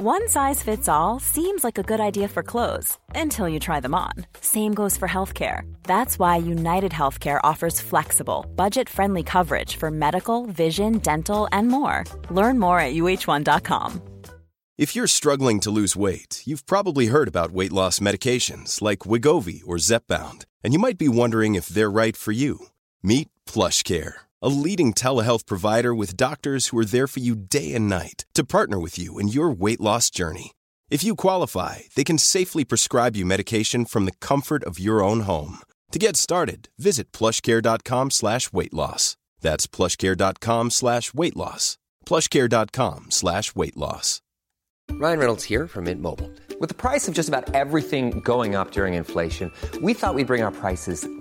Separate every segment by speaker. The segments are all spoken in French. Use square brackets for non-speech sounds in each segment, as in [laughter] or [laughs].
Speaker 1: One size fits all seems like a good idea for clothes until you try them on. Same goes for healthcare. That's why United Healthcare offers flexible, budget friendly coverage for medical, vision, dental, and more. Learn more at uh1.com.
Speaker 2: If you're struggling to lose weight, you've probably heard about weight loss medications like Wigovi or Zepbound, and you might be wondering if they're right for you. Meet PlushCare, a leading telehealth provider with doctors who are there for you day and night to partner with you in your weight loss journey. If you qualify, they can safely prescribe you medication from the comfort of your own home. To get started, visit plushcare.com slash weight loss. That's plushcare.com slash weight loss. plushcare.com slash weight loss.
Speaker 3: Ryan Reynolds here from Mint Mobile. With the price of just about everything going up during inflation, we thought we'd bring our prices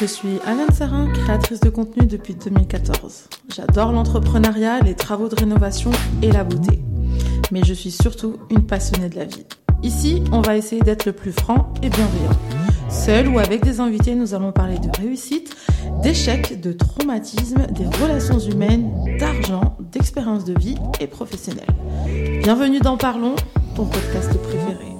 Speaker 4: Je suis Anne Sarin, créatrice de contenu depuis 2014. J'adore l'entrepreneuriat, les travaux de rénovation et la beauté. Mais je suis surtout une passionnée de la vie. Ici, on va essayer d'être le plus franc et bienveillant. Seul ou avec des invités, nous allons parler de réussite, d'échecs, de traumatisme, des relations humaines, d'argent, d'expériences de vie et professionnelles. Bienvenue dans Parlons, ton podcast préféré.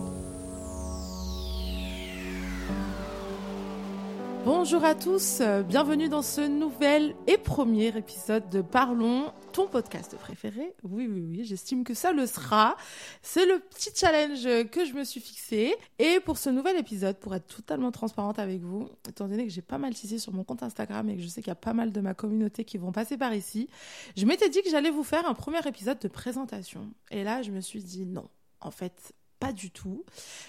Speaker 4: Bonjour à tous, euh, bienvenue dans ce nouvel et premier épisode de Parlons, ton podcast préféré. Oui, oui, oui, j'estime que ça le sera. C'est le petit challenge que je me suis fixé. Et pour ce nouvel épisode, pour être totalement transparente avec vous, étant donné que j'ai pas mal tissé sur mon compte Instagram et que je sais qu'il y a pas mal de ma communauté qui vont passer par ici, je m'étais dit que j'allais vous faire un premier épisode de présentation. Et là, je me suis dit non. En fait, pas du tout.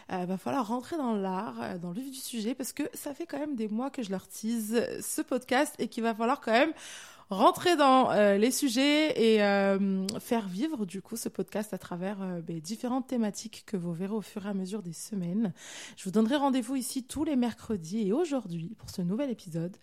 Speaker 4: Il va falloir rentrer dans l'art, euh, dans le vif du sujet, parce que ça fait quand même des mois que je leur tease ce podcast et qu'il va falloir quand même rentrer dans euh, les sujets et euh, faire vivre du coup ce podcast à travers euh, ben, différentes thématiques que vous verrez au fur et à mesure des semaines. Je vous donnerai rendez-vous ici tous les mercredis et aujourd'hui pour ce nouvel épisode.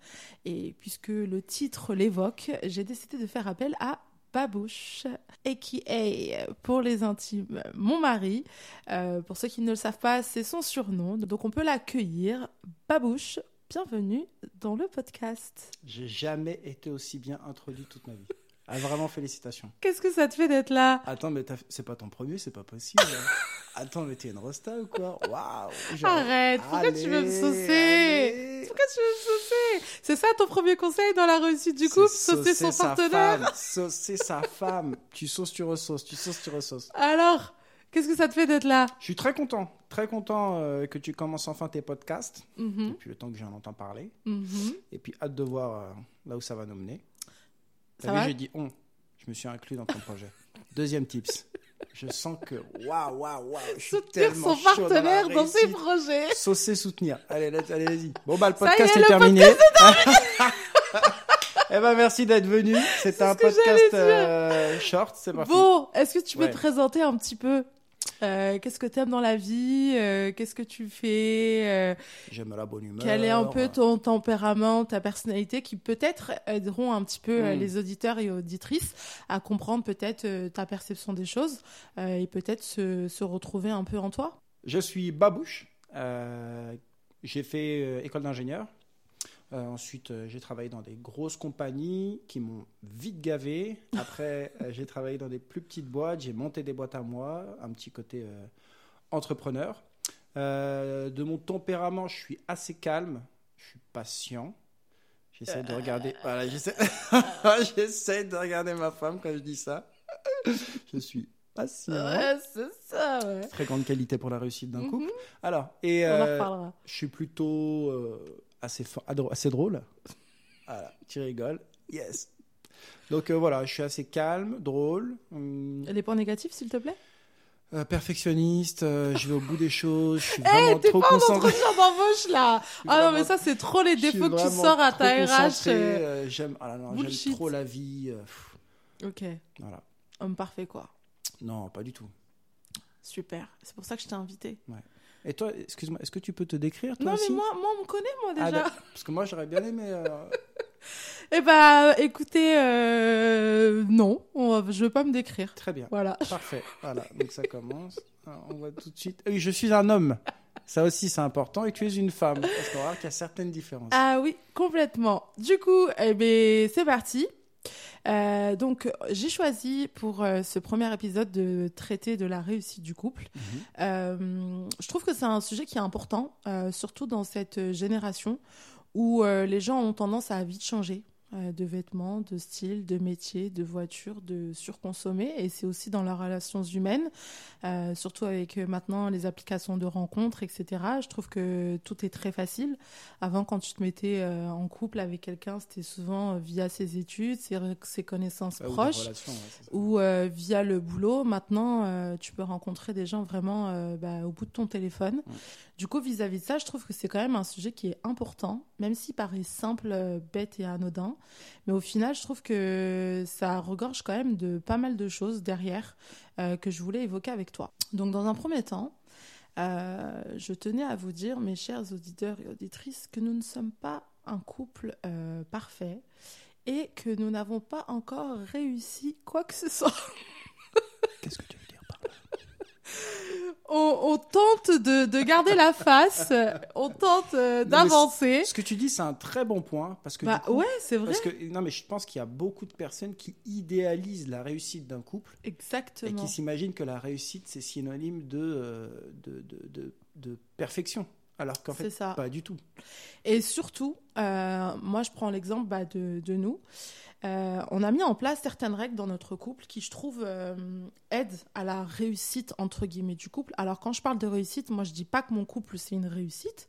Speaker 4: Et puisque le titre l'évoque, j'ai décidé de faire appel à Babouche, a.k.a. pour les intimes, mon mari. Euh, pour ceux qui ne le savent pas, c'est son surnom, donc on peut l'accueillir. Babouche, bienvenue dans le podcast.
Speaker 5: J'ai jamais été aussi bien introduit toute ma vie. Ah, vraiment, félicitations.
Speaker 4: Qu'est-ce que ça te fait d'être là?
Speaker 5: Attends, mais c'est pas ton premier, c'est pas possible. [laughs] Attends, mais t'es une rosta ou quoi? Waouh
Speaker 4: Arrête, pourquoi tu veux me saucer? Pourquoi tu veux me saucer? C'est ça ton premier conseil dans la réussite du couple? Saucer son
Speaker 5: sa
Speaker 4: partenaire
Speaker 5: femme, Saucer sa femme. Tu sauces, tu ressauces, tu sauces, tu ressauces.
Speaker 4: Alors, qu'est-ce que ça te fait d'être là?
Speaker 5: Je suis très content, très content euh, que tu commences enfin tes podcasts.
Speaker 4: Mhm,
Speaker 5: Depuis le temps que j'en entends parler.
Speaker 4: mhm.
Speaker 5: Et puis, hâte de voir euh, là où ça va nous mener.
Speaker 4: Ça
Speaker 5: T'as vu, j'ai dit on. Je me suis inclus dans ton projet. Deuxième tips. Je sens que waouh, waouh, waouh. je suis
Speaker 4: Soutenir son
Speaker 5: dans
Speaker 4: partenaire dans ses projets.
Speaker 5: Saucer, soutenir. Allez, allez, vas-y. Bon, bah, le podcast
Speaker 4: est,
Speaker 5: est,
Speaker 4: le
Speaker 5: terminé. [laughs] eh ben, merci d'être venu. [laughs] C'était un podcast euh, short. C'est parti.
Speaker 4: Bon, est-ce que tu peux
Speaker 5: Ouais.
Speaker 4: te présenter un petit peu? Euh, Qu'est-ce que tu aimes dans la vie Euh, Qu'est-ce que tu fais Euh,
Speaker 5: J'aime la bonne humeur.
Speaker 4: Quel est un peu ton tempérament, ta personnalité qui peut-être aideront un petit peu euh,
Speaker 5: Mm.
Speaker 4: les auditeurs et auditrices à comprendre peut-être ta perception des choses et peut-être se, se retrouver un peu en toi?
Speaker 5: Je suis Babouche. J'ai fait école d'ingénieur. Euh, ensuite, euh, j'ai travaillé dans des grosses compagnies qui m'ont vite gavé. Après, [laughs] euh, j'ai travaillé dans des plus petites boîtes. J'ai monté des boîtes à moi, un petit côté entrepreneur. De mon tempérament, je suis assez calme. Je suis patient. J'essaie de regarder. Voilà, [laughs] [laughs] j'essaie... de regarder ma femme quand je dis ça. je suis patient.
Speaker 4: Ouais, c'est ça, ouais.
Speaker 5: Très grande qualité pour la réussite d'un
Speaker 4: Mhm.
Speaker 5: couple. Alors, et
Speaker 4: On en
Speaker 5: je suis plutôt assez, assez drôle. [laughs] Voilà, tu rigoles. Yes. Donc euh, voilà, je suis assez calme, drôle, hum,
Speaker 4: Les points négatifs, s'il te plaît?
Speaker 5: Euh, perfectionniste, euh, je vais au bout des choses, je suis [laughs] vraiment
Speaker 4: t'es
Speaker 5: trop
Speaker 4: pas en
Speaker 5: concentré.
Speaker 4: entretien d'embauche là Ah non, mais ça, c'est trop les défauts que tu sors à ta RH.
Speaker 5: j'aime ah j'aime trop la vie.
Speaker 4: Ok,
Speaker 5: voilà.
Speaker 4: homme parfait quoi.
Speaker 5: Non, pas du tout.
Speaker 4: Super, c'est pour ça que je t'ai invité.
Speaker 5: Ouais. Et toi, excuse-moi, est-ce que tu peux te décrire toi
Speaker 4: Non,
Speaker 5: aussi
Speaker 4: mais moi, moi, on me connaît, moi,
Speaker 5: Ah,
Speaker 4: déjà.
Speaker 5: Parce que moi, j'aurais bien aimé. euh, [laughs]
Speaker 4: Eh bah, écoutez, euh, non, on je veux pas me décrire.
Speaker 5: Très bien.
Speaker 4: Voilà. [laughs]
Speaker 5: Parfait. Voilà, donc ça commence. Alors, on va tout de suite. Oui, je suis un homme. Ça aussi, c'est important. Et tu es une femme. Parce qu'on va voir qu'il y a certaines différences.
Speaker 4: Ah oui, complètement. Du coup, eh ben, c'est parti. Euh, donc, j'ai choisi pour euh, ce premier épisode de traiter de la réussite du couple.
Speaker 5: Mhm.
Speaker 4: Euh, je trouve que c'est un sujet qui est important, surtout dans cette génération où les gens ont tendance à vite changer de vêtements, de style, de métier, de voiture, de surconsommer. Et c'est aussi dans leurs relations humaines, euh, surtout avec euh, maintenant les applications de rencontres, etc. Je trouve que tout est très facile. Avant, quand tu te mettais euh, en couple avec quelqu'un, c'était souvent euh, via ses études, ses, ses connaissances
Speaker 5: Ah,
Speaker 4: proches
Speaker 5: ouais,
Speaker 4: ou euh, via le boulot. Maintenant, euh, tu peux rencontrer des gens vraiment euh, bah, au bout de ton téléphone.
Speaker 5: Ouais.
Speaker 4: Du coup, vis-à-vis de ça, je trouve que c'est quand même un sujet qui est important, même s'il paraît simple, euh, bête et anodin. Mais au final, je trouve que ça regorge quand même de pas mal de choses derrière euh, que je voulais évoquer avec toi. Donc, dans un premier temps, euh, je tenais à vous dire, mes chers auditeurs et auditrices, que nous ne sommes pas un couple euh, parfait et que nous n'avons pas encore réussi quoi que ce soit.
Speaker 5: Qu'est-ce que tu veux dire par là
Speaker 4: On, on tente de, de garder la face, on tente euh, d'avancer.
Speaker 5: Ce que tu dis, c'est un très bon point. Parce que,
Speaker 4: Bah
Speaker 5: coup,
Speaker 4: ouais, c'est vrai.
Speaker 5: parce que, non, mais je pense qu'il y a beaucoup de personnes qui idéalisent la réussite d'un couple et
Speaker 4: Exactement.
Speaker 5: qui s'imaginent que la réussite, c'est synonyme de, euh, de, de, de- perfection. Alors qu'en
Speaker 4: C'est
Speaker 5: fait,
Speaker 4: ça.
Speaker 5: pas du tout.
Speaker 4: Et surtout, euh, moi je prends l'exemple bah, de, nous. Euh, on a mis en place certaines règles dans notre couple qui, je trouve, euh, aident à la réussite, entre guillemets, du couple. Alors, quand je parle de réussite, moi, je dis pas que mon couple, c'est une réussite.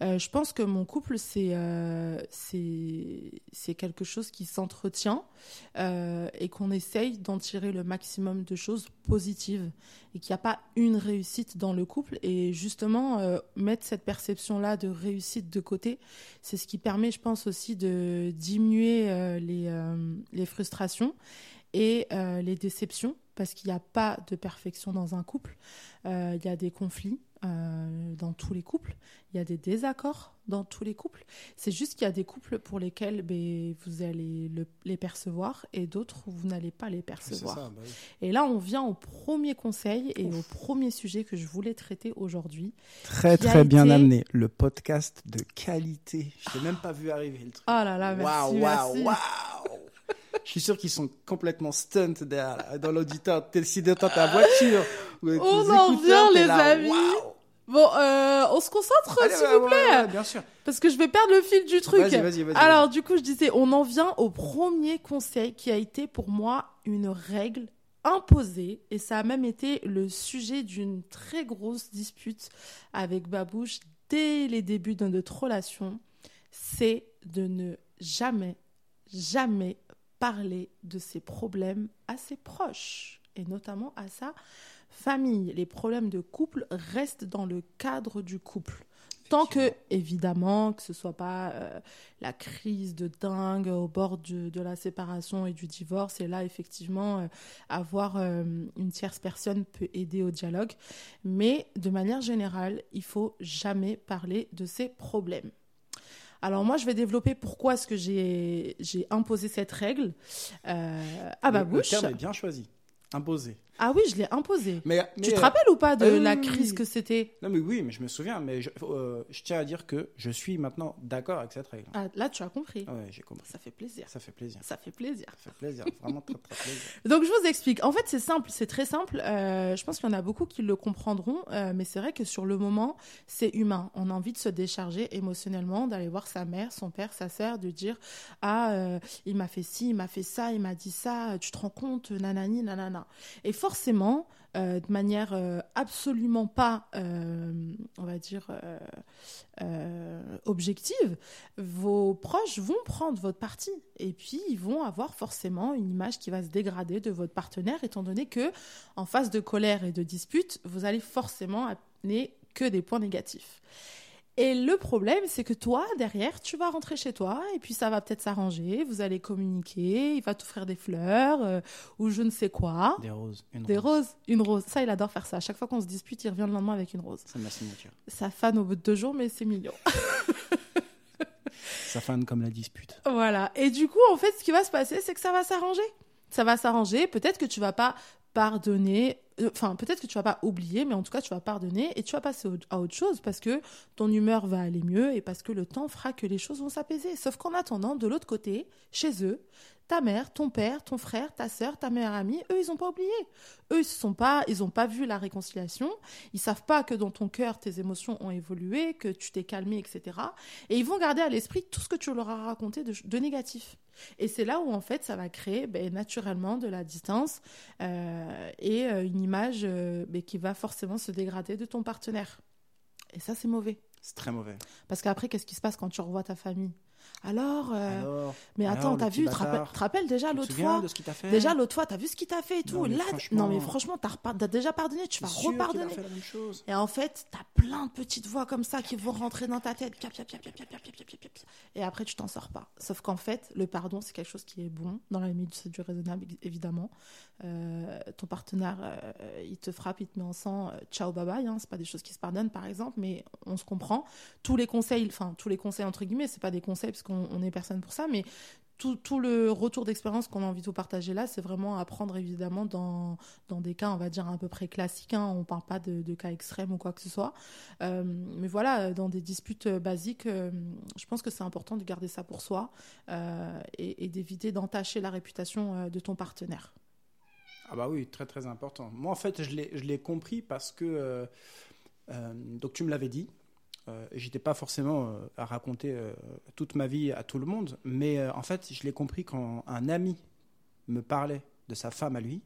Speaker 4: Je pense que mon couple, c'est c'est quelque chose qui s'entretient et qu'on essaye d'en tirer le maximum de choses positives et qu'il n'y a pas une réussite dans le couple. Et justement, mettre cette perception-là de réussite de côté, c'est ce qui permet, je pense, aussi de diminuer euh, les, euh, les frustrations et euh, les déceptions, parce qu'il n'y a pas de perfection dans un couple. Il y a des conflits euh, dans tous les couples, il y a des désaccords dans tous les couples. C'est juste qu'il y a des couples pour lesquels ben, vous allez le- les percevoir et d'autres où vous n'allez pas les percevoir.
Speaker 5: ça. bah oui.
Speaker 4: Et là, on vient au premier conseil et au premier sujet que je voulais traiter aujourd'hui.
Speaker 5: Très très bien
Speaker 4: été-
Speaker 5: amené. Le podcast de qualité. Je t'ai même pas vu arriver le truc.
Speaker 4: Oh là là, merci,
Speaker 5: Waouh,
Speaker 4: merci.
Speaker 5: waouh, waouh Je suis sûr qu'ils sont complètement stunt derrière, dans l'auditeur. T'es si dans ta voiture. ou
Speaker 4: On en vient, les
Speaker 5: là,
Speaker 4: amis. Bon, euh, on se concentre, s'il vous
Speaker 5: ouais,
Speaker 4: plaît,
Speaker 5: ouais, bien sûr.
Speaker 4: parce que je vais perdre le fil du truc.
Speaker 5: Vas-y, vas-y, vas-y.
Speaker 4: Alors, du coup, je disais, on en vient au premier conseil qui a été pour moi une règle imposée, et ça a même été le sujet d'une très grosse dispute avec Babouche dès les débuts de notre relation, c'est de ne jamais, jamais parler de ses problèmes à ses proches, et notamment à sa famille. Les problèmes de couple restent dans le cadre du couple. Tant que, évidemment, que ce soit pas euh, la crise de dingue au bord de, de la séparation et du divorce, et là, effectivement, euh, avoir euh, une tierce personne peut aider au dialogue. Mais de manière générale, il faut jamais parler de ses problèmes. Alors moi, je vais développer pourquoi est-ce que j'ai imposé cette règle à ma
Speaker 5: Le- Le
Speaker 4: bouche.
Speaker 5: terme est bien choisi. Imposé.
Speaker 4: Ah oui, je l'ai imposé.
Speaker 5: Mais,
Speaker 4: Tu te
Speaker 5: euh,
Speaker 4: rappelles ou pas de
Speaker 5: ah oui,
Speaker 4: la
Speaker 5: oui,
Speaker 4: crise
Speaker 5: oui.
Speaker 4: que c'était?
Speaker 5: Non, mais oui, mais je me souviens. Mais je, euh, je tiens à dire que je suis maintenant d'accord avec cette règle.
Speaker 4: ah, Là, tu as compris.
Speaker 5: Ah ouais, j'ai compris.
Speaker 4: Ça fait plaisir.
Speaker 5: Ça fait plaisir.
Speaker 4: Ça fait plaisir.
Speaker 5: Ça fait plaisir. Vraiment très, très plaisir. [laughs]
Speaker 4: Donc je vous explique. En fait, c'est simple, c'est très simple. Euh, je pense qu'il y en a beaucoup qui le comprendront, mais c'est vrai que sur le moment, c'est humain. On a envie de se décharger émotionnellement, d'aller voir sa mère, son père, sa sœur, de dire ah il m'a fait ci, il m'a fait ça, il m'a dit ça. Tu te rends compte, nanani, nanana. Et forcément. euh, de manière euh, absolument pas, euh, on va dire, objective, vos proches vont prendre votre parti et puis ils vont avoir forcément une image qui va se dégrader de votre partenaire étant donné que en face de colère et de dispute, vous allez forcément amener que des points négatifs. Et le problème, c'est que toi, derrière, tu vas rentrer chez toi et puis ça va peut-être s'arranger. Vous allez communiquer, il va t'offrir des fleurs euh, ou je ne sais quoi.
Speaker 5: Des roses. Une
Speaker 4: Des
Speaker 5: rose.
Speaker 4: roses, une rose. Ça, il adore faire ça. À chaque fois qu'on se dispute, il revient le lendemain avec une rose.
Speaker 5: C'est ma signature.
Speaker 4: Ça fane au bout de deux jours, mais c'est mignon. [laughs]
Speaker 5: Ça fane comme la dispute.
Speaker 4: Voilà. Et du coup, en fait, ce qui va se passer, c'est que ça va s'arranger. Ça va s'arranger. Peut-être que tu vas pas pardonner. Euh, Enfin, peut-être que tu vas pas oublier, mais en tout cas, tu vas pardonner et tu vas passer à autre chose parce que ton humeur va aller mieux et parce que le temps fera que les choses vont s'apaiser. Sauf qu'en attendant, de l'autre côté, chez eux, ta mère, ton père, ton frère, ta sœur, ta meilleure amie, eux, ils ont pas oublié. Eux, ils sont pas, ils ont pas vu la réconciliation. Ils savent pas que dans ton cœur, tes émotions ont évolué, que tu t'es calmé, etc. Et ils vont garder à l'esprit tout ce que tu leur as raconté de, de négatif. Et c'est là où, en fait, ça va créer ben, naturellement de la distance euh, et euh, une image euh, ben, qui va forcément se dégrader de ton partenaire. Et ça, c'est mauvais.
Speaker 5: C'est très mauvais.
Speaker 4: Parce qu'après, qu'est-ce qui se passe quand tu revois ta famille? Euh,
Speaker 5: alors,
Speaker 4: mais attends, t'as vu, tu te rappelles déjà l'autre fois
Speaker 5: ce fait
Speaker 4: Déjà l'autre fois, t'as vu ce qu'il t'a fait et tout.
Speaker 5: Non, mais
Speaker 4: Là,
Speaker 5: franchement...
Speaker 4: non mais franchement, t'as, déjà pardonné, tu vas repardonner. Et en fait, t'as plein de petites voix comme ça qui vont rentrer dans ta tête, et après tu t'en sors pas. Sauf qu'en fait, le pardon, c'est quelque chose qui est bon dans la limite du raisonnable, évidemment. Euh, ton partenaire, euh, il te frappe, il te met en sang, ciao, bye bye. Hein. C'est pas des choses qui se pardonnent, par exemple, mais on se comprend. Tous les conseils, enfin tous les conseils entre guillemets, c'est pas des conseils parce qu'on on est personne pour ça, mais tout, le retour d'expérience qu'on a envie de vous partager là, c'est vraiment apprendre évidemment dans, dans des cas, on va dire, à peu près classiques. Hein. On parle pas de, cas extrêmes ou quoi que ce soit. Euh, mais voilà, dans des disputes euh, basiques, euh, je pense que c'est important de garder ça pour soi et, et d'éviter d'entacher la réputation de ton partenaire.
Speaker 5: Ah bah oui, très très important. Moi en fait, je l'ai compris parce que donc tu me l'avais dit. Euh, et J'étais pas forcément euh, à raconter euh, toute ma vie à tout le monde, mais en fait, je l'ai compris quand un ami me parlait de sa femme à lui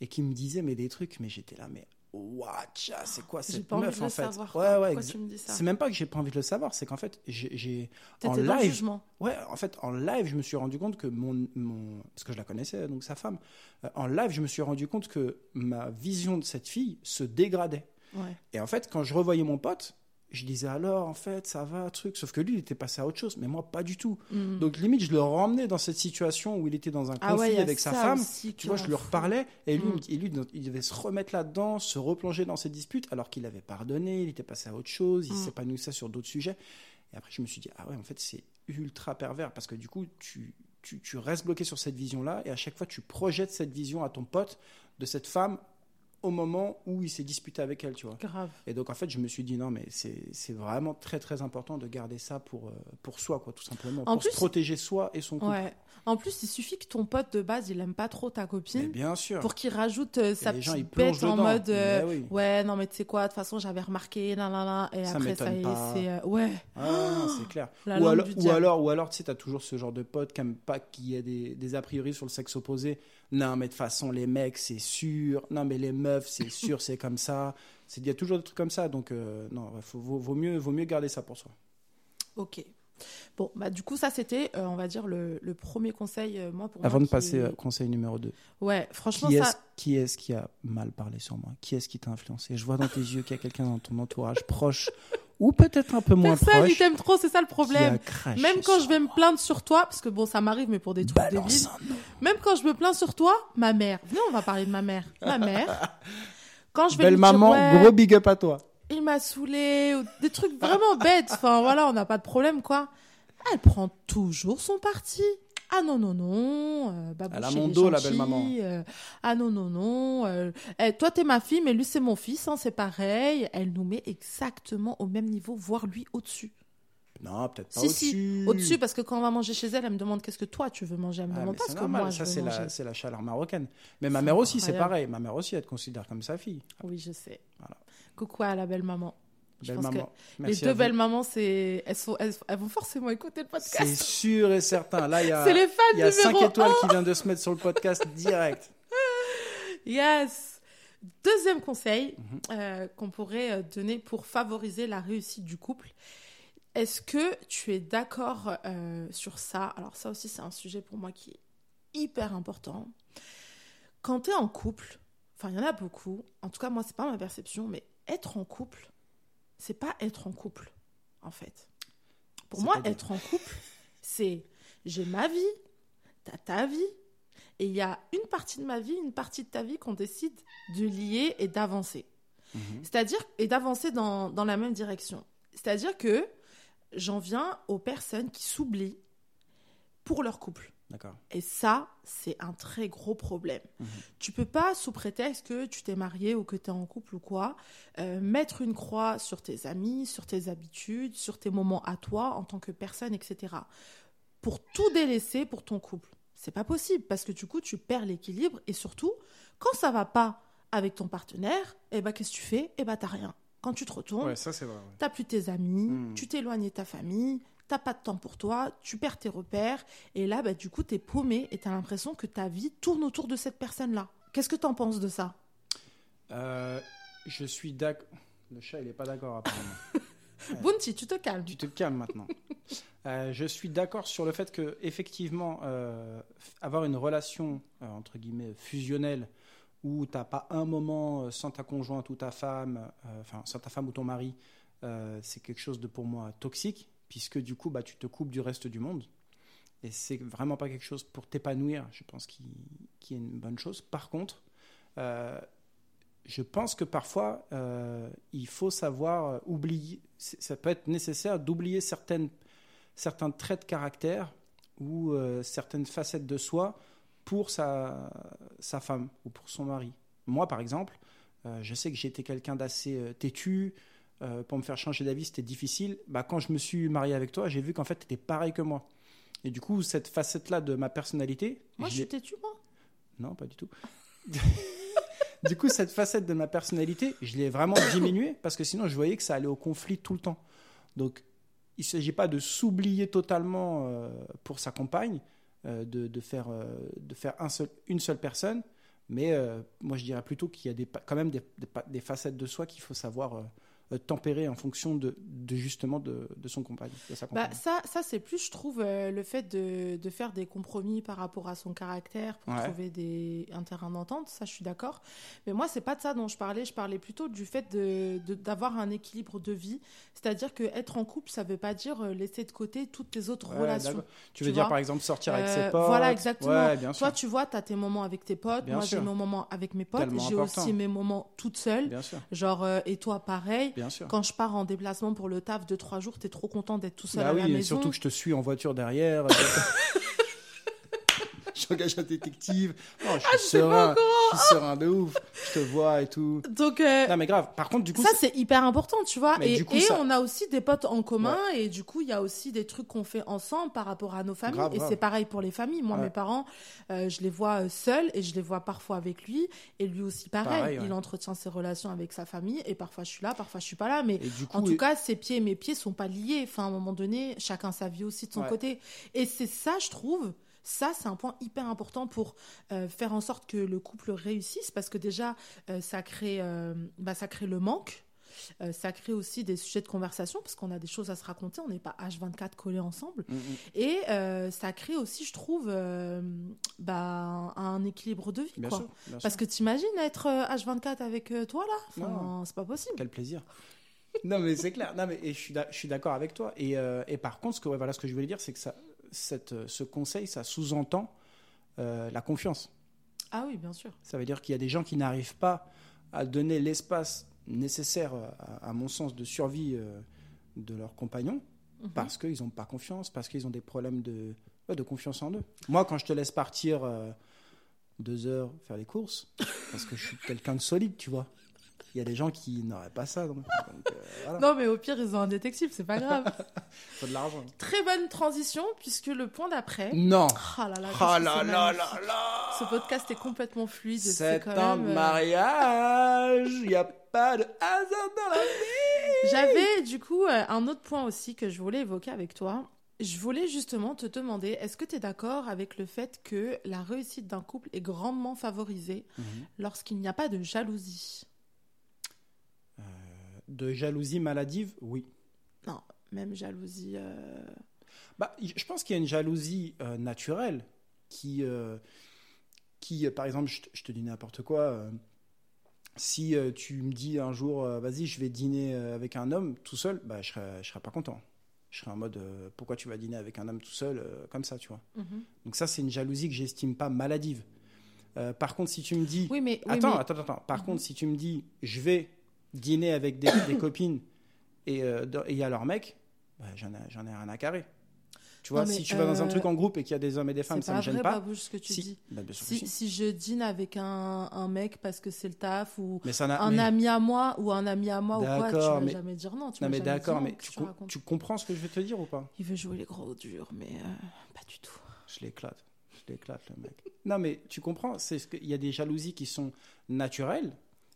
Speaker 5: et qui me disait mais des trucs, mais j'étais là, mais watcha, c'est quoi cette
Speaker 4: pas envie
Speaker 5: meuf
Speaker 4: de
Speaker 5: en
Speaker 4: le
Speaker 5: fait?
Speaker 4: savoir.
Speaker 5: Ouais, ouais,
Speaker 4: Pourquoi
Speaker 5: exa-
Speaker 4: tu me dis ça?
Speaker 5: C'est même pas que j'ai pas envie de le savoir, c'est qu'en fait, j'ai- en
Speaker 4: T'étais dans le
Speaker 5: live,
Speaker 4: jugement.
Speaker 5: Ouais, en fait, en live, je me suis rendu compte que mon, mon parce que je la connaissais, donc sa femme, euh, en live, je me suis rendu compte que ma vision de cette fille se dégradait.
Speaker 4: Ouais.
Speaker 5: Et en fait, quand je revoyais mon pote, je disais alors, en fait, ça va, truc. Sauf que lui, il était passé à autre chose, mais moi, pas du tout.
Speaker 4: Mm.
Speaker 5: Donc, limite, je le ramenais dans cette situation où il était dans un conflit
Speaker 4: Ah ouais, a
Speaker 5: avec sa femme. Tu vois, je lui reparlais et lui,
Speaker 4: Mm.
Speaker 5: et lui, il devait se remettre là-dedans, se replonger dans ses disputes, alors qu'il avait pardonné, il était passé à autre chose, il
Speaker 4: Mm.
Speaker 5: s'épanouissait sur d'autres sujets. Et après, je me suis dit, ah ouais, en fait, c'est ultra pervers parce que du coup, tu, tu, tu restes bloqué sur cette vision-là et à chaque fois, tu projettes cette vision à ton pote de cette femme au moment où il s'est disputé avec elle, tu vois.
Speaker 4: Grave.
Speaker 5: Et donc, en fait, je me suis dit, non, mais c'est vraiment très, très important de garder ça pour, euh, pour soi, quoi, tout simplement.
Speaker 4: En
Speaker 5: pour
Speaker 4: plus-
Speaker 5: se protéger soi et son couple.
Speaker 4: Ouais. En plus, il suffit que ton pote de base, il aime pas trop ta
Speaker 5: Mais
Speaker 4: copine.
Speaker 5: bien sûr.
Speaker 4: pour qu'il rajoute euh, sa
Speaker 5: gens,
Speaker 4: petite
Speaker 5: plongent
Speaker 4: bête en
Speaker 5: dedans.
Speaker 4: mode euh,
Speaker 5: oui.
Speaker 4: ouais non mais tu sais quoi de toute façon j'avais remarqué nan, nan, nan, et
Speaker 5: Ça
Speaker 4: après ça c'est euh, ouais
Speaker 5: Ah, c'est clair. [gasps]
Speaker 4: La
Speaker 5: ou, alors, ou alors, ou alors, tu sais, t'as toujours ce genre de pote qui aime pas qu'il y ait des, des a priori sur le sexe opposé. Non, mais de toute façon, les mecs, c'est sûr. Non, mais les meufs, c'est [laughs] sûr, c'est comme ça. C'est- Il y a toujours des trucs comme ça. Donc, euh, non, faut, vaut, vaut mieux, vaut mieux garder ça pour soi.
Speaker 4: ok bon bah du coup ça c'était euh, on va dire le, le premier conseil euh, moi pour
Speaker 5: Avant
Speaker 4: moi,
Speaker 5: de passer
Speaker 4: est-
Speaker 5: au conseil numéro 2,
Speaker 4: ouais franchement
Speaker 5: qui
Speaker 4: ça
Speaker 5: est-ce qui, est qui a mal parlé sur moi? Qui est-ce qui t'a influencé? Je vois dans tes yeux qu'il y a quelqu'un dans ton entourage proche ou peut-être un peu moins
Speaker 4: personne il
Speaker 5: proche
Speaker 4: t'aime trop c'est ça le problème même quand je vais me plaindre sur toi parce que bon ça m'arrive mais pour des trucs débiles même quand je me plains sur toi ma mère venez on va parler de ma mère ma mère [laughs] quand je vais
Speaker 5: Belle
Speaker 4: lui dire,
Speaker 5: maman,
Speaker 4: ouais,
Speaker 5: gros big up à toi.
Speaker 4: il m'a saoulé ou des trucs vraiment bêtes. Enfin voilà, on n'a pas de problème quoi. Elle prend toujours son parti. Ah non non non, euh, Babouche,
Speaker 5: Elle a mon dos, la belle maman.
Speaker 4: euh, ah non non non, euh, eh, toi t'es ma fille mais lui c'est mon fils, hein, c'est pareil. Elle nous met exactement au même niveau, voire lui au-dessus.
Speaker 5: Non, peut-être pas
Speaker 4: Si
Speaker 5: au-dessus.
Speaker 4: si, au-dessus parce que quand on va manger chez elle, elle me demande qu'est-ce que toi tu veux manger? Elle me
Speaker 5: Ah,
Speaker 4: demande pas ce que moi
Speaker 5: ça c'est la, chaleur marocaine. Mais ma mère aussi, c'est pareil. Ma mère aussi, elle te considère comme sa fille.
Speaker 4: Oui je sais.
Speaker 5: Voilà.
Speaker 4: Coucou à la belle maman. Je
Speaker 5: Belle
Speaker 4: pense que
Speaker 5: maman.
Speaker 4: les deux belles mamans, c'est elles, sont... elles... elles vont forcément écouter le
Speaker 5: C'est
Speaker 4: podcast.
Speaker 5: sûr et certain. Là, il y a, [laughs]
Speaker 4: C'est les fans
Speaker 5: il y a
Speaker 4: numéro
Speaker 5: 5 étoiles qui viennent de se mettre sur le podcast direct. [laughs]
Speaker 4: Yes. Deuxième conseil
Speaker 5: Mhm.
Speaker 4: euh, qu'on pourrait euh, donner pour favoriser la réussite du couple. Est-ce que tu es d'accord euh, sur ça? Alors ça aussi, c'est un sujet pour moi qui est hyper important. Quand tu es en couple, enfin il y en a beaucoup, en tout cas moi c'est pas ma perception, mais être en couple, c'est pas être en couple, en fait. Pour moi, être en couple, c'est j'ai ma vie, t'as ta vie, et il y a une partie de ma vie, une partie de ta vie qu'on décide de lier et d'avancer.
Speaker 5: Mhm.
Speaker 4: C'est-à-dire, et d'avancer dans, dans la même direction. C'est-à-dire que j'en viens aux personnes qui s'oublient pour leur couple. Et ça, c'est un très gros problème. Tu peux pas, sous prétexte que tu t'es marié ou que tu es en couple ou quoi, euh, mettre une croix sur tes amis, sur tes habitudes, sur tes moments à toi en tant que personne, etc. Pour tout délaisser pour ton couple. C'est pas possible parce que du coup, tu perds l'équilibre et surtout, quand ça va pas avec ton partenaire, eh ben, qu'est-ce que tu fais? Eh ben, t'as rien. Quand tu te retournes,
Speaker 5: Ouais, ça c'est vrai. ouais.
Speaker 4: T'as plus tes amis,
Speaker 5: Mm.
Speaker 4: tu t'éloignes de ta famille, t'as pas de temps pour toi, tu perds tes repères, et là, bah, du coup, t'es paumé et t'as l'impression que ta vie tourne autour de cette personne-là. Qu'est-ce que t'en penses de ça?
Speaker 5: Euh, je suis d'accord. Le chat, il est pas d'accord apparemment. [laughs] Ouais.
Speaker 4: Bounty, tu te calmes.
Speaker 5: Tu te calmes maintenant. [laughs] Euh, je suis d'accord sur le fait que effectivement, euh, avoir une relation entre guillemets fusionnelle où t'as pas un moment sans ta conjointe ou ta femme, enfin sans ta femme ou ton mari, c'est quelque chose de pour moi toxique puisque du coup bah tu te coupes du reste du monde et c'est vraiment pas quelque chose pour t'épanouir. Je pense qui qui est une bonne chose. Par contre, euh, je pense que parfois, euh, il faut savoir euh, oublier, ça peut être nécessaire d'oublier certains traits de caractère ou certaines facettes de soi pour sa, femme ou pour son mari. Moi, par exemple, je sais que j'étais quelqu'un d'assez têtu. Euh, pour me faire changer d'avis, c'était difficile. Bah, quand je me suis marié avec toi, j'ai vu qu'en fait, tu étais pareil que moi. Et du coup, cette facette-là de ma personnalité,
Speaker 4: Moi,
Speaker 5: je
Speaker 4: suis têtue, moi.
Speaker 5: non, pas du tout. [laughs] du coup, cette facette de ma personnalité, je l'ai vraiment [coughs] diminuée parce que sinon, je voyais que ça allait au conflit tout le temps. Donc, il ne s'agit pas de s'oublier totalement euh, pour sa compagne, euh, de, de faire, de faire un seul, une seule personne, mais moi, je dirais plutôt qu'il y a des, quand même des, des pa- des facettes de soi qu'il faut savoir euh, tempérer en fonction de, de justement de, de son compagne, de sa compagne.
Speaker 4: Bah, ça, ça c'est plus, je trouve, euh, le fait de, faire des compromis par rapport à son caractère pour
Speaker 5: Ouais.
Speaker 4: trouver des, un terrain d'entente. Ça, je suis d'accord. Mais moi, c'est pas de ça dont je parlais. Je parlais plutôt du fait d'avoir un équilibre de vie. C'est-à-dire que être en couple, ça veut pas dire euh, laisser de côté toutes tes autres
Speaker 5: Ouais,
Speaker 4: relations.
Speaker 5: Tu
Speaker 4: tu
Speaker 5: veux dire par exemple sortir avec
Speaker 4: Euh,
Speaker 5: ses potes
Speaker 4: Voilà, exactement.
Speaker 5: Ouais, bien sûr.
Speaker 4: Toi, tu vois, tu as tes moments avec tes potes.
Speaker 5: Bien
Speaker 4: moi, j'ai mes moments avec mes potes. J'ai aussi mes moments toute seule.
Speaker 5: Bien sûr,
Speaker 4: Genre, euh, et toi, pareil.
Speaker 5: bien sûr.
Speaker 4: Quand je pars en déplacement pour le taf de trois jours, t'es trop content d'être tout seul
Speaker 5: Bah
Speaker 4: à
Speaker 5: oui,
Speaker 4: la maison.
Speaker 5: surtout que je te suis en voiture derrière. [laughs] [laughs] J'engage un détective. Non, je suis
Speaker 4: Ah, sais pas
Speaker 5: serein. Je suis serein de ouf. Je te vois et tout.
Speaker 4: Donc, euh,
Speaker 5: Non, mais grave. Par contre, du coup,
Speaker 4: ça,
Speaker 5: c'est-
Speaker 4: hyper important, tu vois.
Speaker 5: Mais
Speaker 4: Et,
Speaker 5: coup,
Speaker 4: et
Speaker 5: ça-
Speaker 4: on a aussi des potes en commun, et du coup, il y a aussi des trucs qu'on fait ensemble par rapport à nos familles.
Speaker 5: Grave,
Speaker 4: et c'est pareil pour les familles. Moi,
Speaker 5: Ouais.
Speaker 4: mes parents, euh, je les vois euh, seuls et je les vois parfois avec lui. Et lui aussi, pareil.
Speaker 5: Pareil, ouais.
Speaker 4: Il entretient ses relations avec sa famille. Et parfois, je suis là, parfois, je suis pas là. Mais
Speaker 5: et du coup,
Speaker 4: en tout
Speaker 5: et-
Speaker 4: cas, ses pieds et mes pieds sont pas liés. Enfin, à un moment donné, chacun sa vie aussi de son côté. Et c'est ça, je trouve. Ça, c'est un point hyper important pour euh, faire en sorte que le couple réussisse, parce que déjà, euh, ça crée, euh, bah, ça crée le manque. Ça crée aussi des sujets de conversation parce qu'on a des choses à se raconter, on n'est pas H24 collés ensemble.
Speaker 5: Mm, mm.
Speaker 4: Et ça crée aussi, je trouve, bah, un équilibre de vie.
Speaker 5: Bien
Speaker 4: quoi.
Speaker 5: sûr, bien
Speaker 4: Parce
Speaker 5: sûr.
Speaker 4: que t'imagines être euh, H24 avec toi là? Enfin. C'est pas possible.
Speaker 5: Quel plaisir. [laughs] non, mais c'est clair. Non, mais et je suis d'a- je suis d'accord avec toi. Et, euh, et par contre, ce que, ouais, voilà, ce que je voulais dire, c'est que ça, cette, euh, ce conseil, ça sous-entend euh, la confiance.
Speaker 4: Ah oui, bien sûr.
Speaker 5: Ça veut dire qu'il y a des gens qui n'arrivent pas à donner l'espace nécessaire, à, à mon sens, de survie euh, de leurs compagnons
Speaker 4: Mhm.
Speaker 5: parce qu'ils n'ont pas confiance, parce qu'ils ont des problèmes de, ouais, de confiance en eux. Moi, quand je te laisse partir euh, deux heures faire les courses, parce que je suis quelqu'un de solide, tu vois, il y a des gens qui n'auraient pas ça. Donc, donc, euh, voilà.
Speaker 4: Non, mais au pire, ils ont un détective, c'est pas grave. [laughs]
Speaker 5: faut de l'argent.
Speaker 4: Très bonne transition, puisque le point d'après.
Speaker 5: Non
Speaker 4: Ah là là, qu'est-ce
Speaker 5: Oh
Speaker 4: que
Speaker 5: là
Speaker 4: c'est
Speaker 5: là
Speaker 4: magnifique.
Speaker 5: là là
Speaker 4: Ce podcast est complètement fluide. C'est quand
Speaker 5: un
Speaker 4: même, euh,
Speaker 5: mariage Il n'y a pas de hasard dans la vie
Speaker 4: J'avais du coup euh, un autre point aussi que je voulais évoquer avec toi. Je voulais justement te demander, est-ce que tu es d'accord avec le fait que la réussite d'un couple est grandement favorisée
Speaker 5: Mhm.
Speaker 4: lorsqu'il n'y a pas de jalousie?
Speaker 5: De jalousie maladive, oui.
Speaker 4: Non, même jalousie. euh,
Speaker 5: Bah, je pense qu'il y a une jalousie euh, naturelle qui, euh, qui par exemple, je te, je te dis n'importe quoi, si tu me dis un jour, vas-y, je vais dîner avec un homme tout seul, bah, je serais, je serais pas content. Je serais en mode, pourquoi tu vas dîner avec un homme tout seul, comme ça, tu vois.
Speaker 4: Mhm.
Speaker 5: Donc ça, c'est une jalousie que j'estime pas maladive. Par contre, si tu me dis...
Speaker 4: Oui, mais. oui,
Speaker 5: attends,
Speaker 4: mais-
Speaker 5: attends, attends. Par
Speaker 4: Mhm.
Speaker 5: contre, si tu me dis, je vais dîner avec des, des [coughs] copines et euh, et il y a leur mec, bah, j'en ai, j'en ai rien à carrer. Tu vois,
Speaker 4: Non,
Speaker 5: si tu vas dans un
Speaker 4: euh,
Speaker 5: truc en groupe et qu'il y a des hommes et des femmes,
Speaker 4: C'est
Speaker 5: ça me gêne
Speaker 4: vrai,
Speaker 5: pas.
Speaker 4: Babouche, ce que tu
Speaker 5: si...
Speaker 4: dis.
Speaker 5: Bah,
Speaker 4: Si,
Speaker 5: si.
Speaker 4: si je dîne avec un, un mec parce que c'est le taf ou
Speaker 5: Mais ça n'a-
Speaker 4: un
Speaker 5: mais-
Speaker 4: ami à moi ou un ami à moi ou quoi, tu vas
Speaker 5: mais-
Speaker 4: jamais dire non. Tu
Speaker 5: Non
Speaker 4: vas
Speaker 5: mais d'accord,
Speaker 4: non,
Speaker 5: mais tu, com- tu comprends ce que je vais te dire ou pas?
Speaker 4: Il veut jouer les gros durs, mais euh, pas du tout.
Speaker 5: Je l'éclate, je l'éclate le mec. non mais tu comprends, c'est ce que il y a des jalousies qui sont naturelles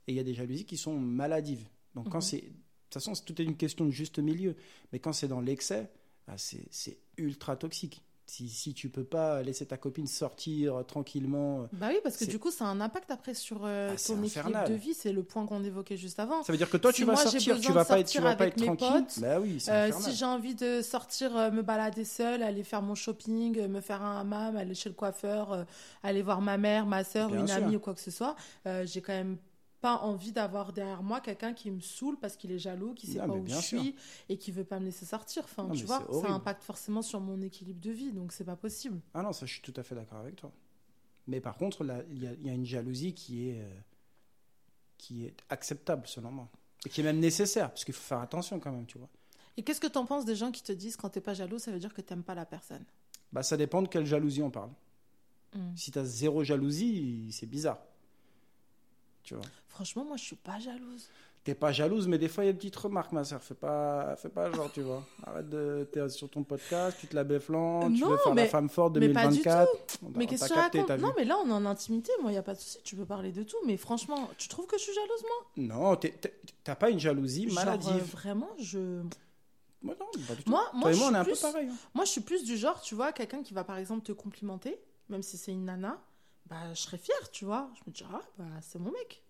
Speaker 5: et il y a des jalousies qui sont maladives. Donc quand
Speaker 4: Mhm.
Speaker 5: c'est de toute façon, c'est tout est une question de juste milieu, mais quand c'est dans l'excès, ah, c'est ultra toxique. Si, si tu peux pas laisser ta copine sortir euh, tranquillement, euh,
Speaker 4: Bah oui, parce que du coup, ça a un impact après sur euh,
Speaker 5: Ah,
Speaker 4: ton équilibre de vie. C'est le point qu'on évoquait juste avant.
Speaker 5: ça veut dire que toi
Speaker 4: Si
Speaker 5: tu vas
Speaker 4: moi,
Speaker 5: sortir, tu vas pas être, tu
Speaker 4: sortir
Speaker 5: vas pas
Speaker 4: avec
Speaker 5: être
Speaker 4: mes
Speaker 5: tranquille.
Speaker 4: potes,
Speaker 5: bah oui,
Speaker 4: Euh, si j'ai envie de sortir, euh, me balader seule, aller faire mon shopping, me faire un hammam, aller chez le coiffeur, aller voir ma mère, ma soeur,
Speaker 5: Bien
Speaker 4: une
Speaker 5: sûr.
Speaker 4: amie ou quoi que ce soit, j'ai quand même pas envie d'avoir derrière moi quelqu'un qui me saoule parce qu'il est jaloux, qui sait
Speaker 5: Non,
Speaker 4: pas où je
Speaker 5: sûr.
Speaker 4: suis et qui veut pas me laisser sortir. Enfin,
Speaker 5: Non,
Speaker 4: tu vois, ça impacte forcément sur mon équilibre de vie, donc c'est pas possible.
Speaker 5: Ah non, ça je suis tout à fait d'accord avec toi. Mais par contre, il y, a- il y a une jalousie qui est, euh, qui est acceptable selon moi. Et qui est même nécessaire, parce qu'il faut faire attention quand même, tu vois.
Speaker 4: Et qu'est-ce que t'en penses des gens qui te disent quand t'es pas jaloux, ça veut dire que t'aimes pas la personne?
Speaker 5: Bah, ça dépend de quelle jalousie on parle.
Speaker 4: Mm.
Speaker 5: Si tu as zéro jalousie, c'est bizarre. Tu vois.
Speaker 4: Franchement, moi, je suis pas jalouse.
Speaker 5: T'es pas jalouse, mais des fois, il y a des petites remarques, ma soeur. Fais pas, fais pas genre, tu vois. Arrête de. T'es sur ton podcast, tu te la béflantes, tu
Speaker 4: Non,
Speaker 5: veux faire la
Speaker 4: mais-
Speaker 5: femme forte
Speaker 4: mais pas du
Speaker 5: 2024. On
Speaker 4: Mais
Speaker 5: t'a
Speaker 4: qu'est-ce que tu racontes? Non, mais là, on est en intimité. Moi, il n'y a pas de souci. Tu peux parler de tout. Mais franchement, tu trouves que je suis jalouse, moi?
Speaker 5: Non, t'as pas une jalousie
Speaker 4: Genre,
Speaker 5: maladive.
Speaker 4: euh, Vraiment, je.
Speaker 5: Moi, non, pas du tout.
Speaker 4: Moi,
Speaker 5: on un
Speaker 4: plus...
Speaker 5: peu pareil. hein.
Speaker 4: Moi, je suis plus du genre, tu vois, quelqu'un qui va par exemple te complimenter, même si c'est une nana, bah, je serais fière, tu vois. Je me dirais, ah, bah, c'est mon mec.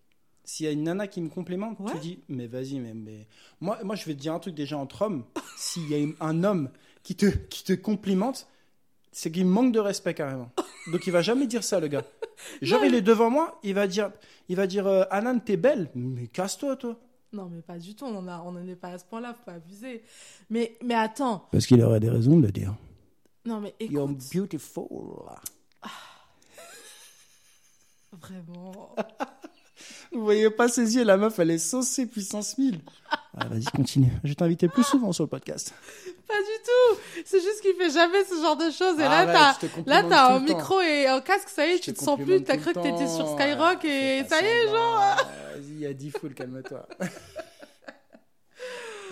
Speaker 5: S'il y a une nana qui me complimente,
Speaker 4: Ouais.
Speaker 5: tu dis, mais vas-y, mais, mais... Moi, moi, je vais te dire un truc déjà entre hommes. [laughs] S'il y a un homme qui te, qui te complimente, c'est qu'il manque de respect carrément. Donc il va jamais dire ça, le gars. [laughs] Genre, il est devant moi, il va dire, il va dire, euh, Anan, t'es belle. Mais casse-toi, toi.
Speaker 4: Non, mais pas du tout. On en a- on n'en est pas à ce point-là, faut pas abuser. Mais, mais attends.
Speaker 5: Parce qu'il aurait des raisons de le dire.
Speaker 4: Non, mais
Speaker 5: You're
Speaker 4: écoute.
Speaker 5: beautiful.
Speaker 4: Vraiment. [laughs]
Speaker 5: Vous voyez pas ses yeux, la meuf, elle est saucée puissance 1000. Ah, vas-y, continue. Je vais t'inviter plus souvent sur le podcast.
Speaker 4: Pas du tout. C'est juste qu'il fait jamais ce genre de choses. Et
Speaker 5: Arrête,
Speaker 4: là, t'as,
Speaker 5: complimente
Speaker 4: t'as un micro et un casque, ça y est,
Speaker 5: Je
Speaker 4: tu
Speaker 5: te
Speaker 4: te sens plus. T'as cru que t'étais sur Skyrock
Speaker 5: Ouais,
Speaker 4: et ça y est, genre.
Speaker 5: Ouais, [laughs] Vas-y, il y a 10 foules, calme-toi. [laughs]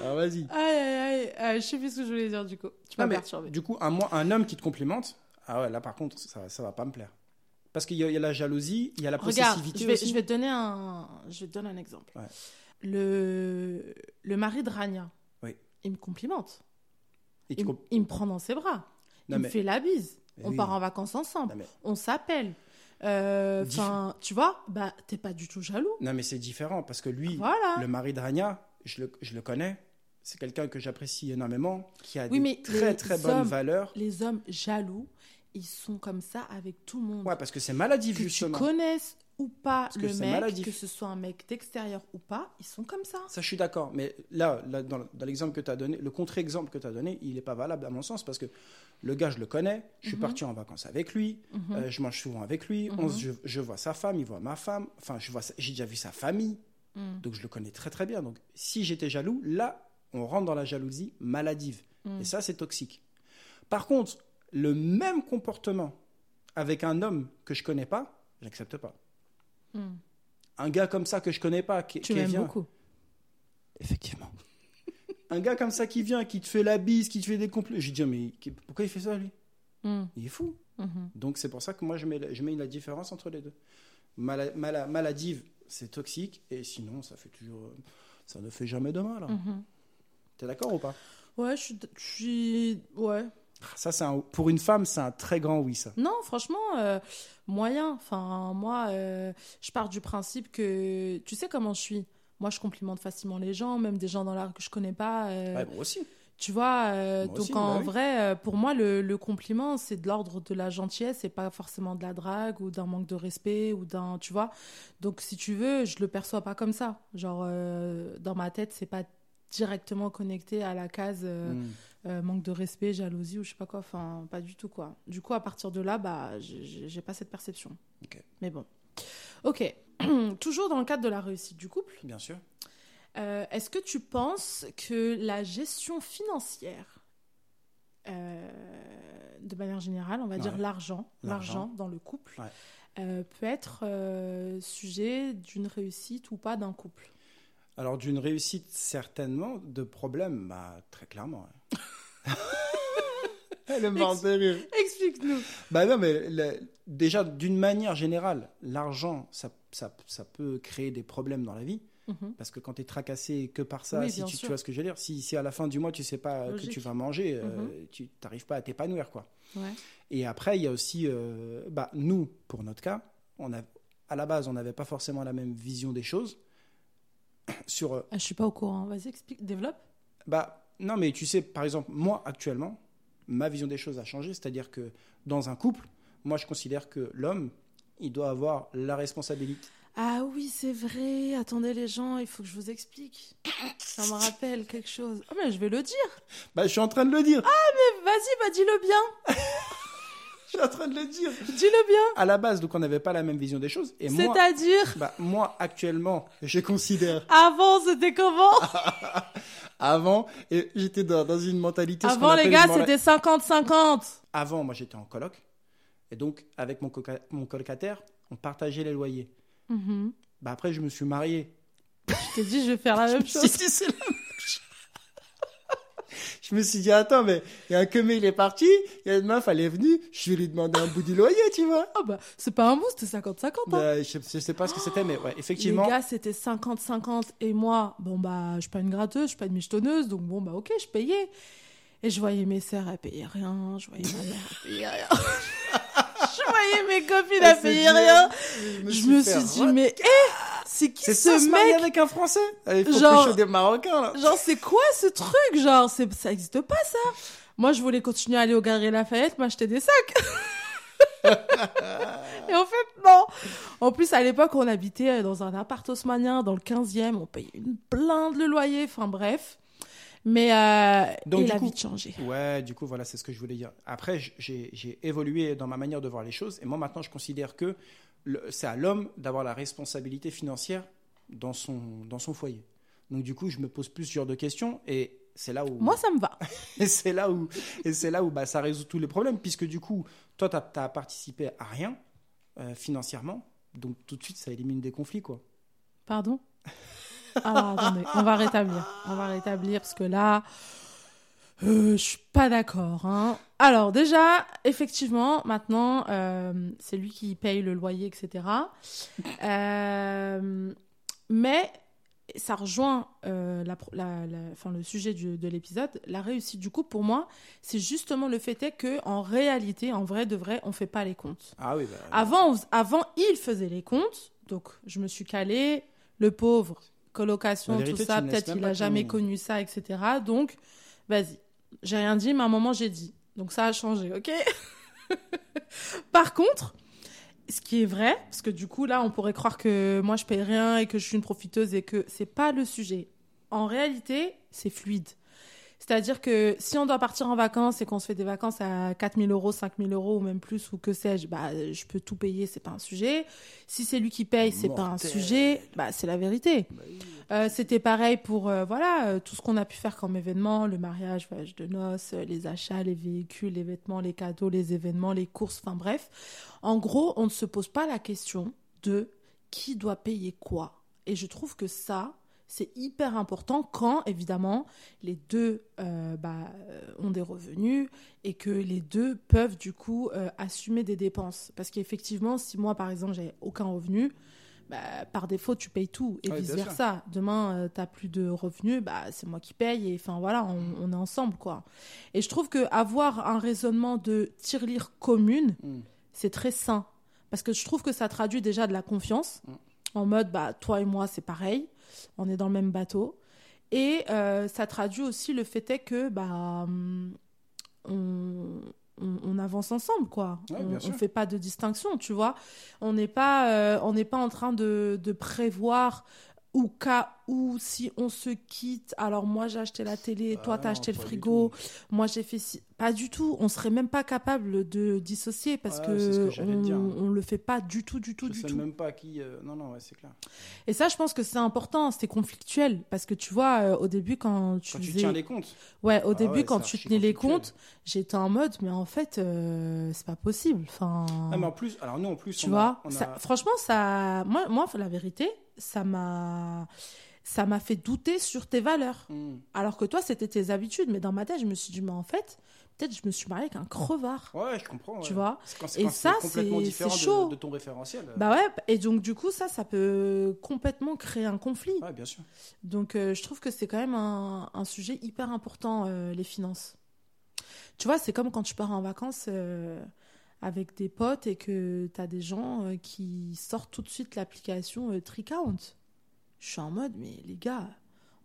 Speaker 5: Alors vas-y.
Speaker 4: Aïe, aïe, aïe. Euh, je sais plus ce que je voulais dire du coup. Tu m'as perturbé.
Speaker 5: du coup, un, un homme qui te complimente, ah ouais, là par contre, ça, ça va pas me plaire. Parce qu'il y, a- il y a la jalousie, il y a la
Speaker 4: Regarde,
Speaker 5: possessivité
Speaker 4: je vais,
Speaker 5: aussi.
Speaker 4: je vais te donner un, je vais te donner un exemple.
Speaker 5: Ouais.
Speaker 4: Le, le mari de Rania,
Speaker 5: Oui.
Speaker 4: il me complimente. Il, me-
Speaker 5: comp-
Speaker 4: il me prend dans ses bras.
Speaker 5: Non,
Speaker 4: il
Speaker 5: mais-
Speaker 4: me fait la bise.
Speaker 5: Mais
Speaker 4: on
Speaker 5: oui.
Speaker 4: part en vacances ensemble.
Speaker 5: Non, mais-
Speaker 4: On s'appelle. Euh, Enfin, tu vois, bah, t'es pas du tout jaloux.
Speaker 5: Non, mais c'est différent parce que lui,
Speaker 4: Voilà.
Speaker 5: le mari de Rania, je le, je le connais. C'est quelqu'un que j'apprécie énormément, qui a
Speaker 4: Oui,
Speaker 5: des
Speaker 4: mais
Speaker 5: très très bonnes valeurs.
Speaker 4: Les hommes jaloux, ils sont comme ça avec tout le monde.
Speaker 5: Ouais, parce que c'est maladif
Speaker 4: que tu
Speaker 5: justement.
Speaker 4: connaisses ou pas
Speaker 5: que
Speaker 4: le mec,
Speaker 5: maladif.
Speaker 4: que ce soit un mec d'extérieur ou pas, ils sont comme ça.
Speaker 5: Ça, je suis d'accord. Mais là, là, dans, dans l'exemple que tu as donné, le contre-exemple que tu as donné, il n'est pas valable à mon sens parce que le gars, je le connais. Je
Speaker 4: Mhm.
Speaker 5: suis parti en vacances avec lui. euh, je mange souvent avec lui.
Speaker 4: Mhm.
Speaker 5: je, je vois sa femme, il voit ma femme. Enfin, j'ai déjà vu sa famille.
Speaker 4: Mm.
Speaker 5: Donc, je le connais très, très bien. Donc, si j'étais jaloux, là, on rentre dans la jalousie maladive.
Speaker 4: Mm.
Speaker 5: Et ça, c'est toxique. Par contre, le même comportement avec un homme que je connais pas, j'accepte pas.
Speaker 4: Mm.
Speaker 5: Un gars comme ça que je connais pas, qui,
Speaker 4: Tu
Speaker 5: qui vient-
Speaker 4: beaucoup.
Speaker 5: Effectivement. [laughs] un gars comme ça qui vient, qui te fait la bise, qui te fait des compliments. Je dis, mais pourquoi il fait ça, lui?
Speaker 4: Mm.
Speaker 5: Il est fou.
Speaker 4: Mhm.
Speaker 5: Donc, c'est pour ça que moi, je mets, la- je mets la différence entre les deux. Mala- mala- maladive, c'est toxique, et sinon, ça fait toujours. Ça ne fait jamais de mal. hein.
Speaker 4: Mhm.
Speaker 5: T'es d'accord ou pas?
Speaker 4: Ouais, je suis. Ouais.
Speaker 5: Ça, c'est un- pour une femme, c'est un très grand oui, ça.
Speaker 4: Non, franchement, euh, moyen. Enfin, moi, euh, je pars du principe que. Tu sais comment je suis Moi, je complimente facilement les gens, même des gens dans la rue que je connais pas. euh,
Speaker 5: Ouais, moi aussi.
Speaker 4: Tu vois, euh, donc
Speaker 5: aussi,
Speaker 4: en
Speaker 5: bah oui.
Speaker 4: vrai, euh, pour moi, le, le compliment, c'est de l'ordre de la gentillesse, c'est pas forcément de la drague ou d'un manque de respect ou d'un, tu vois. Donc si tu veux, je le perçois pas comme ça. Genre, euh, dans ma tête, c'est pas directement connecté à la case euh,
Speaker 5: Mm.
Speaker 4: Euh, manque de respect, jalousie ou je sais pas quoi. Enfin, pas du tout quoi. Du coup, à partir de là, bah, j'ai- pas cette perception. Mais bon. Ok. [clears throat] Toujours dans le cadre de la réussite du couple.
Speaker 5: Bien sûr.
Speaker 4: Euh, Est-ce que tu penses que la gestion financière, euh, de manière générale, on va dire
Speaker 5: Ouais.
Speaker 4: l'argent,
Speaker 5: L'argent.
Speaker 4: l'argent dans le couple,
Speaker 5: Ouais.
Speaker 4: peut être sujet d'une réussite ou pas d'un couple?
Speaker 5: Alors, d'une réussite, certainement. De problème, bah, très clairement. [laughs] [laughs] Elle est morte de rire.
Speaker 4: Explique-nous.
Speaker 5: Bah non, mais déjà, d'une manière générale, l'argent, ça, ça, ça peut créer des problèmes dans la vie.
Speaker 4: Mhm.
Speaker 5: Parce que quand tu es tracassé que par ça,
Speaker 4: Oui,
Speaker 5: si tu, vois ce que je veux dire, si, si à la fin du mois tu sais pas
Speaker 4: Logique.
Speaker 5: que tu vas manger, euh,
Speaker 4: Mhm.
Speaker 5: tu n'arrives pas à t'épanouir. quoi.
Speaker 4: Ouais.
Speaker 5: Et après, il y a aussi, euh, bah, nous, pour notre cas, on a, à la base, on n'avait pas forcément la même vision des choses. [coughs] Sur, euh,
Speaker 4: Ah, je suis pas au courant. Vas-y, explique, développe.
Speaker 5: bah, non, mais tu sais, par exemple, moi, actuellement, ma vision des choses a changé. C'est-à-dire que dans un couple, moi, je considère que l'homme, il doit avoir la responsabilité.
Speaker 4: Ah oui, c'est vrai. Attendez les gens, il faut que je vous explique. Ça me rappelle quelque chose. Ah mais je vais le dire.
Speaker 5: Bah, je suis en train de le dire.
Speaker 4: Mais vas-y, bah dis-le bien. [laughs]
Speaker 5: Je suis en train de le dire.
Speaker 4: Dis-le bien.
Speaker 5: À la base, donc, on n'avait pas la même vision des choses. Et moi,
Speaker 4: C'est-à-dire,
Speaker 5: bah, moi, actuellement, je considère
Speaker 4: avant, c'était comment [laughs]
Speaker 5: avant, et j'étais dans, dans une mentalité.
Speaker 4: Avant, les gars, c'était 50-50.
Speaker 5: Avant, moi, j'étais en coloc. Et donc, avec mon, colocataire, on partageait les loyers.
Speaker 4: Mhm.
Speaker 5: Bah, après, je me suis marié.
Speaker 4: Je t'ai dit, je vais faire la [laughs] même
Speaker 5: Si,
Speaker 4: chose.
Speaker 5: si, c'est la même chose. Je me suis dit, attends, mais il y a un comé, il est parti, il y a une meuf, elle est venue, je vais lui demander un bout du loyer, tu vois.
Speaker 4: Ah bah, c'est pas un bout, c'était 50-50. hein.
Speaker 5: Bah, je, je sais pas ce que c'était, mais ouais,
Speaker 4: Les
Speaker 5: effectivement.
Speaker 4: gars, c'était 50-50. Et moi, bon, bah, je suis pas une gratteuse, je suis pas une michetonneuse. Donc, bon, bah, ok, je payais. Et je voyais mes sœurs, elles payaient rien. Je voyais ma mère, elle payait rien. [laughs] je voyais mes copines, elles
Speaker 5: Elle s'est
Speaker 4: payaient rien.
Speaker 5: me
Speaker 4: Je me suis dit, mais, eh, c'est qui ce
Speaker 5: ça,
Speaker 4: mec
Speaker 5: avec un Français? Il faut
Speaker 4: Genre-
Speaker 5: des Marocains, là.
Speaker 4: Genre, c'est quoi ce truc? Genre, c'est- ça existe pas, ça Moi, je voulais continuer à aller au Galeries Lafayette, m'acheter des sacs. [laughs] Et en fait, non. En plus, à l'époque, on habitait dans un appart haussmanien dans le 15e. On payait une blinde le loyer. Enfin, bref. Mais euh,
Speaker 5: Donc,
Speaker 4: il
Speaker 5: du
Speaker 4: a
Speaker 5: coup-
Speaker 4: vite changé.
Speaker 5: Ouais, du coup, voilà, c'est ce que je voulais dire. Après, j'ai j'ai évolué dans ma manière de voir les choses. Et moi, maintenant, je considère que c'est à l'homme d'avoir la responsabilité financière dans son, dans son foyer. Donc, du coup, je me pose plus ce genre de questions. Et c'est là où.
Speaker 4: Moi, ça me va. [laughs]
Speaker 5: Et c'est là où, et c'est là où bah, ça résout tous les problèmes. Puisque, du coup, toi, tu as, participé à rien euh, financièrement. Donc, tout de suite, ça élimine des conflits, quoi.
Speaker 4: Pardon? Alors, attendez. On va rétablir. On va rétablir parce que là... Euh, je suis pas d'accord. Hein. Alors déjà, effectivement, maintenant, euh, c'est lui qui paye le loyer, etc. Euh, mais ça rejoint euh, la, pro- la- la- enfin, le sujet du- de l'épisode. La réussite du couple, pour moi, c'est justement le fait est que en réalité, en vrai de vrai, on fait pas les comptes.
Speaker 5: Ah oui, bah,
Speaker 4: Avant, on avant, il faisait les comptes, donc je me suis calée, le pauvre, colocation, tout ça, peut-être
Speaker 5: même
Speaker 4: il
Speaker 5: pas
Speaker 4: a jamais connu ça, etc. Donc, vas-y. J'ai rien dit, mais à un moment, j'ai dit. Donc ça a changé, ok? [laughs] Par contre, ce qui est vrai, parce que du coup, là, on pourrait croire que moi, je paye rien et que je suis une profiteuse et que c'est pas le sujet. En réalité, c'est fluide. C'est-à-dire que si on doit partir en vacances et qu'on se fait des vacances à 4000 euros, 5000 euros ou même plus ou que sais-je, bah, je peux tout payer, c'est pas un sujet. Si c'est lui qui paye, c'est pas un sujet, bah, c'est la vérité. Euh, C'était pareil pour euh, voilà euh, tout ce qu'on a pu faire comme événement, le mariage, voyage de noces, les achats, les véhicules, les vêtements, les cadeaux, les événements, les courses, enfin bref. En gros, on ne se pose pas la question de qui doit payer quoi. Et je trouve que ça, c'est hyper important quand, évidemment, les deux euh, bah, euh, ont des revenus et que les deux peuvent, du coup, euh, assumer des dépenses. Parce qu'effectivement, si moi, par exemple, j'avais aucun revenu, bah, par défaut, tu payes tout et
Speaker 5: Ouais, bien
Speaker 4: vice-versa. Demain, tu n'as plus de revenus, bah, c'est moi qui paye et enfin voilà, on, on est ensemble, quoi. Et je trouve que avoir un raisonnement de tirelire commune,
Speaker 5: Mm.
Speaker 4: c'est très sain. Parce que je trouve que ça traduit déjà de la confiance.
Speaker 5: Mm.
Speaker 4: En mode, bah, toi et moi, c'est pareil. On est dans le même bateau. Et euh, ça traduit aussi le fait est que bah, hum, on, on- on avance ensemble, quoi.
Speaker 5: Ouais,
Speaker 4: on ne fait pas de distinction, tu vois. On n'est pas, euh, on n'est pas en train de, de prévoir au cas où si on se quitte, alors moi j'ai acheté la télé,
Speaker 5: Ah
Speaker 4: toi t'as
Speaker 5: non,
Speaker 4: acheté le frigo, moi j'ai fait ci. Pas du tout. On serait même pas capable de dissocier parce que, on,
Speaker 5: dire.
Speaker 4: on le fait pas du tout, du tout,
Speaker 5: Je
Speaker 4: du
Speaker 5: sais
Speaker 4: tout.
Speaker 5: même pas qui. euh, Non, non, ouais, c'est clair.
Speaker 4: Et ça, je pense que c'est important, c'est conflictuel parce que tu vois, euh, au début quand tu
Speaker 5: Quand tu tiens les comptes.
Speaker 4: Ouais, au
Speaker 5: Ah
Speaker 4: début,
Speaker 5: ouais,
Speaker 4: quand tu tenais les comptes, j'étais en mode, mais en fait, euh, c'est pas possible. Enfin,
Speaker 5: Ah, mais en plus, alors nous, en plus,
Speaker 4: tu
Speaker 5: on
Speaker 4: vois,
Speaker 5: a, on a-
Speaker 4: ça- franchement, ça, moi, moi, la vérité, ça m'a, ça m'a fait douter sur tes valeurs.
Speaker 5: Hmm.
Speaker 4: Alors que toi, c'était tes habitudes, mais dans ma tête, je me suis dit, mais en fait, peut-être je me suis mariée avec un crevard.
Speaker 5: Ouais, je comprends.
Speaker 4: Tu
Speaker 5: ouais.
Speaker 4: vois
Speaker 5: quand
Speaker 4: Et ça,
Speaker 5: c'est complètement
Speaker 4: c'est-
Speaker 5: différent
Speaker 4: c'est
Speaker 5: de-
Speaker 4: chaud.
Speaker 5: De, ton référentiel. euh,
Speaker 4: Bah ouais, et donc du coup, ça, ça peut complètement créer un conflit.
Speaker 5: Ouais, bien sûr.
Speaker 4: Donc, euh, je trouve que c'est quand même un, un sujet hyper important, euh, les finances. Tu vois, c'est comme quand tu pars en vacances euh, avec des potes et que tu as des gens qui sortent tout de suite l'application Tricount. Je suis en mode, mais les gars,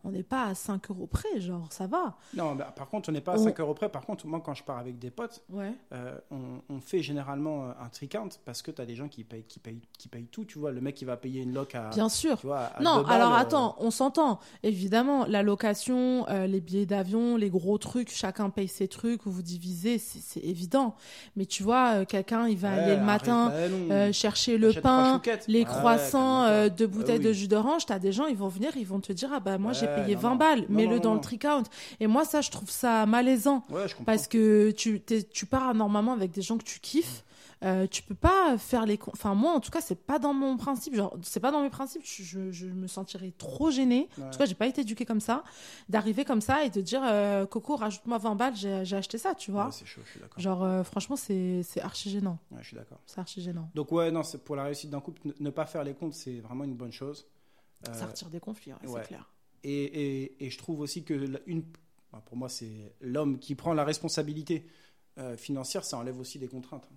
Speaker 4: on n'est pas à 5 euros près, genre, ça va.
Speaker 5: Non, bah, par contre, on n'est pas à
Speaker 4: On-
Speaker 5: 5 euros près. Par contre, moi, quand je pars avec des potes,
Speaker 4: Ouais.
Speaker 5: euh, on, on fait généralement euh, un tricount parce que tu as des gens qui payent, qui, payent, qui payent tout. Tu vois, le mec, il va payer une loc à.
Speaker 4: Bien sûr.
Speaker 5: Tu vois, à
Speaker 4: Non,
Speaker 5: balles,
Speaker 4: alors
Speaker 5: euh,
Speaker 4: attends, on s'entend. Évidemment, la location, euh, les billets d'avion, les gros trucs, chacun paye ses trucs, vous divisez, c'est évident. Mais tu vois, quelqu'un, il va
Speaker 5: ouais,
Speaker 4: aller le matin
Speaker 5: bah
Speaker 4: chercher le pain, les croissants, euh, deux
Speaker 5: Bah
Speaker 4: bouteilles de jus d'orange. T'as des gens, ils vont venir, ils vont te dire, ah bah moi j'ai Payé
Speaker 5: non,
Speaker 4: 20
Speaker 5: non.
Speaker 4: balles, mets-le dans le tricount. Et moi, ça, je trouve ça malaisant.
Speaker 5: Ouais, je comprends.
Speaker 4: Parce que tu, pars normalement avec des gens que tu kiffes. Euh, tu peux pas faire les. Enfin, moi, en tout cas, c'est pas dans mon principe. Genre, c'est pas dans mes principes. Je, je- je me sentirais trop gênée. En tout cas, j'ai pas été éduquée comme ça. D'arriver comme ça et de dire euh, Coco, rajoute-moi 20 balles, j'ai acheté ça, tu vois.
Speaker 5: Ouais, c'est chaud, je suis d'accord.
Speaker 4: Genre, euh, franchement, c'est archi gênant.
Speaker 5: Ouais, je suis d'accord.
Speaker 4: C'est archi gênant.
Speaker 5: Donc, ouais, non, c'est pour la réussite d'un couple, ne, pas faire les comptes, c'est vraiment une bonne chose. Euh,
Speaker 4: Ça retire des conflits, c'est clair.
Speaker 5: Et, et- et je trouve aussi que une, bah, pour moi, c'est l'homme qui prend la responsabilité euh, financière, ça enlève aussi des contraintes.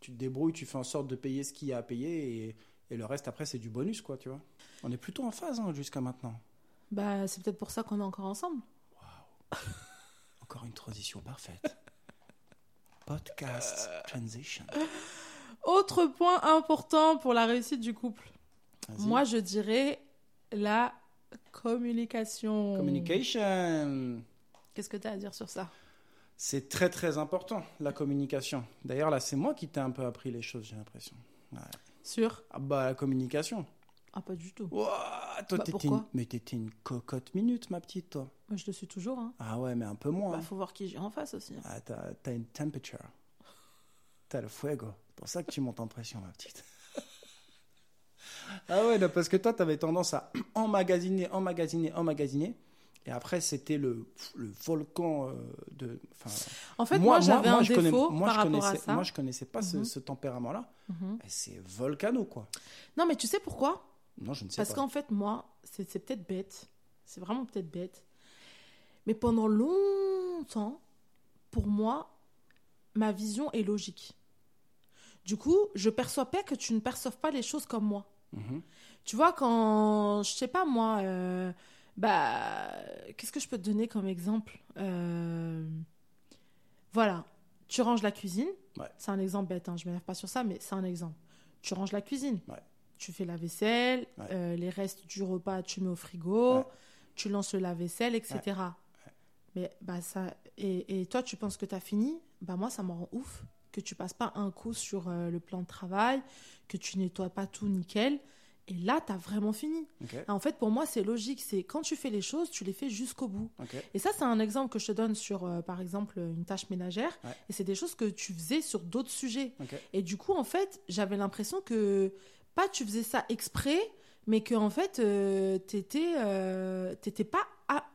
Speaker 5: Tu te débrouilles, tu fais en sorte de payer ce qu'il y a à payer et, et le reste après, c'est du bonus, quoi, tu vois. On est plutôt en phase hein, jusqu'à maintenant.
Speaker 4: Bah, c'est peut-être pour ça qu'on est encore ensemble.
Speaker 5: Encore une transition parfaite. [laughs] Podcast transition.
Speaker 4: Autre point important pour la réussite du couple. Moi, je dirais la communication.
Speaker 5: Communication.
Speaker 4: Qu'est-ce que tu as à dire sur ça?
Speaker 5: C'est très très important, la communication. D'ailleurs, là, c'est moi qui t'ai un peu appris les choses, j'ai l'impression. Ouais.
Speaker 4: Sur?
Speaker 5: Ah bah, la communication.
Speaker 4: Ah, pas du tout.
Speaker 5: Ouah, toi,
Speaker 4: Bah,
Speaker 5: t'étais une... Mais t'étais une cocotte minute, ma petite, toi.
Speaker 4: Moi, je le suis toujours. Hein.
Speaker 5: Ah ouais, mais un peu moins.
Speaker 4: Bah,
Speaker 5: hein.
Speaker 4: faut voir qui j'ai en face aussi. hein.
Speaker 5: Ah, t'as, t'as une temperature. T'as le fuego. C'est pour ça que tu montes en pression, ma petite. Ah ouais, non, parce que toi, t'avais tendance à emmagasiner, emmagasiner, emmagasiner. Et après, c'était le, le volcan euh, de.
Speaker 4: En fait, moi, j'avais un
Speaker 5: je connais-
Speaker 4: défaut
Speaker 5: moi,
Speaker 4: par
Speaker 5: je
Speaker 4: rapport à
Speaker 5: connaissais-
Speaker 4: ça.
Speaker 5: Moi, je connaissais pas ce,
Speaker 4: Mhm.
Speaker 5: ce tempérament-là.
Speaker 4: Mhm.
Speaker 5: C'est volcano, quoi.
Speaker 4: Non, mais tu sais pourquoi?
Speaker 5: Non, je ne sais
Speaker 4: Parce
Speaker 5: pas.
Speaker 4: qu'en fait, moi, c'est c'est peut-être bête. C'est vraiment peut-être bête. Mais pendant longtemps, pour moi, ma vision est logique. Du coup, je perçois pas que tu ne perçoives pas les choses comme moi.
Speaker 5: Mhm.
Speaker 4: Tu vois, quand, je sais pas moi, euh, bah, qu'est-ce que je peux te donner comme exemple Euh, Voilà, tu ranges la cuisine.
Speaker 5: Ouais.
Speaker 4: C'est un exemple bête, hein, je m'énerve pas sur ça, mais c'est un exemple. Tu ranges la cuisine.
Speaker 5: Ouais.
Speaker 4: Tu fais la vaisselle,
Speaker 5: Ouais.
Speaker 4: euh, les restes du repas, tu mets au frigo, tu lances le lave-vaisselle, etc. Mais bah ça, et, et toi, tu penses que tu as fini? Bah moi, ça me rend ouf que tu passes pas un coup sur euh, le plan de travail, que tu nettoies pas tout nickel. Et là, tu as vraiment fini.
Speaker 5: Ok,
Speaker 4: En fait, pour moi, c'est logique. C'est quand tu fais les choses, tu les fais jusqu'au bout. Et ça, c'est un exemple que je te donne sur, euh, par exemple, une tâche ménagère.
Speaker 5: Ouais.
Speaker 4: Et c'est des choses que tu faisais sur d'autres sujets. Et du coup, en fait, j'avais l'impression que pas tu faisais ça exprès, mais que en fait, euh, t'étais, euh, t'étais pas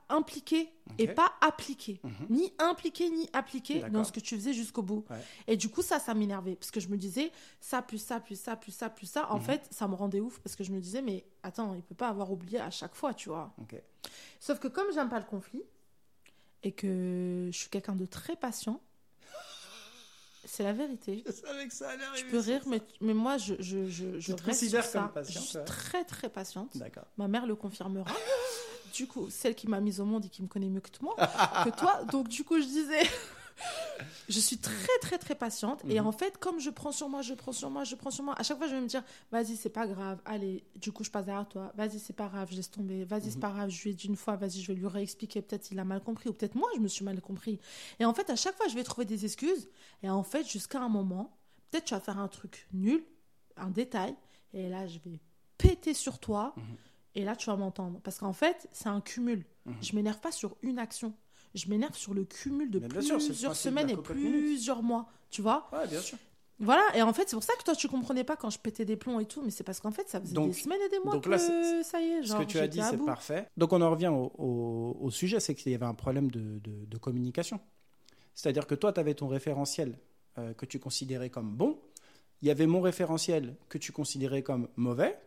Speaker 4: impliqué et pas appliqué,
Speaker 5: Mhm.
Speaker 4: ni impliqué ni appliqué dans ce que tu faisais jusqu'au bout.
Speaker 5: Ouais.
Speaker 4: Et du coup, ça, ça m'énervait parce que je me disais ça plus ça plus ça plus ça plus ça. En
Speaker 5: Mhm.
Speaker 4: fait, ça me rendait ouf parce que je me disais mais attends, il peut pas avoir oublié à chaque fois, tu vois. Sauf que comme j'aime pas le conflit et que je suis quelqu'un de très patient, c'est la vérité.
Speaker 5: Je savais que ça allait
Speaker 4: Tu peux rire, mais, mais moi, je, je, je, je
Speaker 5: te
Speaker 4: reste sur ça.
Speaker 5: patiente,
Speaker 4: Je suis
Speaker 5: ouais.
Speaker 4: très, très patiente.
Speaker 5: D'accord.
Speaker 4: Ma mère le confirmera. [laughs] du coup, celle qui m'a mise au monde et qui me connaît mieux que moi, que toi. Donc, du coup, je disais, [laughs] je suis très, très, très patiente. Et
Speaker 5: Mhm.
Speaker 4: en fait, comme je prends sur moi, je prends sur moi, je prends sur moi, à chaque fois, je vais me dire, vas-y, c'est pas grave. Allez, du coup, je passe derrière toi. Vas-y, c'est pas grave, je laisse tomber. Vas-y,
Speaker 5: Mhm.
Speaker 4: c'est pas grave, je lui ai dit une fois, vas-y, je vais lui réexpliquer. Peut-être il a mal compris, ou peut-être moi, je me suis mal compris. Et en fait, à chaque fois, je vais trouver des excuses. Et en fait, jusqu'à un moment, peut-être tu vas faire un truc nul, un détail. Et là, je vais péter sur toi.
Speaker 5: Mhm.
Speaker 4: Et là, tu vas m'entendre. Parce qu'en fait, c'est un cumul.
Speaker 5: Mhm.
Speaker 4: Je m'énerve pas sur une action. Je m'énerve sur le cumul de
Speaker 5: sûr,
Speaker 4: plusieurs
Speaker 5: de
Speaker 4: semaines et plusieurs mois. Tu vois
Speaker 5: Ouais, bien sûr.
Speaker 4: Voilà. Et en fait, c'est pour ça que toi, tu comprenais pas quand je pétais des plombs et tout. Mais c'est parce qu'en fait, ça faisait
Speaker 5: Donc-
Speaker 4: des semaines et des mois
Speaker 5: donc
Speaker 4: que
Speaker 5: là, c'est-
Speaker 4: ça y est.
Speaker 5: Ce
Speaker 4: Genre,
Speaker 5: que tu as dit, c'est parfait. Donc on en revient au, au- au sujet, c'est qu'il y avait un problème de, de- de communication. C'est-à-dire que toi, tu avais ton référentiel euh, que tu considérais comme bon. Il y avait mon référentiel que tu considérais comme mauvais.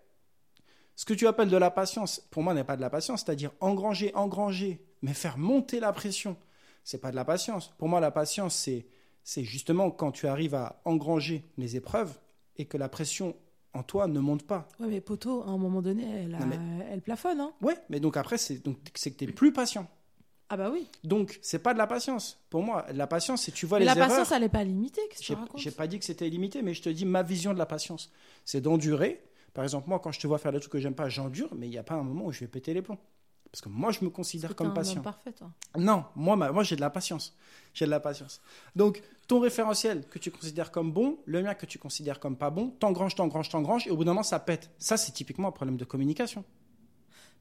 Speaker 5: Ce que tu appelles de la patience, pour moi, n'est pas de la patience. C'est-à-dire engranger, engranger, mais faire monter la pression, c'est pas de la patience. Pour moi, la patience, c'est c'est justement quand tu arrives à engranger les épreuves et que la pression en toi ne monte pas.
Speaker 4: Ouais, mais poteau, à un moment donné, elle, a-
Speaker 5: Non, mais-
Speaker 4: elle plafonne. Hein.
Speaker 5: Ouais, mais donc après, c'est donc c'est que tu es plus patient.
Speaker 4: Ah bah oui.
Speaker 5: Donc, c'est pas de la patience. Pour moi, la patience, c'est tu vois
Speaker 4: Mais
Speaker 5: les
Speaker 4: la
Speaker 5: erreurs.
Speaker 4: patience, elle n'est pas limitée. Qu'est-ce que tu racontes?
Speaker 5: j'ai pas dit que c'était limité, mais je te dis ma vision de la patience. C'est d'endurer. Par exemple, moi, quand je te vois faire des trucs que j'aime pas, j'endure, mais il n'y a pas un moment où je vais péter les plombs. Parce que moi, je me considère comme patient.
Speaker 4: parfait, toi.
Speaker 5: Non, moi, ma- moi j'ai de la patience. J'ai de la patience. Donc, ton référentiel que tu considères comme bon, le mien que tu considères comme pas bon, t'engranges, t'engranges, t'engranges, et au bout d'un moment, ça pète. Ça, c'est typiquement un problème de communication.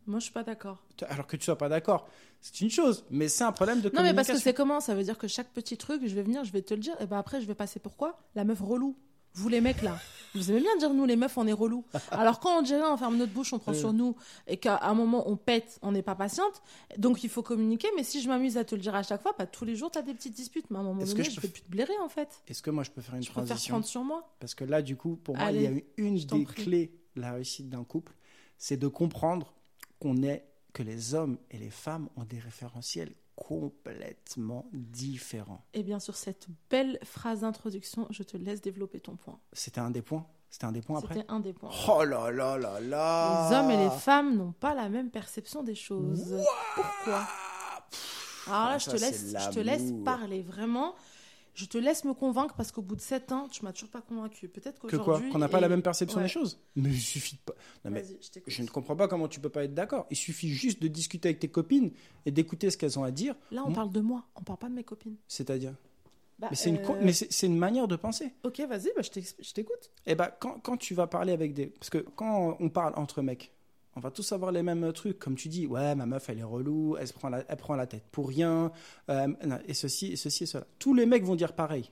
Speaker 4: Moi, je suis pas d'accord.
Speaker 5: Alors que tu sois pas d'accord, c'est une chose, mais c'est un problème de
Speaker 4: Non, mais
Speaker 5: communication.
Speaker 4: parce que c'est comment? Ça veut dire que chaque petit truc, je vais venir, je vais te le dire, et ben après, je vais passer pourquoi? La meuf relou. Vous les mecs là, vous aimez bien dire nous les meufs on est relou. Alors quand on dirait on ferme notre bouche, on prend
Speaker 5: Euh.
Speaker 4: sur nous et qu'à un moment on pète, on n'est pas patiente. Donc il faut communiquer. Mais si je m'amuse à te le dire à chaque fois, pas tous les jours t'as des petites disputes. Mais à un moment
Speaker 5: Est-ce
Speaker 4: donné,
Speaker 5: que
Speaker 4: je,
Speaker 5: peux-
Speaker 4: plus te blairer en fait.
Speaker 5: Est-ce que moi, je peux faire une
Speaker 4: Je
Speaker 5: transition
Speaker 4: prendre sur moi.
Speaker 5: Parce que là, du coup, pour moi, il y a une des
Speaker 4: prie.
Speaker 5: clés de la réussite d'un couple, c'est de comprendre qu'on est, que les hommes et les femmes ont des référentiels complètement différents.
Speaker 4: Et bien sur cette belle phrase d'introduction, je te laisse développer ton point.
Speaker 5: C'était un des points? C'était un des points après?
Speaker 4: C'était un des points.
Speaker 5: Oh là là là là.
Speaker 4: Les hommes et les femmes n'ont pas la même perception des choses. Pourquoi? Alors là, je
Speaker 5: Ça,
Speaker 4: te, laisse, je te laisse parler, vraiment. Je te laisse me convaincre parce qu'au bout de 7 ans, tu m'as toujours pas convaincu. Peut-être
Speaker 5: Que quoi
Speaker 4: qu'aujourd'hui.
Speaker 5: Qu'on n'a pas
Speaker 4: et-
Speaker 5: la même perception
Speaker 4: Ouais.
Speaker 5: des choses Mais il suffit de pas. Non, mais
Speaker 4: je
Speaker 5: ne comprends pas comment tu peux pas être d'accord. Il suffit juste de discuter avec tes copines et d'écouter ce qu'elles ont à dire.
Speaker 4: Là, on
Speaker 5: Moi-
Speaker 4: parle de moi, on parle pas de mes copines.
Speaker 5: C'est-à-dire.
Speaker 4: Bah,
Speaker 5: Mais c'est une,
Speaker 4: euh,
Speaker 5: mais c'est une manière de penser.
Speaker 4: Ok, vas-y, bah, je t'écoute.
Speaker 5: Eh ben, quand, quand tu vas parler avec des... Parce que quand on parle entre mecs, on va tous avoir les mêmes trucs. Comme tu dis, ouais, ma meuf, elle est relou, elle, se prend, la, elle prend la tête pour rien, euh, et ceci, et ceci, et cela. Tous les mecs vont dire pareil.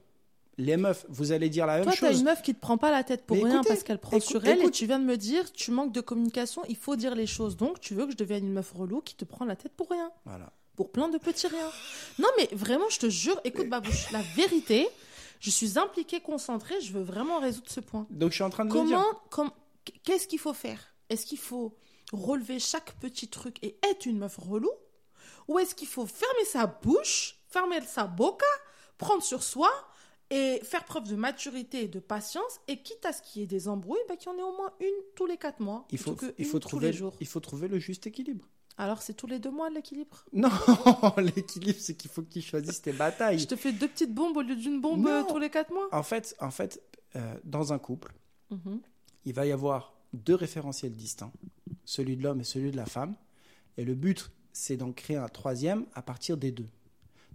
Speaker 5: Les meufs, vous allez dire la même
Speaker 4: Toi, t'as
Speaker 5: chose.
Speaker 4: une meuf qui te prend pas la tête pour
Speaker 5: Mais
Speaker 4: rien
Speaker 5: écoutez,
Speaker 4: parce qu'elle prend
Speaker 5: écoute-
Speaker 4: sur elle et
Speaker 5: écoute.
Speaker 4: tu viens de me dire, tu manques de communication, il faut dire les choses. Donc, tu veux que je devienne une meuf relou qui te prend la tête pour rien.
Speaker 5: Voilà.
Speaker 4: pour plein de petits riens. Non, mais vraiment, je te jure, écoute, Babouche, la vérité, je suis impliquée, concentrée, je veux vraiment résoudre ce point.
Speaker 5: Donc, je suis en train de le dire.
Speaker 4: Comment, com- qu'est-ce qu'il faut faire? Est-ce qu'il faut relever chaque petit truc et être une meuf relou? Ou est-ce qu'il faut fermer sa bouche, fermer sa boca, prendre sur soi et faire preuve de maturité et de patience? Et quitte à ce qu'il y ait des embrouilles, bah, qu'il y en ait au moins une tous les quatre mois.
Speaker 5: Il faut, il, faut
Speaker 4: tous
Speaker 5: trouver,
Speaker 4: les jours.
Speaker 5: il faut trouver le juste équilibre.
Speaker 4: Alors c'est tous les deux mois l'équilibre?
Speaker 5: Non, [laughs] l'équilibre, c'est qu'il faut que tu choisisses tes batailles.
Speaker 4: Je te fais deux petites bombes au lieu d'une bombe euh,
Speaker 5: Non.
Speaker 4: tous les quatre mois?
Speaker 5: En fait, en fait euh, dans un couple,
Speaker 4: Mhm.
Speaker 5: il va y avoir deux référentiels distincts, celui de l'homme et celui de la femme. Et le but, c'est d'en créer un troisième à partir des deux.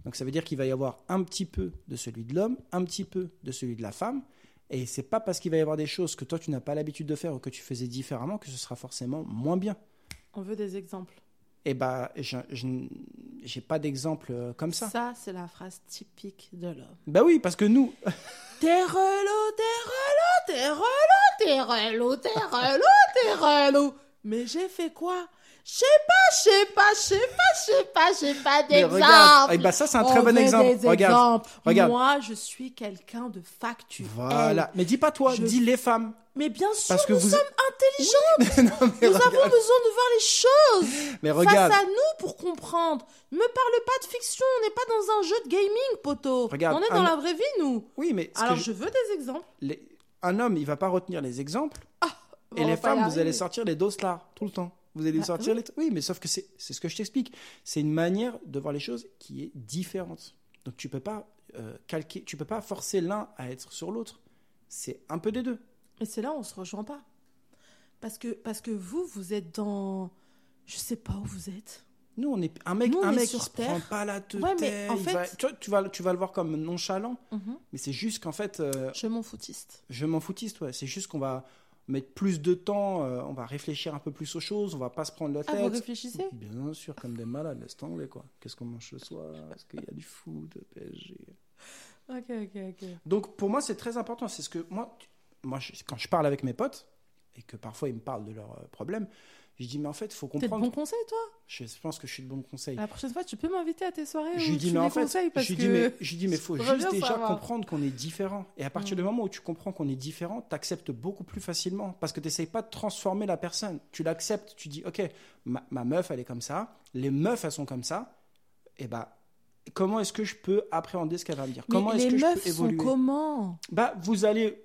Speaker 5: Donc ça veut dire qu'il va y avoir un petit peu de celui de l'homme, un petit peu de celui de la femme. Et c'est pas parce qu'il va y avoir des choses que toi tu n'as pas l'habitude de faire ou que tu faisais différemment que ce sera forcément moins bien.
Speaker 4: On veut des exemples.
Speaker 5: Et bah, je je- j'ai pas d'exemple euh, comme ça.
Speaker 4: Ça, c'est la phrase typique de l'homme.
Speaker 5: Bah oui, parce que nous, [laughs]
Speaker 4: T'es relou, t'es relou, t'es relou, t'es relou, t'es relou, t'es relou. Mais j'ai fait quoi? Je sais pas, je sais pas, je sais pas, je sais pas, j'ai pas d'exemple.
Speaker 5: eh ben ça, c'est un très
Speaker 4: On
Speaker 5: bon exemple.
Speaker 4: des
Speaker 5: Regarde,
Speaker 4: exemples.
Speaker 5: regarde.
Speaker 4: Moi, je suis quelqu'un de factuel.
Speaker 5: voilà. Mais dis pas toi,
Speaker 4: Je-
Speaker 5: dis les femmes.
Speaker 4: Mais bien sûr,
Speaker 5: Parce que
Speaker 4: nous
Speaker 5: vous-
Speaker 4: sommes intelligents. [laughs]
Speaker 5: Mais non,
Speaker 4: Nous
Speaker 5: regarde.
Speaker 4: avons besoin de voir les choses [laughs]
Speaker 5: Mais regarde.
Speaker 4: face à nous pour comprendre. Ne me parle pas de fiction, on n'est pas dans un jeu de gaming, poteau.
Speaker 5: Regarde,
Speaker 4: on est dans
Speaker 5: un-
Speaker 4: la vraie vie, nous.
Speaker 5: Oui, mais
Speaker 4: Alors,
Speaker 5: je-
Speaker 4: je veux des exemples.
Speaker 5: les- un homme, il va pas retenir les exemples. Et les femmes, vous allez sortir les doses là tout le temps. Vous allez
Speaker 4: Bah,
Speaker 5: sortir
Speaker 4: oui.
Speaker 5: les. Oui, mais sauf que c'est ce que je t'explique. C'est une manière de voir les choses qui est différente. Donc tu peux pas euh, calquer, tu peux pas forcer l'un à être sur l'autre. C'est un peu des deux.
Speaker 4: Et c'est là où on se rejoint pas. Parce que, parce que vous, vous êtes dans. Je sais pas où vous êtes.
Speaker 5: Nous, on est un mec,
Speaker 4: Nous,
Speaker 5: un mec
Speaker 4: sur
Speaker 5: se
Speaker 4: Terre.
Speaker 5: prend pas la tête.
Speaker 4: Ouais, mais en fait-
Speaker 5: va- tu, vois, tu vas, tu vas le voir comme nonchalant,
Speaker 4: Mhm.
Speaker 5: mais c'est juste qu'en fait, euh,
Speaker 4: Je m'en foutiste.
Speaker 5: je m'en foutiste. Ouais. C'est juste qu'on va mettre plus de temps, euh, on va réfléchir un peu plus aux choses, on va pas se prendre la
Speaker 4: Ah,
Speaker 5: tête.
Speaker 4: vous réfléchissez
Speaker 5: Bien sûr, comme des malades, laisse tomber quoi. Qu'est-ce qu'on mange ce soir? Est-ce qu'il y a du foot, PSG
Speaker 4: Ok, ok, ok.
Speaker 5: Donc pour moi, c'est très important. C'est ce que moi, tu- moi je- quand je parle avec mes potes et que parfois ils me parlent de leurs euh, problèmes, je dis mais en fait, il faut
Speaker 4: T'es de
Speaker 5: comprendre.
Speaker 4: bons conseils, toi?
Speaker 5: Je pense que je suis de bons conseils.
Speaker 4: La prochaine fois, tu peux m'inviter à tes soirées
Speaker 5: Je
Speaker 4: où
Speaker 5: lui dis
Speaker 4: tu
Speaker 5: mais en fait,
Speaker 4: parce
Speaker 5: je
Speaker 4: que...
Speaker 5: dis mais je dis mais [laughs] faut juste déjà comprendre qu'on est différent. Et à partir du moment où tu comprends qu'on est différent, tu acceptes beaucoup plus facilement parce que tu n'essayes pas de transformer la personne. Tu l'acceptes, tu dis ok, ma, ma meuf elle est comme ça, les meufs elles sont comme ça. Et bah comment est-ce que je peux appréhender ce qu'elle va me dire?
Speaker 4: Mais
Speaker 5: Comment est-ce
Speaker 4: les
Speaker 5: que je
Speaker 4: meufs
Speaker 5: peux
Speaker 4: sont
Speaker 5: évoluer?
Speaker 4: comment?
Speaker 5: Bah, vous allez,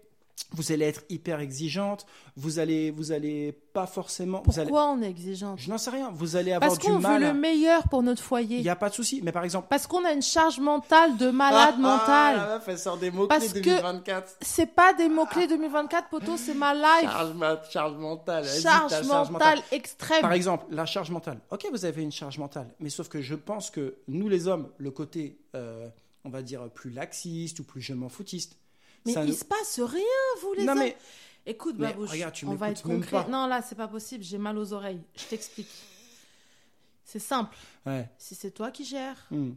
Speaker 5: vous allez être hyper exigeante. Vous allez, vous allez pas forcément. vous allez,
Speaker 4: Pourquoi on est exigeante?
Speaker 5: Je n'en sais rien. Vous allez avoir
Speaker 4: Parce
Speaker 5: du
Speaker 4: qu'on veut
Speaker 5: mal.
Speaker 4: le meilleur pour notre
Speaker 5: Il
Speaker 4: foyer.
Speaker 5: n'y a pas de souci. Mais par exemple.
Speaker 4: Parce qu'on a une charge mentale de malade
Speaker 5: Ah,
Speaker 4: mental.
Speaker 5: la meuf, elle sort des mots
Speaker 4: Parce
Speaker 5: clés
Speaker 4: que-
Speaker 5: 2024.
Speaker 4: C'est pas des mots-clés 2024, poto, c'est ma life.
Speaker 5: Charge, ma- charge mentale.
Speaker 4: Charge,
Speaker 5: ta
Speaker 4: mentale extrême.
Speaker 5: Par exemple, la charge mentale. Ok, vous avez une charge mentale, mais sauf que je pense que nous les hommes, le côté, euh, on va dire plus laxiste ou plus je m'en foutiste.
Speaker 4: Mais
Speaker 5: ça
Speaker 4: il se passe rien, vous les
Speaker 5: Non
Speaker 4: hommes.
Speaker 5: mais
Speaker 4: Écoute,
Speaker 5: Mais
Speaker 4: Babouche,
Speaker 5: regarde, tu
Speaker 4: on va être concret.
Speaker 5: pas.
Speaker 4: Non, là, c'est pas possible, j'ai mal aux oreilles. Je t'explique. C'est simple.
Speaker 5: ouais.
Speaker 4: Si c'est toi qui gères,
Speaker 5: Hmm,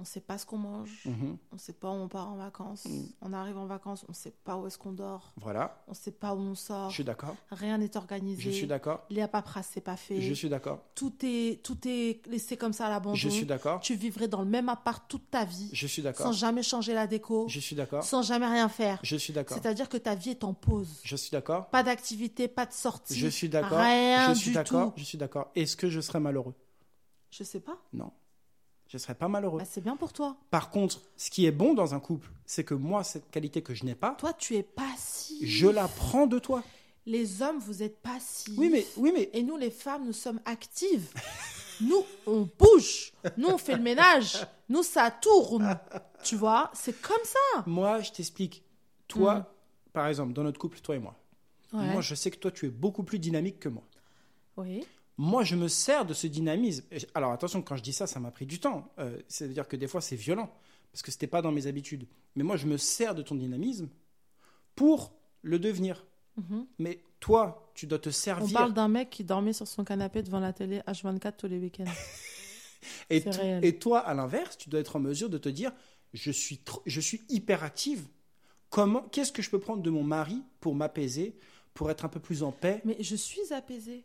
Speaker 4: on sait pas ce qu'on mange,
Speaker 5: mhm.
Speaker 4: on sait pas où on part en vacances,
Speaker 5: Mm.
Speaker 4: on arrive en vacances, on sait pas où est-ce qu'on dort,
Speaker 5: Voilà,
Speaker 4: on sait pas où on sort,
Speaker 5: je suis d'accord.
Speaker 4: rien n'est organisé.
Speaker 5: Je suis d'accord.
Speaker 4: Les paperasse, c'est pas fait.
Speaker 5: Je suis d'accord.
Speaker 4: Tout est, tout est laissé comme ça à l'abandon.
Speaker 5: Je suis d'accord.
Speaker 4: Tu vivrais dans le même appart toute ta vie,
Speaker 5: Je suis
Speaker 4: sans
Speaker 5: d'accord.
Speaker 4: jamais changer la déco,
Speaker 5: Je suis d'accord.
Speaker 4: sans jamais rien faire.
Speaker 5: Je suis d'accord.
Speaker 4: C'est-à-dire que ta vie est en pause.
Speaker 5: Je suis d'accord.
Speaker 4: Pas d'activité, pas de sortie.
Speaker 5: Je suis d'accord.
Speaker 4: Rien
Speaker 5: Je suis d'accord. Je suis d'accord. Est-ce que je serais malheureux
Speaker 4: Je sais pas.
Speaker 5: Non. Je serais pas malheureux.
Speaker 4: Bah, c'est bien pour toi.
Speaker 5: Par contre, ce qui est bon dans un couple, c'est que moi, cette qualité que je n'ai pas,
Speaker 4: Toi, tu es passif.
Speaker 5: je la prends de toi.
Speaker 4: Les hommes, vous êtes passifs.
Speaker 5: Oui, mais, oui, mais
Speaker 4: Et nous, les femmes, nous sommes actives. [laughs] nous, on bouge. Nous, on fait le ménage. Nous, ça tourne. Tu vois, c'est comme ça.
Speaker 5: moi, je t'explique. Toi, par exemple, dans notre couple, toi et moi,
Speaker 4: Mm. Ouais.
Speaker 5: moi, je sais que toi, tu es beaucoup plus dynamique que moi.
Speaker 4: Oui.
Speaker 5: Moi, je me sers de ce dynamisme. Alors, attention, quand je dis ça, ça m'a pris du temps. Euh, C'est-à-dire que des fois, c'est violent, parce que c'était pas dans mes habitudes. Mais moi, je me sers de ton dynamisme pour le devenir.
Speaker 4: Mhm.
Speaker 5: Mais toi, tu dois te
Speaker 4: On
Speaker 5: servir.
Speaker 4: parle d'un mec qui dormait sur son canapé devant la télé H24 tous les week-ends. [laughs]
Speaker 5: et, toi, à l'inverse, tu dois être en mesure de te dire je suis, je suis hyperactive. Comment, qu'est-ce que je peux prendre de mon mari pour m'apaiser, pour être un peu plus en paix?
Speaker 4: Mais je suis apaisée.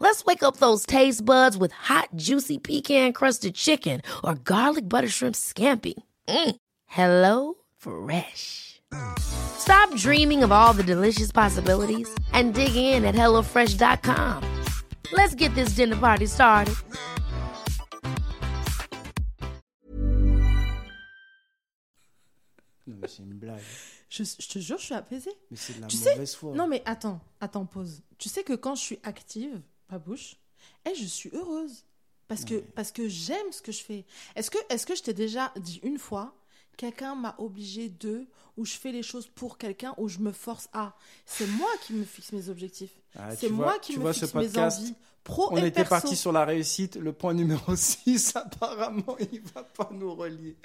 Speaker 6: Let's wake up those taste buds with hot, juicy pecan crusted chicken or garlic butter shrimp scampi. Mm. Hello Fresh. Stop dreaming of all the delicious possibilities and dig in at HelloFresh.com. Let's get this dinner party started.
Speaker 5: Non, mais c'est une blague.
Speaker 4: Je, je te jure, je suis apaisée.
Speaker 5: Mais c'est de la
Speaker 4: Tu sais-
Speaker 5: mauvaise foi.
Speaker 4: Non, mais attends, attends, pause. Tu sais que quand je suis active, pas bouche, et je suis heureuse. Parce que, parce que j'aime ce que je fais. Est-ce que, est que je t'ai déjà dit une fois, quelqu'un m'a obligé de, ou je fais les choses pour quelqu'un, ou je me force à? C'est moi qui me fixe mes objectifs.
Speaker 5: Ah,
Speaker 4: c'est moi
Speaker 5: vois-
Speaker 4: qui me
Speaker 5: vois
Speaker 4: fixe mes envies. Pro
Speaker 5: On
Speaker 4: et
Speaker 5: était
Speaker 4: perso.
Speaker 5: parti sur la réussite. Le point numéro [laughs] 6, apparemment, il va pas nous relier.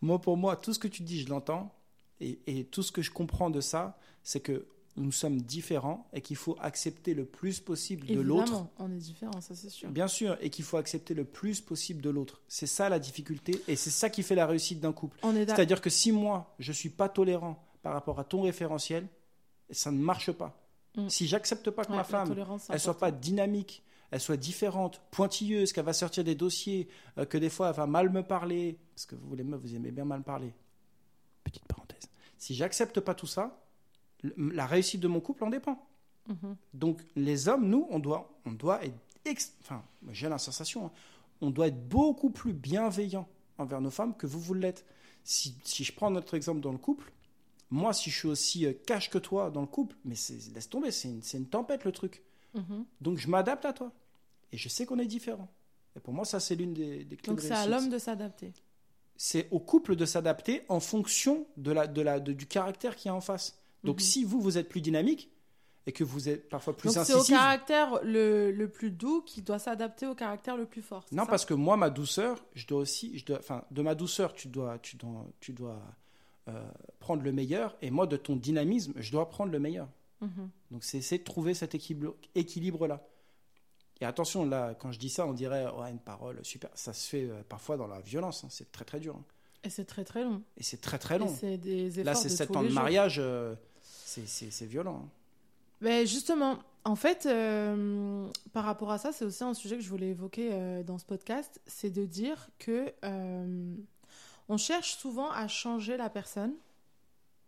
Speaker 5: Moi, pour moi, tout ce que tu dis, je l'entends. Et, et tout ce que je comprends de ça, c'est que nous sommes différents et qu'il faut accepter le plus possible de l'autre.
Speaker 4: On est différents, ça c'est sûr.
Speaker 5: Bien sûr, et qu'il faut accepter le plus possible de l'autre. C'est ça la difficulté et c'est ça qui fait la réussite d'un couple. C'est-à-dire que si moi, je suis pas tolérant par rapport à ton référentiel, ça ne marche pas.
Speaker 4: Mm.
Speaker 5: Si j'accepte pas que
Speaker 4: Ouais,
Speaker 5: ma femme, elle soit pas dynamique, elle soit différente, pointilleuse, qu'elle va sortir des dossiers, euh, que des fois elle va mal me parler, parce que vous les meufs, vous aimez bien mal parler. Petite parenthèse. Si j'accepte pas tout ça, la réussite de mon couple en dépend.
Speaker 4: Mhm.
Speaker 5: Donc les hommes, nous, on doit, on doit être, ex- enfin, j'ai la sensation, hein, on doit être beaucoup plus bienveillant envers nos femmes que vous vous l'êtes. Si, si je prends notre exemple dans le couple, moi, si je suis aussi euh, cash que toi dans le couple, mais laisse tomber, c'est une, une tempête le truc.
Speaker 4: Mhm.
Speaker 5: Donc je m'adapte à toi. Et je sais qu'on est différents. Et pour moi, ça, c'est l'une des, des clés
Speaker 4: Donc
Speaker 5: de
Speaker 4: c'est à l'homme de s'adapter.
Speaker 5: C'est au couple de s'adapter en fonction de la, de la, de- du caractère qu'il y a en face. Donc
Speaker 4: Mhm.
Speaker 5: si vous, vous êtes plus dynamique et que vous êtes parfois plus
Speaker 4: Donc c'est au caractère le, le plus doux qui doit s'adapter au caractère le plus fort.
Speaker 5: Non,
Speaker 4: ça
Speaker 5: parce que moi, ma douceur, je dois aussi, je dois, enfin, de ma douceur, tu dois, tu dois, tu dois euh, prendre le meilleur, et moi, de ton dynamisme, je dois prendre le meilleur.
Speaker 4: Mhm.
Speaker 5: Donc, c'est essayer de trouver cet équilibre, équilibre-là. Et attention, là, quand je dis ça, on dirait, ouais, une parole super. Ça se fait euh, parfois dans la violence. hein. C'est très, très dur. hein.
Speaker 4: Et c'est très très long.
Speaker 5: Et c'est très, très long.
Speaker 4: Des
Speaker 5: Là, c'est
Speaker 4: de
Speaker 5: 7
Speaker 4: tous
Speaker 5: ans de mariage. euh, c'est- violent. hein.
Speaker 4: Mais justement, en fait, euh, par rapport à ça, c'est aussi un sujet que je voulais évoquer euh, dans ce podcast, c'est de dire que euh, on cherche souvent à changer la personne,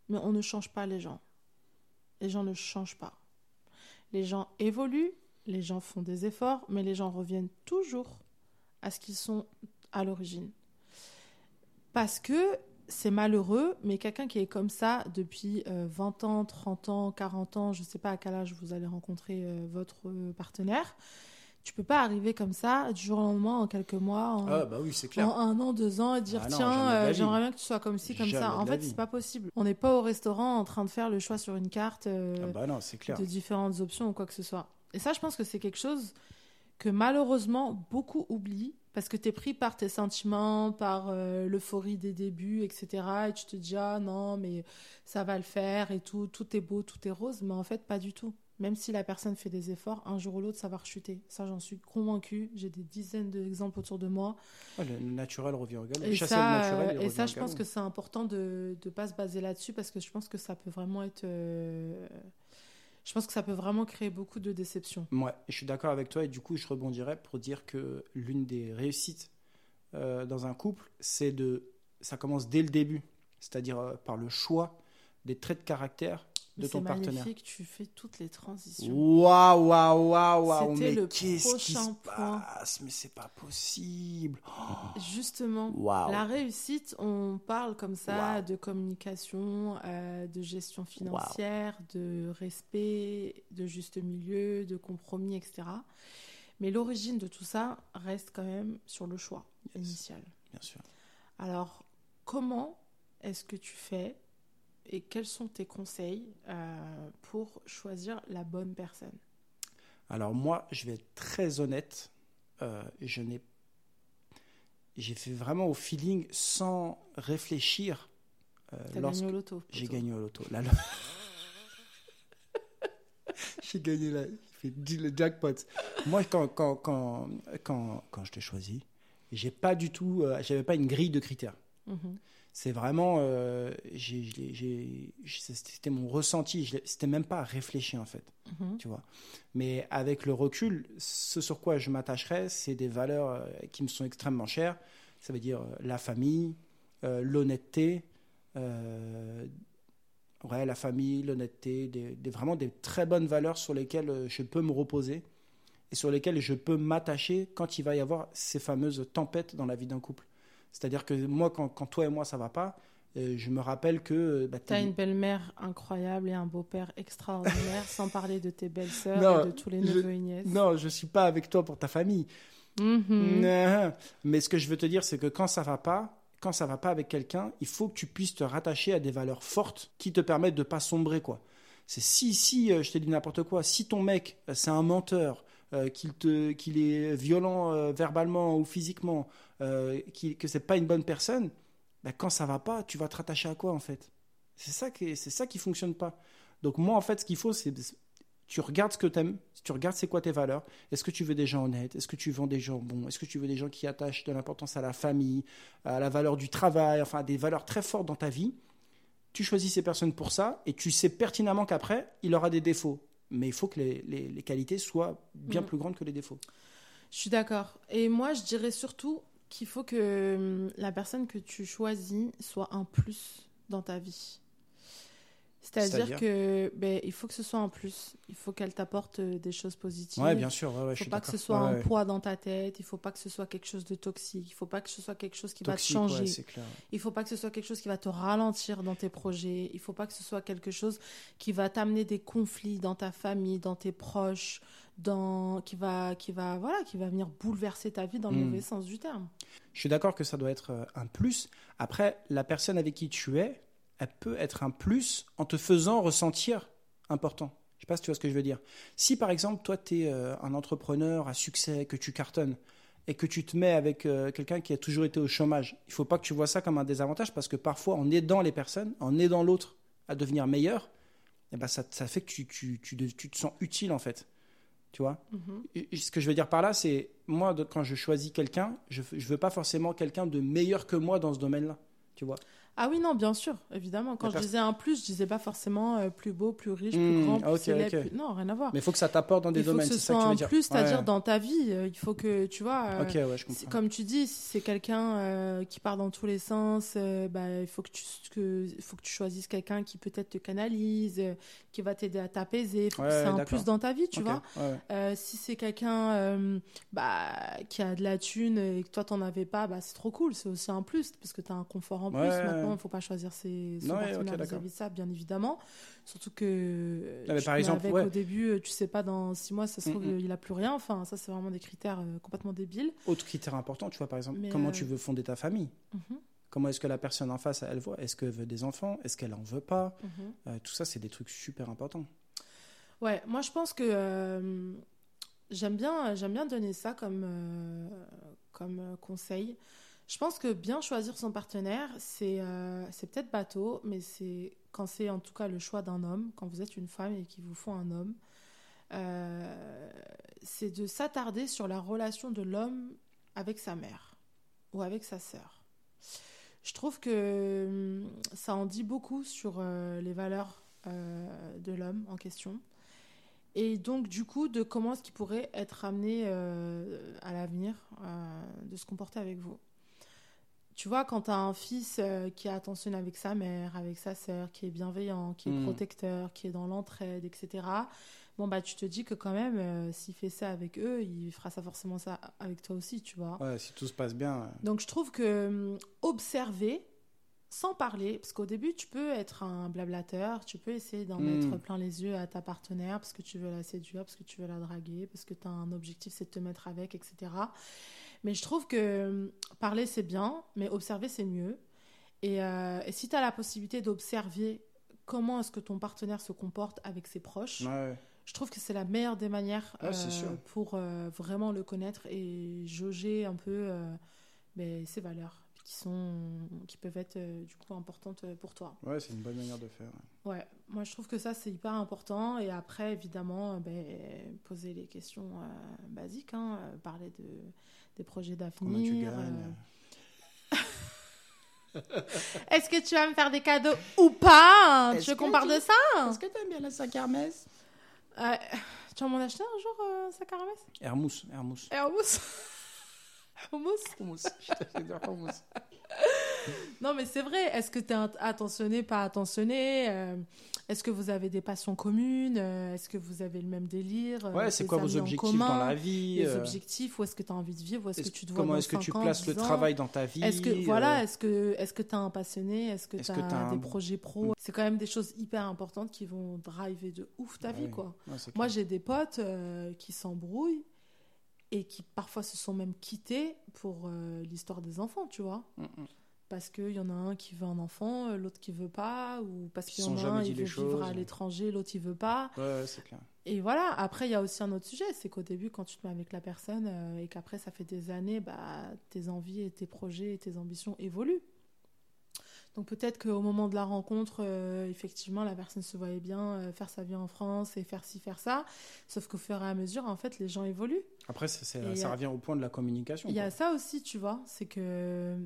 Speaker 4: mais on ne change pas les gens. Les gens ne changent pas. Les gens évoluent, les gens font des efforts, mais les gens reviennent toujours à ce qu'ils sont à l'origine. Parce que c'est malheureux, mais quelqu'un qui est comme ça depuis euh, 20 ans, 30 ans, 40 ans, je ne sais pas à quel âge vous allez rencontrer euh, votre euh, partenaire, tu peux pas arriver comme ça du jour au lendemain, en quelques mois, en,
Speaker 5: Ah, bah oui, c'est clair.
Speaker 4: en un an, deux ans, et dire
Speaker 5: Ah
Speaker 4: tiens, euh, j'aimerais bien que tu sois comme ci, comme
Speaker 5: Jamais
Speaker 4: ça. En fait, c'est pas possible. On n'est pas au restaurant en train de faire le choix sur une carte
Speaker 5: Ah bah non, c'est clair.
Speaker 4: de différentes options ou quoi que ce soit. Et ça, je pense que c'est quelque chose que malheureusement beaucoup oublient parce que tu es pris par tes sentiments, par euh, l'euphorie des débuts, etc. Et tu te dis, ah non, mais ça va le faire et tout, tout est beau, tout est rose. Mais en fait, pas du tout. Même si la personne fait des efforts, un jour ou l'autre, ça va rechuter. Ça, j'en suis convaincue. J'ai des dizaines d'exemples autour de moi.
Speaker 5: Ouais, le naturel revient au galop.
Speaker 4: Et
Speaker 5: Chasser
Speaker 4: ça,
Speaker 5: le naturel, il
Speaker 4: et ça je pense que c'est important de ne pas se baser là-dessus parce que je pense que ça peut vraiment être. euh, Je pense que ça peut vraiment créer beaucoup de déceptions.
Speaker 5: Ouais, je suis d'accord avec toi et du coup je rebondirais pour dire que l'une des réussites euh, dans un couple, c'est de, ça commence dès le début, c'est-à-dire euh, par le choix des traits de caractère de ton
Speaker 4: c'est
Speaker 5: partenaire.
Speaker 4: magnifique, tu fais toutes les transitions.
Speaker 5: Waouh, waouh, waouh, waouh,
Speaker 4: C'était
Speaker 5: mais
Speaker 4: le
Speaker 5: qu'est-ce qui se
Speaker 4: prochain point.
Speaker 5: passe? Mais c'est pas possible.
Speaker 4: Justement,
Speaker 5: Waouh.
Speaker 4: la réussite, on parle comme ça de communication, euh, de gestion financière, de respect, de juste milieu, de compromis, etc. Mais l'origine de tout ça reste quand même sur le choix
Speaker 5: Yes.
Speaker 4: initial.
Speaker 5: Bien sûr.
Speaker 4: Alors, comment est-ce que tu fais et quels sont tes conseils euh, pour choisir la bonne personne?
Speaker 5: Alors moi, je vais être très honnête. euh, je n'ai, j'ai fait vraiment au feeling sans réfléchir. euh,
Speaker 4: T'as
Speaker 5: lorsque-
Speaker 4: gagné au loto.
Speaker 5: J'ai gagné au loto. La- [laughs] J'ai gagné la... le jackpot. Moi, quand, quand, quand, quand, quand je te choisis, j'ai pas du tout, j'avais pas une grille de critères.
Speaker 4: Mhm.
Speaker 5: C'est vraiment, euh, c'était mon ressenti. C'était même pas réfléchi en fait,
Speaker 4: Mhm.
Speaker 5: tu vois. Mais avec le recul, ce sur quoi je m'attacherais, c'est des valeurs euh, qui me sont extrêmement chères. Ça veut dire euh, la famille, euh, l'honnêteté, euh, ouais, la famille, l'honnêteté, des, des- vraiment des très bonnes valeurs sur lesquelles je peux me reposer et sur lesquelles je peux m'attacher quand il va y avoir ces fameuses tempêtes dans la vie d'un couple. C'est-à-dire que moi, quand, quand toi et moi ça va pas, euh, je me rappelle que bah,
Speaker 4: T'as une belle-mère incroyable et un beau-père extraordinaire, sans parler de tes belles-sœurs et de tous les
Speaker 5: je-
Speaker 4: neveux et nièces.
Speaker 5: non, je suis pas avec toi pour ta famille.
Speaker 4: Mhm.
Speaker 5: Non. Mais ce que je veux te dire, c'est que quand ça va pas, quand ça va pas avec quelqu'un, il faut que tu puisses te rattacher à des valeurs fortes qui te permettent de pas sombrer, quoi. C'est si, si, euh, je te dis n'importe quoi, si ton mec, euh, c'est un menteur, euh, qu'il te, qu'il est violent euh, verbalement ou physiquement, euh, qu'il- que c'est pas une bonne personne, bah, quand ça va pas, tu vas te rattacher à quoi en fait? C'est ça qui, c'est ça qui fonctionne pas. Donc moi, en fait, ce qu'il faut, c'est tu regardes ce que tu aimes, tu regardes c'est quoi tes valeurs. Est-ce que tu veux des gens honnêtes? Est-ce que tu veux des gens bons? Est-ce que tu veux des gens qui attachent de l'importance à la famille, à la valeur du travail, enfin à des valeurs très fortes dans ta vie? Tu choisis ces personnes pour ça et tu sais pertinemment qu'après, il aura des défauts. mais il faut que les, les- les qualités soient bien
Speaker 4: Mm.
Speaker 5: plus grandes que les défauts.
Speaker 4: Je suis d'accord. Et moi, je dirais surtout qu'il faut que hum, la personne que tu choisis soit un plus dans ta vie. C'est-à-dire que ben, il faut que ce soit un plus. Il faut qu'elle t'apporte euh, des choses positives.
Speaker 5: Ouais, bien sûr, ouais, ouais,
Speaker 4: Il faut pas que ce soit
Speaker 5: Ouais,
Speaker 4: un poids dans ta tête. Il faut pas que ce soit quelque chose de toxique. Il faut pas que ce soit quelque chose qui
Speaker 5: Toxique,
Speaker 4: va te changer.
Speaker 5: clair.
Speaker 4: Il faut pas que ce soit quelque chose qui va te ralentir dans tes projets. Il faut pas que ce soit quelque chose qui va t'amener des conflits dans ta famille, dans tes proches, dans qui va qui va voilà, qui va venir bouleverser ta vie dans le
Speaker 5: Mm.
Speaker 4: mauvais sens du terme.
Speaker 5: Je suis d'accord que ça doit être euh, un plus. Après, la personne avec qui tu es, elle peut être un plus en te faisant ressentir important. Je sais pas si tu vois ce que je veux dire. Si par exemple, toi, tu es un entrepreneur à succès, que tu cartonnes, et que tu te mets avec euh, quelqu'un qui a toujours été au chômage, il faut pas que tu vois ça comme un désavantage parce que parfois, en aidant les personnes, en aidant l'autre à devenir meilleur, eh ben, ça, ça fait que tu, tu, tu, de- tu te sens utile en fait. Tu vois et Ce que je veux dire par là, c'est moi, de- quand je choisis quelqu'un, je ne veux pas forcément quelqu'un de meilleur que moi dans ce domaine-là. Tu vois
Speaker 4: Ah oui non, bien sûr, évidemment. Quand je disais un plus, je disais pas forcément euh, plus beau, plus riche,
Speaker 5: Hmm,
Speaker 4: plus grand, plus
Speaker 5: ok,
Speaker 4: célèbre.
Speaker 5: ok.
Speaker 4: plus- Non, rien à voir.
Speaker 5: Mais il faut que ça t'apporte dans des
Speaker 4: il faut
Speaker 5: domaines.
Speaker 4: que
Speaker 5: C'est
Speaker 4: ce soit un
Speaker 5: dire.
Speaker 4: plus, c'est-à-dire
Speaker 5: Ouais.
Speaker 4: dans ta vie. euh, Il faut que tu vois. euh,
Speaker 5: ouais, je.
Speaker 4: Comme tu dis, si c'est quelqu'un euh, qui part dans tous les sens, bah, il faut que tu, que, faut que tu choisisses quelqu'un qui peut-être te canalise, qui va t'aider à t'apaiser.
Speaker 5: Ouais,
Speaker 4: c'est un plus dans ta vie, tu vois. si c'est quelqu'un bah, qui a de la thune et que toi t'en avais pas, bah, c'est trop cool, c'est aussi un plus parce que tu as un confort en plus. Maintenant,
Speaker 5: ouais.
Speaker 4: il faut pas choisir ses, son
Speaker 5: Non, ouais,
Speaker 4: partenaire
Speaker 5: ok, d'accord.
Speaker 4: vis-à-vis de ça, bien évidemment. Surtout que
Speaker 5: mais par exemple,
Speaker 4: avec
Speaker 5: ouais.
Speaker 4: au début, euh, tu sais pas dans six mois, ça se trouve,
Speaker 5: Mm, mm.
Speaker 4: il a plus rien. Enfin, ça, c'est vraiment des critères euh, complètement débiles.
Speaker 5: Autre critère important, tu vois, par exemple,
Speaker 4: Mais,
Speaker 5: comment
Speaker 4: euh,
Speaker 5: tu veux fonder ta famille?
Speaker 4: Mhm,
Speaker 5: Comment est-ce que la personne en face, elle voit? Est-ce qu'elle veut des enfants? Est-ce qu'elle en veut pas?
Speaker 4: Mhm.
Speaker 5: Euh, Tout ça, c'est des trucs super importants.
Speaker 4: Ouais, moi je pense que j'aime bien, j'aime bien donner ça comme, comme conseil. Je pense que bien choisir son partenaire, c'est euh, peut-être bateau, mais c'est quand c'est en tout cas le choix d'un homme, quand vous êtes une femme et qu'il vous faut un homme, euh, c'est de s'attarder sur la relation de l'homme avec sa mère ou avec sa sœur. Je trouve que hum, ça en dit beaucoup sur euh, les valeurs euh, de l'homme en question. Et donc, du coup, de comment est-ce qu'il pourrait être amené à l'avenir de se comporter avec vous. Tu vois, quand tu as un fils euh, qui est attentionné avec sa mère, avec sa sœur, qui est bienveillant, qui est
Speaker 5: Mm.
Speaker 4: protecteur, qui est dans l'entraide, etc., bon, bah, tu te dis que quand même, euh, s'il fait ça avec eux, il fera ça forcément ça avec toi aussi, tu vois.
Speaker 5: Ouais, si tout se passe bien.
Speaker 4: Donc je trouve que hum, observer sans parler, parce qu'au début tu peux être un blablateur, tu peux essayer d'en
Speaker 5: Mm.
Speaker 4: mettre plein les yeux à ta partenaire parce que tu veux la séduire, parce que tu veux la draguer, parce que tu as un objectif c'est de te mettre avec, etc. Mais je trouve que hum, parler c'est bien, mais observer c'est mieux. Et, euh, et si tu as la possibilité d'observer comment est-ce que ton partenaire se comporte avec ses proches,
Speaker 5: ouais.
Speaker 4: je trouve que c'est la meilleure des manières
Speaker 5: Ouais,
Speaker 4: euh, pour euh, vraiment le connaître et jauger un peu euh, ben, ses valeurs qui sont qui peuvent être euh, du coup importantes euh, pour toi.
Speaker 5: Ouais, c'est une bonne manière de faire. ouais.
Speaker 4: Ouais, moi je trouve que ça c'est hyper important et après évidemment euh, ben, poser les questions euh, basiques, hein, euh, parler de des projets
Speaker 5: tu
Speaker 4: d'avenir. euh, Est-ce que tu vas me faire des cadeaux ou pas Tu
Speaker 5: Est-ce
Speaker 4: veux qu'on
Speaker 5: que
Speaker 4: parle
Speaker 5: tu-
Speaker 4: de ça
Speaker 5: Est-ce que t'aimes bien la sac Hermès?
Speaker 4: Euh, Tu vas m'en acheter un jour, euh, sac à Hermès?
Speaker 5: Hermous, Hermous.
Speaker 4: Et [laughs] Hummus? Hummus. [laughs]
Speaker 5: Hermous.
Speaker 4: Non, mais c'est vrai. Est-ce que tu es attentionné, pas attentionné? Euh, Est-ce que vous avez des passions communes? Euh, Est-ce que vous avez le même délire? Euh,
Speaker 5: Ouais, c'est quoi vos objectifs
Speaker 4: commun?
Speaker 5: dans la vie
Speaker 4: Les
Speaker 5: euh,
Speaker 4: objectifs, où est-ce que tu as envie de vivre? Où est-ce que tu te vois
Speaker 5: Comment est-ce que tu
Speaker 4: 5 ans,
Speaker 5: places le
Speaker 4: 10 ans?
Speaker 5: travail dans ta vie
Speaker 4: Est-ce que voilà, est-ce que est-ce que tu as un passionné? Est-ce que tu as
Speaker 5: un-
Speaker 4: des projets pro? C'est quand même des choses hyper importantes qui vont driver de ouf ta vie quoi.
Speaker 5: Ouais,
Speaker 4: Moi, j'ai des potes qui s'embrouillent et qui parfois se sont même quittés pour euh, l'histoire des enfants, tu vois.
Speaker 5: Mm, mm.
Speaker 4: Parce qu'il y en a un qui veut un enfant, euh, l'autre qui veut pas, ou parce
Speaker 5: Qui
Speaker 4: qu'il y en a un
Speaker 5: les
Speaker 4: veut vivre à l'étranger, l'autre il veut pas.
Speaker 5: Ouais, ouais, c'est clair.
Speaker 4: Et voilà, après il y a aussi un autre sujet, c'est qu'au début quand tu te mets avec la personne euh, et qu'après ça fait des années, bah, tes envies et tes projets et tes ambitions évoluent. Donc peut-être qu'au moment de la rencontre, euh, effectivement, la personne se voyait bien euh, faire sa vie en France et faire ci, faire ça. Sauf qu'au fur et à mesure, en fait, les gens évoluent.
Speaker 5: Après, ça
Speaker 4: euh,
Speaker 5: revient au point de la communication.
Speaker 4: Il y a ça aussi, tu vois, c'est que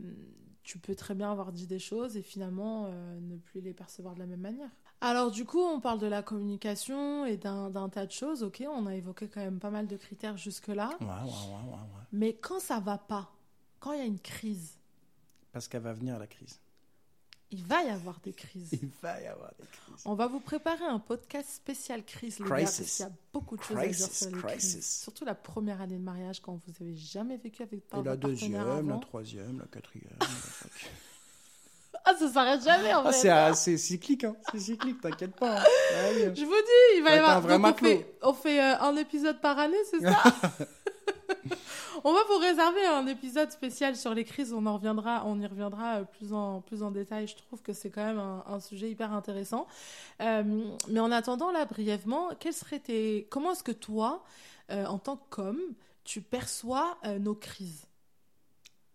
Speaker 4: tu peux très bien avoir dit des choses et finalement euh, ne plus les percevoir de la même manière. Alors du coup, on parle de la communication et d'un tas de choses. Ok, on a évoqué quand même pas mal de critères jusque-là.
Speaker 5: Ouais, ouais, ouais, ouais, ouais.
Speaker 4: Mais quand ça va pas, quand il y a une crise,
Speaker 5: Parce qu'elle va venir la crise.
Speaker 4: Il va y avoir des crises.
Speaker 5: Il va y avoir des crises.
Speaker 4: On va vous préparer un podcast spécial crise, les gars, parce qu'il y a beaucoup de choses à dire sur les crises.
Speaker 5: crisis.
Speaker 4: Surtout la première année de mariage, quand vous avez jamais vécu avec
Speaker 5: Et
Speaker 4: votre
Speaker 5: la deuxième, la troisième, la quatrième. [laughs]
Speaker 4: Ah, ça s'arrête jamais en
Speaker 5: Ah,
Speaker 4: fait.
Speaker 5: c'est ah, c'est cyclique, hein. C'est cyclique, t'inquiète pas. hein. [laughs] Ouais,
Speaker 4: Je vous dis, il va y avoir.
Speaker 5: un vrai
Speaker 4: on fait, on fait, euh, un épisode par année, c'est ça? [laughs] [laughs] On va vous réserver un épisode spécial sur les crises. On en reviendra, on y reviendra euh, plus en plus en détail. Je trouve que c'est quand même un, sujet hyper intéressant. Euh, mais en attendant, là, brièvement, tes, comment est-ce que toi, euh, en tant qu'homme, tu perçois nos crises?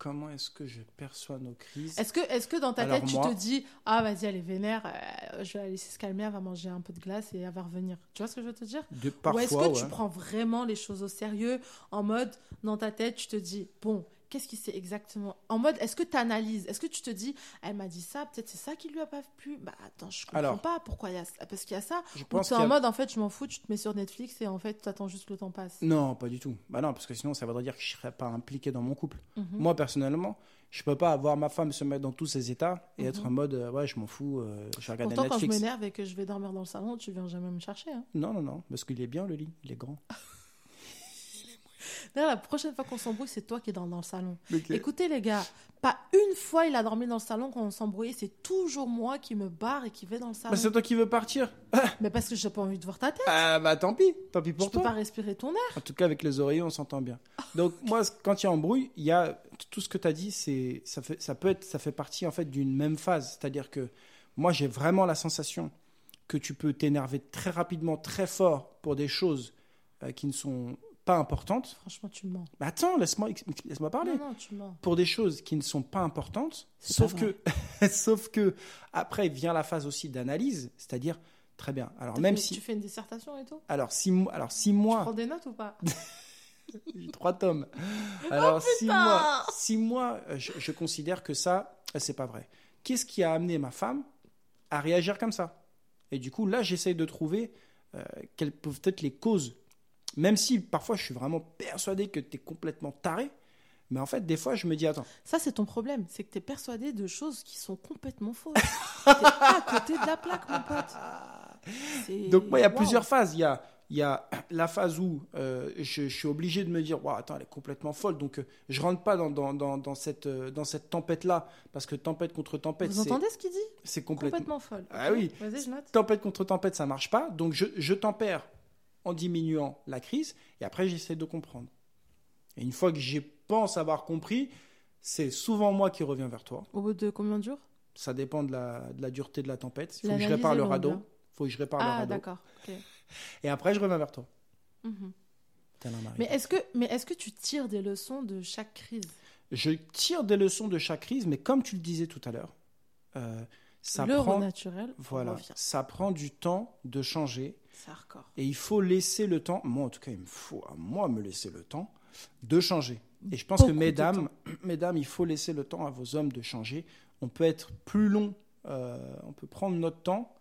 Speaker 5: Comment est-ce que je perçois nos crises
Speaker 4: Est-ce que, dans ta
Speaker 5: Alors
Speaker 4: tête, tu te dis Ah, vas-y, elle est vénère, euh, je vais la laisser se calmer, elle va manger un peu de glace et elle va revenir. Tu vois ce que je veux te dire
Speaker 5: de,
Speaker 4: Ou est-ce que tu prends vraiment les choses au sérieux En mode, dans ta tête, tu te dis Bon, qu'est-ce qui c'est exactement En mode, est-ce que tu analyses Est-ce que tu te dis Elle m'a dit ça, peut-être c'est ça qui lui a pas plu Bah attends, je comprends
Speaker 5: Alors-
Speaker 4: pas pourquoi il y a ça. Parce qu'il y a ça.
Speaker 5: Je pense
Speaker 4: en
Speaker 5: a-
Speaker 4: mode, en fait, je m'en fous, tu te mets sur Netflix et en fait, tu attends juste que le temps passe.
Speaker 5: Non, pas du tout. Bah non, parce que sinon, ça voudrait dire que je serais pas impliqué dans mon couple.
Speaker 4: Mhm.
Speaker 5: Moi, personnellement, je peux pas avoir ma femme se mettre dans tous ses états et
Speaker 4: Mhm.
Speaker 5: être en mode, euh, ouais, je m'en fous, euh, je regarder
Speaker 4: Pourtant, quand je
Speaker 5: Netflix.
Speaker 4: m'énerve et que je vais dormir dans le salon, tu viens jamais me chercher. Hein.
Speaker 5: non, non, non, parce qu'il est bien le lit, il est grand. [laughs]
Speaker 4: D'ailleurs, la prochaine fois qu'on s'embrouille, c'est toi qui es dans, dans le salon.
Speaker 5: Ok.
Speaker 4: Écoutez, les gars, pas une fois il a dormi dans le salon quand on s'embrouillait, c'est toujours moi qui me barre et qui vais dans le salon.
Speaker 5: Bah, c'est toi qui veux partir. [laughs]
Speaker 4: Mais parce que j'ai pas envie de voir ta tête.
Speaker 5: Ah, bah tant pis, tant pis
Speaker 4: je
Speaker 5: pour
Speaker 4: peux
Speaker 5: toi.
Speaker 4: pas respirer ton air.
Speaker 5: En tout cas, avec les oreillers, on s'entend bien. [laughs] Donc, moi, quand il y a embrouille, il y a tout ce que tu as dit, c'est ça fait ça peut être ça fait partie en fait d'une même phase, c'est-à-dire que moi, j'ai vraiment la sensation que tu peux t'énerver très rapidement, très fort pour des choses euh, qui ne sont pas importantes.
Speaker 4: Franchement, tu mens.
Speaker 5: Attends, laisse-moi laisse-moi parler.
Speaker 4: Non, non, tu mens.
Speaker 5: Pour des choses qui ne sont pas importantes, sauf
Speaker 4: pas
Speaker 5: que [laughs] sauf que après vient la phase aussi d'analyse, c'est-à-dire très bien. Alors même
Speaker 4: fait-
Speaker 5: si
Speaker 4: Tu fais une dissertation et tout?
Speaker 5: Alors si alors si
Speaker 4: Tu
Speaker 5: moi
Speaker 4: prends des notes ou pas? [laughs]
Speaker 5: J'ai trois tomes. Alors, si
Speaker 4: Oh, putain
Speaker 5: moi, si moi euh, je, je considère que ça, euh, c'est pas vrai. Qu'est-ce qui a amené ma femme à réagir comme ça? Et du coup, là, j'essaye de trouver euh, quelles peuvent être les causes. Même si parfois je suis vraiment persuadé que tu es complètement taré, mais en fait, des fois, je me dis, attends,
Speaker 4: Ça, c'est ton problème. C'est que t'es persuadé de choses qui sont complètement fausses. [laughs] t'es à côté de la plaque, mon pote.
Speaker 5: Donc moi, il y a
Speaker 4: Waouh.
Speaker 5: plusieurs phases. Il y a, il y a [clears throat] la phase où euh, je, je suis obligé de me dire, Ouah, attends, elle est complètement folle. Donc euh, je rentre pas dans, dans, dans, dans cette, euh, dans cette tempête-là, parce que tempête contre tempête,
Speaker 4: Vous entendez ce qu'il dit?
Speaker 5: C'est complètement...
Speaker 4: Complètement folle.
Speaker 5: Ah oui.
Speaker 4: Vas-y, je note.
Speaker 5: Tempête contre tempête, ça marche pas. Donc je, je tempère en diminuant la crise, et après j'essaie de comprendre. Et une fois que je pense avoir compris, c'est souvent moi qui reviens vers toi.
Speaker 4: Au bout de combien de jours?
Speaker 5: Ça dépend de la, de la dureté de la tempête. Il faut que je répare
Speaker 4: est
Speaker 5: le radeau.
Speaker 4: hein.
Speaker 5: faut que je répare le
Speaker 4: Ah,
Speaker 5: radeau.
Speaker 4: d'accord. ok.
Speaker 5: Et après, je reviens vers toi.
Speaker 4: Mhm. Mais est-ce que, mais est-ce que tu tires des leçons de chaque crise?
Speaker 5: Je tire des leçons de chaque crise, mais comme tu le disais tout à l'heure, euh, ça
Speaker 4: Le
Speaker 5: prend,
Speaker 4: naturel,
Speaker 5: voilà, ça prend du temps de changer,
Speaker 4: hardcore.
Speaker 5: et il faut laisser le temps. Moi, en tout cas, il me faut à moi me laisser le temps de changer. Et je pense
Speaker 4: Beaucoup
Speaker 5: que mesdames, [clears throat] mesdames, il faut laisser le temps à vos hommes de changer. On peut être plus long, euh, on peut prendre notre temps,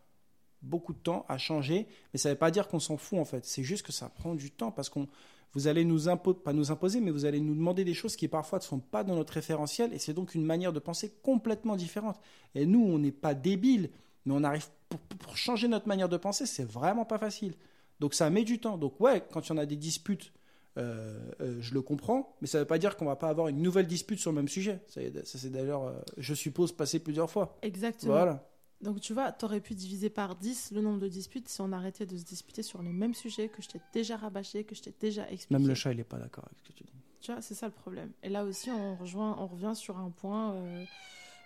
Speaker 5: beaucoup de temps à changer, mais ça ne veut pas dire qu'on s'en fout en fait. C'est juste que ça prend du temps parce qu'on vous allez nous imposer, pas nous imposer, mais vous allez nous demander des choses qui parfois ne sont pas dans notre référentiel et c'est donc une manière de penser complètement différente. Et nous, on n'est pas débiles, mais on arrive pour, pour changer notre manière de penser, c'est vraiment pas facile. Donc ça met du temps. Donc ouais, quand il y en a des disputes, euh, euh, je le comprends, mais ça ne veut pas dire qu'on va pas avoir une nouvelle dispute sur le même sujet. Ça, ça c'est d'ailleurs, euh, je suppose, passé plusieurs fois.
Speaker 4: Exactement.
Speaker 5: Voilà.
Speaker 4: Donc tu vois, tu aurais pu diviser par 10 le nombre de disputes si on arrêtait de se disputer sur les mêmes sujets que je t'ai déjà rabâché, que je t'ai déjà expliqué.
Speaker 5: Même le chat, il n'est pas d'accord avec ce que tu dis.
Speaker 4: Tu vois, c'est ça le problème. Et là aussi, on, rejoint, on revient sur un point. euh,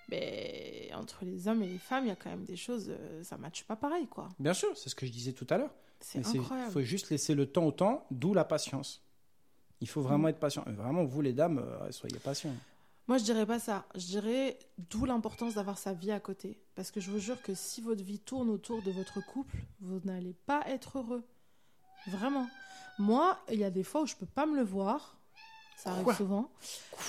Speaker 4: mais entre les hommes et les femmes, il y a quand même des choses, euh, ça ne matche pas pareil, quoi.
Speaker 5: Bien sûr, c'est ce que je disais tout à l'heure. C'est
Speaker 4: incroyable.
Speaker 5: Il faut juste laisser le temps au temps, d'où la patience. Il faut vraiment
Speaker 4: Mm.
Speaker 5: être patient. Et Vraiment, vous les dames, euh, soyez patients.
Speaker 4: Moi, je dirais pas ça. Je dirais d'où l'importance d'avoir sa vie à côté. Parce que je vous jure que si votre vie tourne autour de votre couple, vous n'allez pas être heureux. Vraiment. Moi, il y a des fois où je peux pas me le voir. Ça arrive
Speaker 5: Quoi?
Speaker 4: souvent.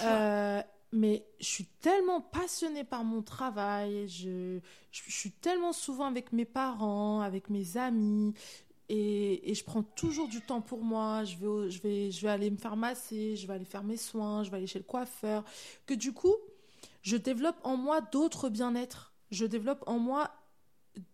Speaker 4: Euh, mais je suis tellement passionnée par mon travail, je, je, je suis tellement souvent avec mes parents, avec mes amis, et, et je prends toujours du temps pour moi. Je vais, au- je, vais, je vais aller me faire masser, je vais aller faire mes soins, je vais aller chez le coiffeur. Que du coup, je développe en moi d'autres bien-être. Je développe en moi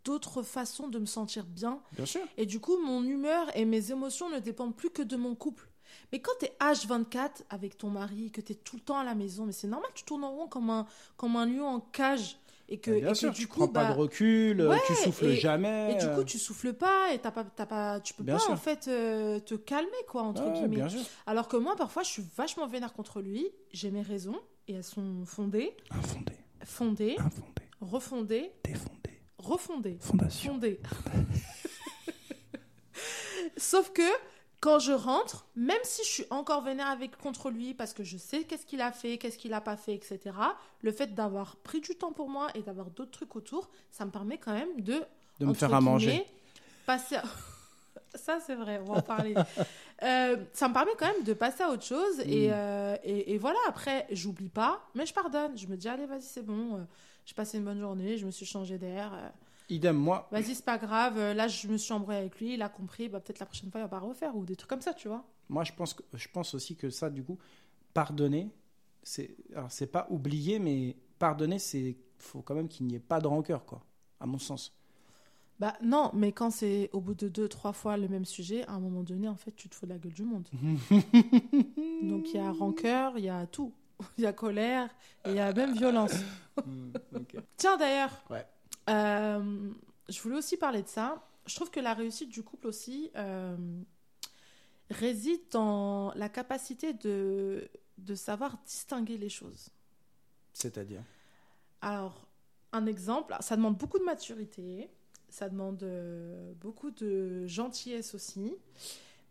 Speaker 4: d'autres façons de me sentir bien.
Speaker 5: Bien sûr.
Speaker 4: Et du coup, mon humeur et mes émotions ne dépendent plus que de mon couple. Mais quand tu es H24 avec ton mari, que tu es tout le temps à la maison, mais c'est normal, tu tournes en rond comme un, comme un lion en cage. Et que,
Speaker 5: bien
Speaker 4: et que du
Speaker 5: tu
Speaker 4: coup,
Speaker 5: prends pas
Speaker 4: bah,
Speaker 5: de recul, euh,
Speaker 4: ouais,
Speaker 5: tu souffles
Speaker 4: et-
Speaker 5: jamais.
Speaker 4: et du
Speaker 5: euh,
Speaker 4: coup, tu souffles pas et t'as pas, t'as pas, tu peux
Speaker 5: Bien
Speaker 4: pas
Speaker 5: sûr.
Speaker 4: en fait euh, te calmer quoi entre
Speaker 5: ouais,
Speaker 4: guillemets. Alors que moi, parfois, je suis vachement vénère contre lui. J'ai mes raisons et elles sont fondées,
Speaker 5: Infondé,
Speaker 4: fondées,
Speaker 5: infondé,
Speaker 4: refondées,
Speaker 5: défondé,
Speaker 4: refondées,
Speaker 5: fondation.
Speaker 4: fondées. [laughs] Sauf que quand je rentre, même si je suis encore vénère avec contre lui parce que je sais qu'est-ce qu'il a fait, qu'est-ce qu'il a pas fait, etc. Le fait d'avoir pris du temps pour moi et d'avoir d'autres trucs autour, ça me permet quand même de
Speaker 5: De me faire à manger.
Speaker 4: passer. [laughs] Ça c'est vrai, on va en parler. Euh, ça me permet quand même de passer à autre chose et,
Speaker 5: Mm.
Speaker 4: euh, et, et voilà. Après, j'oublie pas, mais je pardonne. Je me dis allez, vas-y, c'est bon. euh, J'ai passé une bonne journée, je me suis changé d'air.
Speaker 5: Idem, moi,
Speaker 4: Vas-y, c'est pas grave. euh, Là, je me suis embrouillée avec lui, il a compris. Bah, peut-être la prochaine fois, il va pas refaire ou des trucs comme ça, tu vois.
Speaker 5: moi je, pense que, je pense aussi que ça, du coup, pardonner, c'est alors c'est pas oublier, mais pardonner, c'est faut quand même qu'il n'y ait pas de rancœur, quoi, à mon sens.
Speaker 4: Bah non, mais quand c'est au bout de deux, trois fois le même sujet, à un moment donné, en fait, tu te fous de la gueule du monde. [laughs] Donc il y a rancœur, il y a tout. [laughs] Il y a colère et il y a même violence. [laughs]
Speaker 5: Ok.
Speaker 4: Tiens d'ailleurs,
Speaker 5: Ouais.
Speaker 4: Euh, je voulais aussi parler de ça. Je trouve que la réussite du couple aussi euh, réside dans la capacité de, de savoir distinguer les choses.
Speaker 5: C'est-à-dire?
Speaker 4: Alors, un exemple, ça demande beaucoup de maturité, ça demande euh, beaucoup de gentillesse aussi.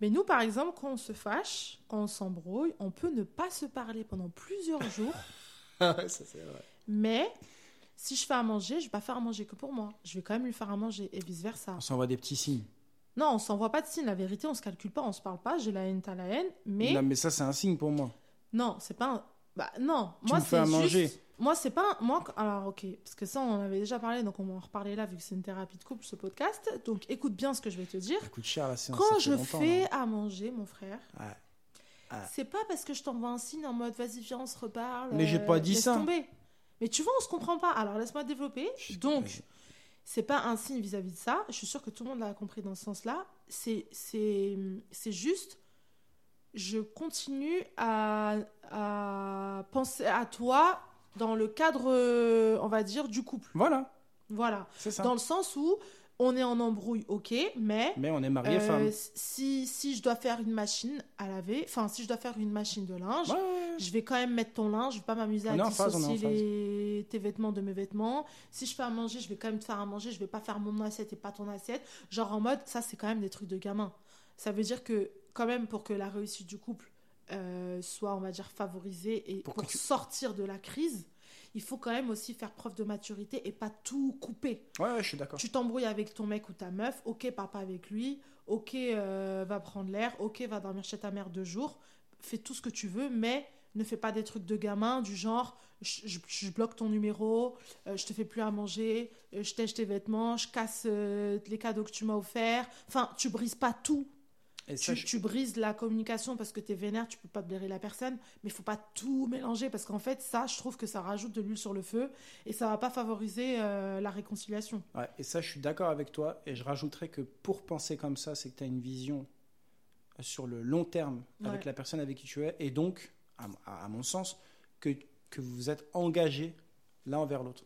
Speaker 4: Mais nous, par exemple, quand on se fâche, quand on s'embrouille, on peut ne pas se parler pendant plusieurs jours.
Speaker 5: Ah [laughs] ouais, ça c'est vrai.
Speaker 4: Mais si je fais à manger, je vais pas faire à manger que pour moi. Je vais quand même lui faire à manger et vice-versa.
Speaker 5: On s'envoie des petits signes.
Speaker 4: Non, on s'envoie pas de signe. La vérité, on se calcule pas, on se parle pas. J'ai la haine, t'as la haine. Mais
Speaker 5: Non, mais ça c'est un signe pour moi.
Speaker 4: non, c'est pas un... Bah non,
Speaker 5: Tu
Speaker 4: moi
Speaker 5: me fais
Speaker 4: c'est
Speaker 5: à
Speaker 4: juste...
Speaker 5: manger.
Speaker 4: Moi c'est pas... un- Moi, alors ok, parce que ça on en avait déjà parlé, donc on va en reparler là vu que c'est une thérapie de couple ce podcast. Donc écoute bien ce que je vais te dire.
Speaker 5: Ça coûte cher la séance.
Speaker 4: Quand je fais
Speaker 5: là.
Speaker 4: à manger, mon frère,
Speaker 5: Ouais.
Speaker 4: C'est pas parce que je t'envoie un signe en mode vas-y viens on se reparle.
Speaker 5: Mais j'ai pas dit ça.
Speaker 4: tomber. Mais tu vois on se comprend pas. Alors laisse-moi développer. Donc c'est pas un signe vis-à-vis de ça. Je suis sûre que tout le monde l'a compris dans ce sens-là. C'est c'est c'est juste je continue à, à penser à toi dans le cadre, on va dire, du couple.
Speaker 5: Voilà,
Speaker 4: Voilà.
Speaker 5: c'est ça.
Speaker 4: Dans le sens où on est en embrouille, ok, mais
Speaker 5: Mais on est marié
Speaker 4: euh,
Speaker 5: femme.
Speaker 4: si, si je dois faire une machine à laver, enfin, si je dois faire une machine de linge,
Speaker 5: Ouais,
Speaker 4: je vais quand même mettre ton linge, je vais pas m'amuser à dissocier les... tes vêtements de mes vêtements. Si je fais à manger, je vais quand même te faire à manger, je vais pas faire mon assiette et pas ton assiette. Genre en mode, ça c'est quand même des trucs de gamin. Ça veut dire que quand même pour que la réussite du couple euh, soit, on va dire, favorisée et
Speaker 5: Pour
Speaker 4: pour,
Speaker 5: que tu-
Speaker 4: sortir de la crise, il faut quand même aussi faire preuve de maturité et pas tout couper.
Speaker 5: ouais, ouais, je suis d'accord.
Speaker 4: Tu t'embrouilles avec ton mec ou ta meuf, ok, pars pas avec lui, ok, euh, va prendre l'air, ok, va dormir chez ta mère deux jours, fais tout ce que tu veux, mais ne fais pas des trucs de gamin du genre je, je- je bloque ton numéro, euh, je te fais plus à manger, euh, je tèche tes vêtements, je casse euh, les cadeaux que tu m'as offerts. Enfin, tu brises pas tout.
Speaker 5: Et ça,
Speaker 4: Tu,
Speaker 5: je-
Speaker 4: tu brises la communication parce que t'es vénère, tu peux pas blairer la personne, mais il faut pas tout mélanger parce qu'en fait, ça, je trouve que ça rajoute de l'huile sur le feu et ça va pas favoriser euh, la réconciliation.
Speaker 5: Ouais, et ça, je suis d'accord avec toi. Et je rajouterais que pour penser comme ça, c'est que tu as une vision sur le long terme avec
Speaker 4: Ouais.
Speaker 5: la personne avec qui tu es. Et donc, à, à- à mon sens, que, que vous êtes engagés l'un envers l'autre.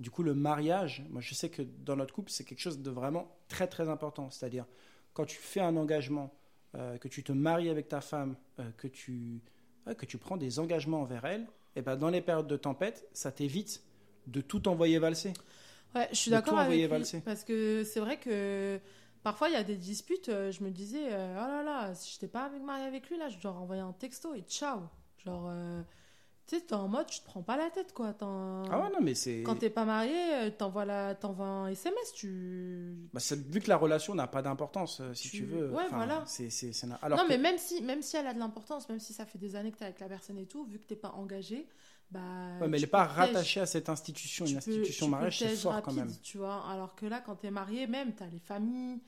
Speaker 5: Du coup, le mariage, moi je sais que dans notre couple, c'est quelque chose de vraiment très très important. C'est-à-dire, quand tu fais un engagement, euh, que tu te maries avec ta femme, euh, que, tu, que tu prends des engagements envers elle, et ben dans les périodes de tempête, ça t'évite de tout envoyer valser.
Speaker 4: Ouais, je suis d'accord avec lui, parce que c'est vrai que parfois il y a des disputes. euh, je me disais, oh là là, si je n'étais pas avec mariée avec lui, là, je dois renvoyer un texto et ciao. Genre, Tu sais, t'es en mode, tu te prends pas la tête, quoi.
Speaker 5: Ah ouais, non, mais c'est.
Speaker 4: Quand t'es pas marié, euh, t'envoies la... un SMS, tu.
Speaker 5: Bah, vu que la relation n'a pas d'importance, euh, si tu,
Speaker 4: Tu-
Speaker 5: veux.
Speaker 4: ouais, voilà.
Speaker 5: C'est, c'est, c'est- Alors
Speaker 4: non,
Speaker 5: que-
Speaker 4: mais même si, même si elle a de l'importance, même si ça fait des années que t'es avec la personne et tout, vu que t'es pas engagé, bah.
Speaker 5: Ouais, mais elle
Speaker 4: tu
Speaker 5: n'est pas rattachée à cette institution.
Speaker 4: tu
Speaker 5: Une
Speaker 4: peux-
Speaker 5: institution mariage, c'est fort quand même.
Speaker 4: Tu vois, alors que là, quand t'es marié, même, t'as les familles,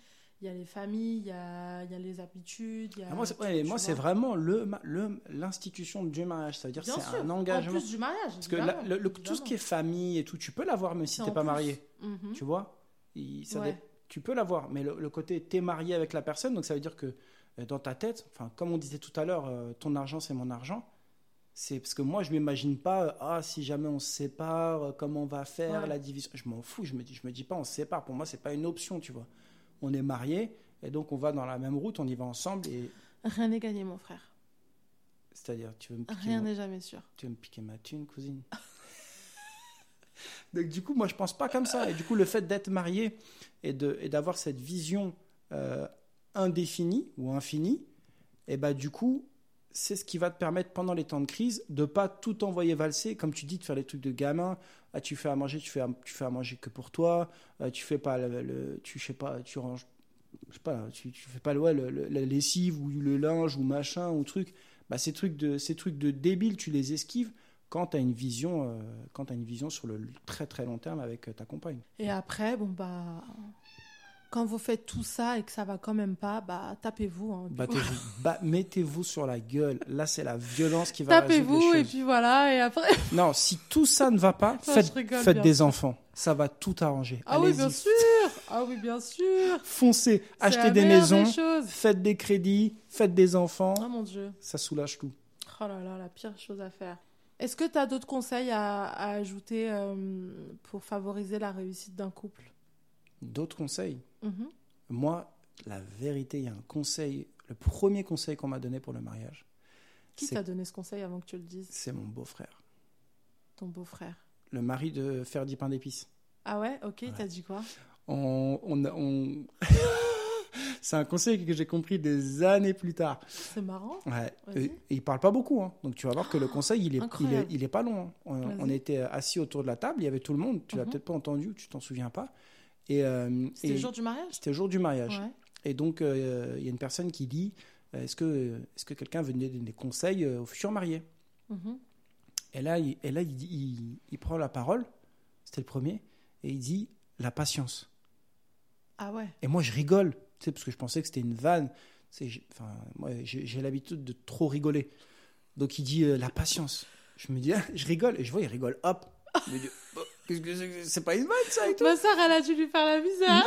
Speaker 4: il y a les familles, il y a, il y a les habitudes. il Y a,
Speaker 5: Ah, moi, c'est,
Speaker 4: tu-
Speaker 5: ouais,
Speaker 4: tu
Speaker 5: moi, c'est vraiment le, le, l'institution du mariage. Ça veut dire
Speaker 4: Bien
Speaker 5: c'est
Speaker 4: sûr,
Speaker 5: un
Speaker 4: en
Speaker 5: engagement.
Speaker 4: plus du mariage.
Speaker 5: Parce que la- le- tout ce qui est famille et tout, tu peux l'avoir même si t'es
Speaker 4: en
Speaker 5: pas
Speaker 4: plus.
Speaker 5: marié.
Speaker 4: Mhm.
Speaker 5: Tu vois? Il- ça
Speaker 4: Ouais.
Speaker 5: dé- Tu peux l'avoir. Mais le, côté t'es marié avec la personne, donc ça veut dire que euh, dans ta tête, enfin, comme on disait tout à l'heure, euh, ton argent, c'est mon argent. C'est parce que moi, je m'imagine pas, euh, ah, si jamais on se sépare, comment on va faire
Speaker 4: Ouais.
Speaker 5: la division. Je m'en fous. Je me dis, je me dis pas, on se sépare. Pour moi, c'est pas une option, tu vois. On est mariés et donc on va dans la même route, on y va ensemble. Et
Speaker 4: Rien n'est gagné, mon frère.
Speaker 5: c'est-à-dire, tu veux me piquer,
Speaker 4: Rien
Speaker 5: mon-
Speaker 4: n'est jamais sûr.
Speaker 5: tu veux me piquer ma thune, cousine? [laughs] donc du coup, moi, je pense pas comme ça. Et du coup, le fait d'être marié et de et d'avoir cette vision euh, indéfinie ou infinie, et bah du coup, c'est ce qui va te permettre pendant les temps de crise de pas tout envoyer valser, comme tu dis, de faire les trucs de gamin. Ah, tu fais à manger, tu fais tu fais à manger que pour toi. Euh, tu fais pas le, le- tu sais pas, tu ranges, je sais pas, tu, tu fais pas le, le- la lessive ou le linge ou machin ou truc. Bah ces trucs de ces trucs de débiles, tu les esquives quand tu as une vision, euh, quand t'as une vision sur le très très long terme avec euh, ta compagne.
Speaker 4: Et après, bon, bah. Quand vous faites tout ça et que ça va quand même pas, bah tapez-vous. hein.
Speaker 5: Battez-vous, [laughs] mettez-vous sur la gueule. Là, c'est la violence qui va
Speaker 4: Tapez-vous et puis voilà. Et après. [laughs]
Speaker 5: Non, si tout ça ne va pas, faites, des enfants. Ça va tout arranger.
Speaker 4: Ah oui, bien sûr. Ah oui, bien sûr.
Speaker 5: Foncez, achetez des maisons, faites des crédits, faites des enfants.
Speaker 4: Oh mon dieu.
Speaker 5: Ça soulage tout.
Speaker 4: Oh là là, la pire chose à faire. Est-ce que tu as d'autres conseils à, à ajouter euh, pour favoriser la réussite d'un couple?
Speaker 5: D'autres conseils
Speaker 4: Mhm.
Speaker 5: Moi, la vérité, il y a un conseil. Le premier conseil qu'on m'a donné pour le mariage,
Speaker 4: Qui t'a donné ce conseil avant que tu le dises?
Speaker 5: C'est mon beau-frère,
Speaker 4: Ton beau-frère.
Speaker 5: le mari de Ferdi Pain d'épices.
Speaker 4: Ah ouais? Ok, t'as dit quoi?
Speaker 5: On, on, on- [laughs] c'est un conseil que j'ai compris des années plus tard.
Speaker 4: C'est marrant.
Speaker 5: Ouais. Et, et il parle pas beaucoup, hein. donc tu vas voir que le conseil il est, il est,
Speaker 4: incroyable.
Speaker 5: il est pas long. hein. On, était assis autour de la table, il y avait tout le monde. Tu l'as
Speaker 4: Mhm.
Speaker 5: peut-être pas entendu, tu t'en souviens pas. Et euh,
Speaker 4: C'était
Speaker 5: et
Speaker 4: le jour du mariage?
Speaker 5: c'était le jour du mariage.
Speaker 4: Ouais.
Speaker 5: Et donc euh, il y a une personne qui dit euh, est-ce que est-ce que quelqu'un veut donner des conseils aux futurs mariés?
Speaker 4: Mhm.
Speaker 5: Et là, il, et là il, dit- il, il prend la parole. C'était le premier et il dit la patience.
Speaker 4: Ah ouais.
Speaker 5: Et moi, je rigole, tu sais, parce que je pensais que c'était une vanne. Enfin, moi, j'ai, l'habitude de trop rigoler. Donc, il dit euh, la patience. Je me dis, ah, [laughs] je rigole, et je vois, il rigole, hop. Je me dis, oh, c'est, pas une vanne, ça, et tout.
Speaker 4: Ma soeur, elle a dû lui faire la misère.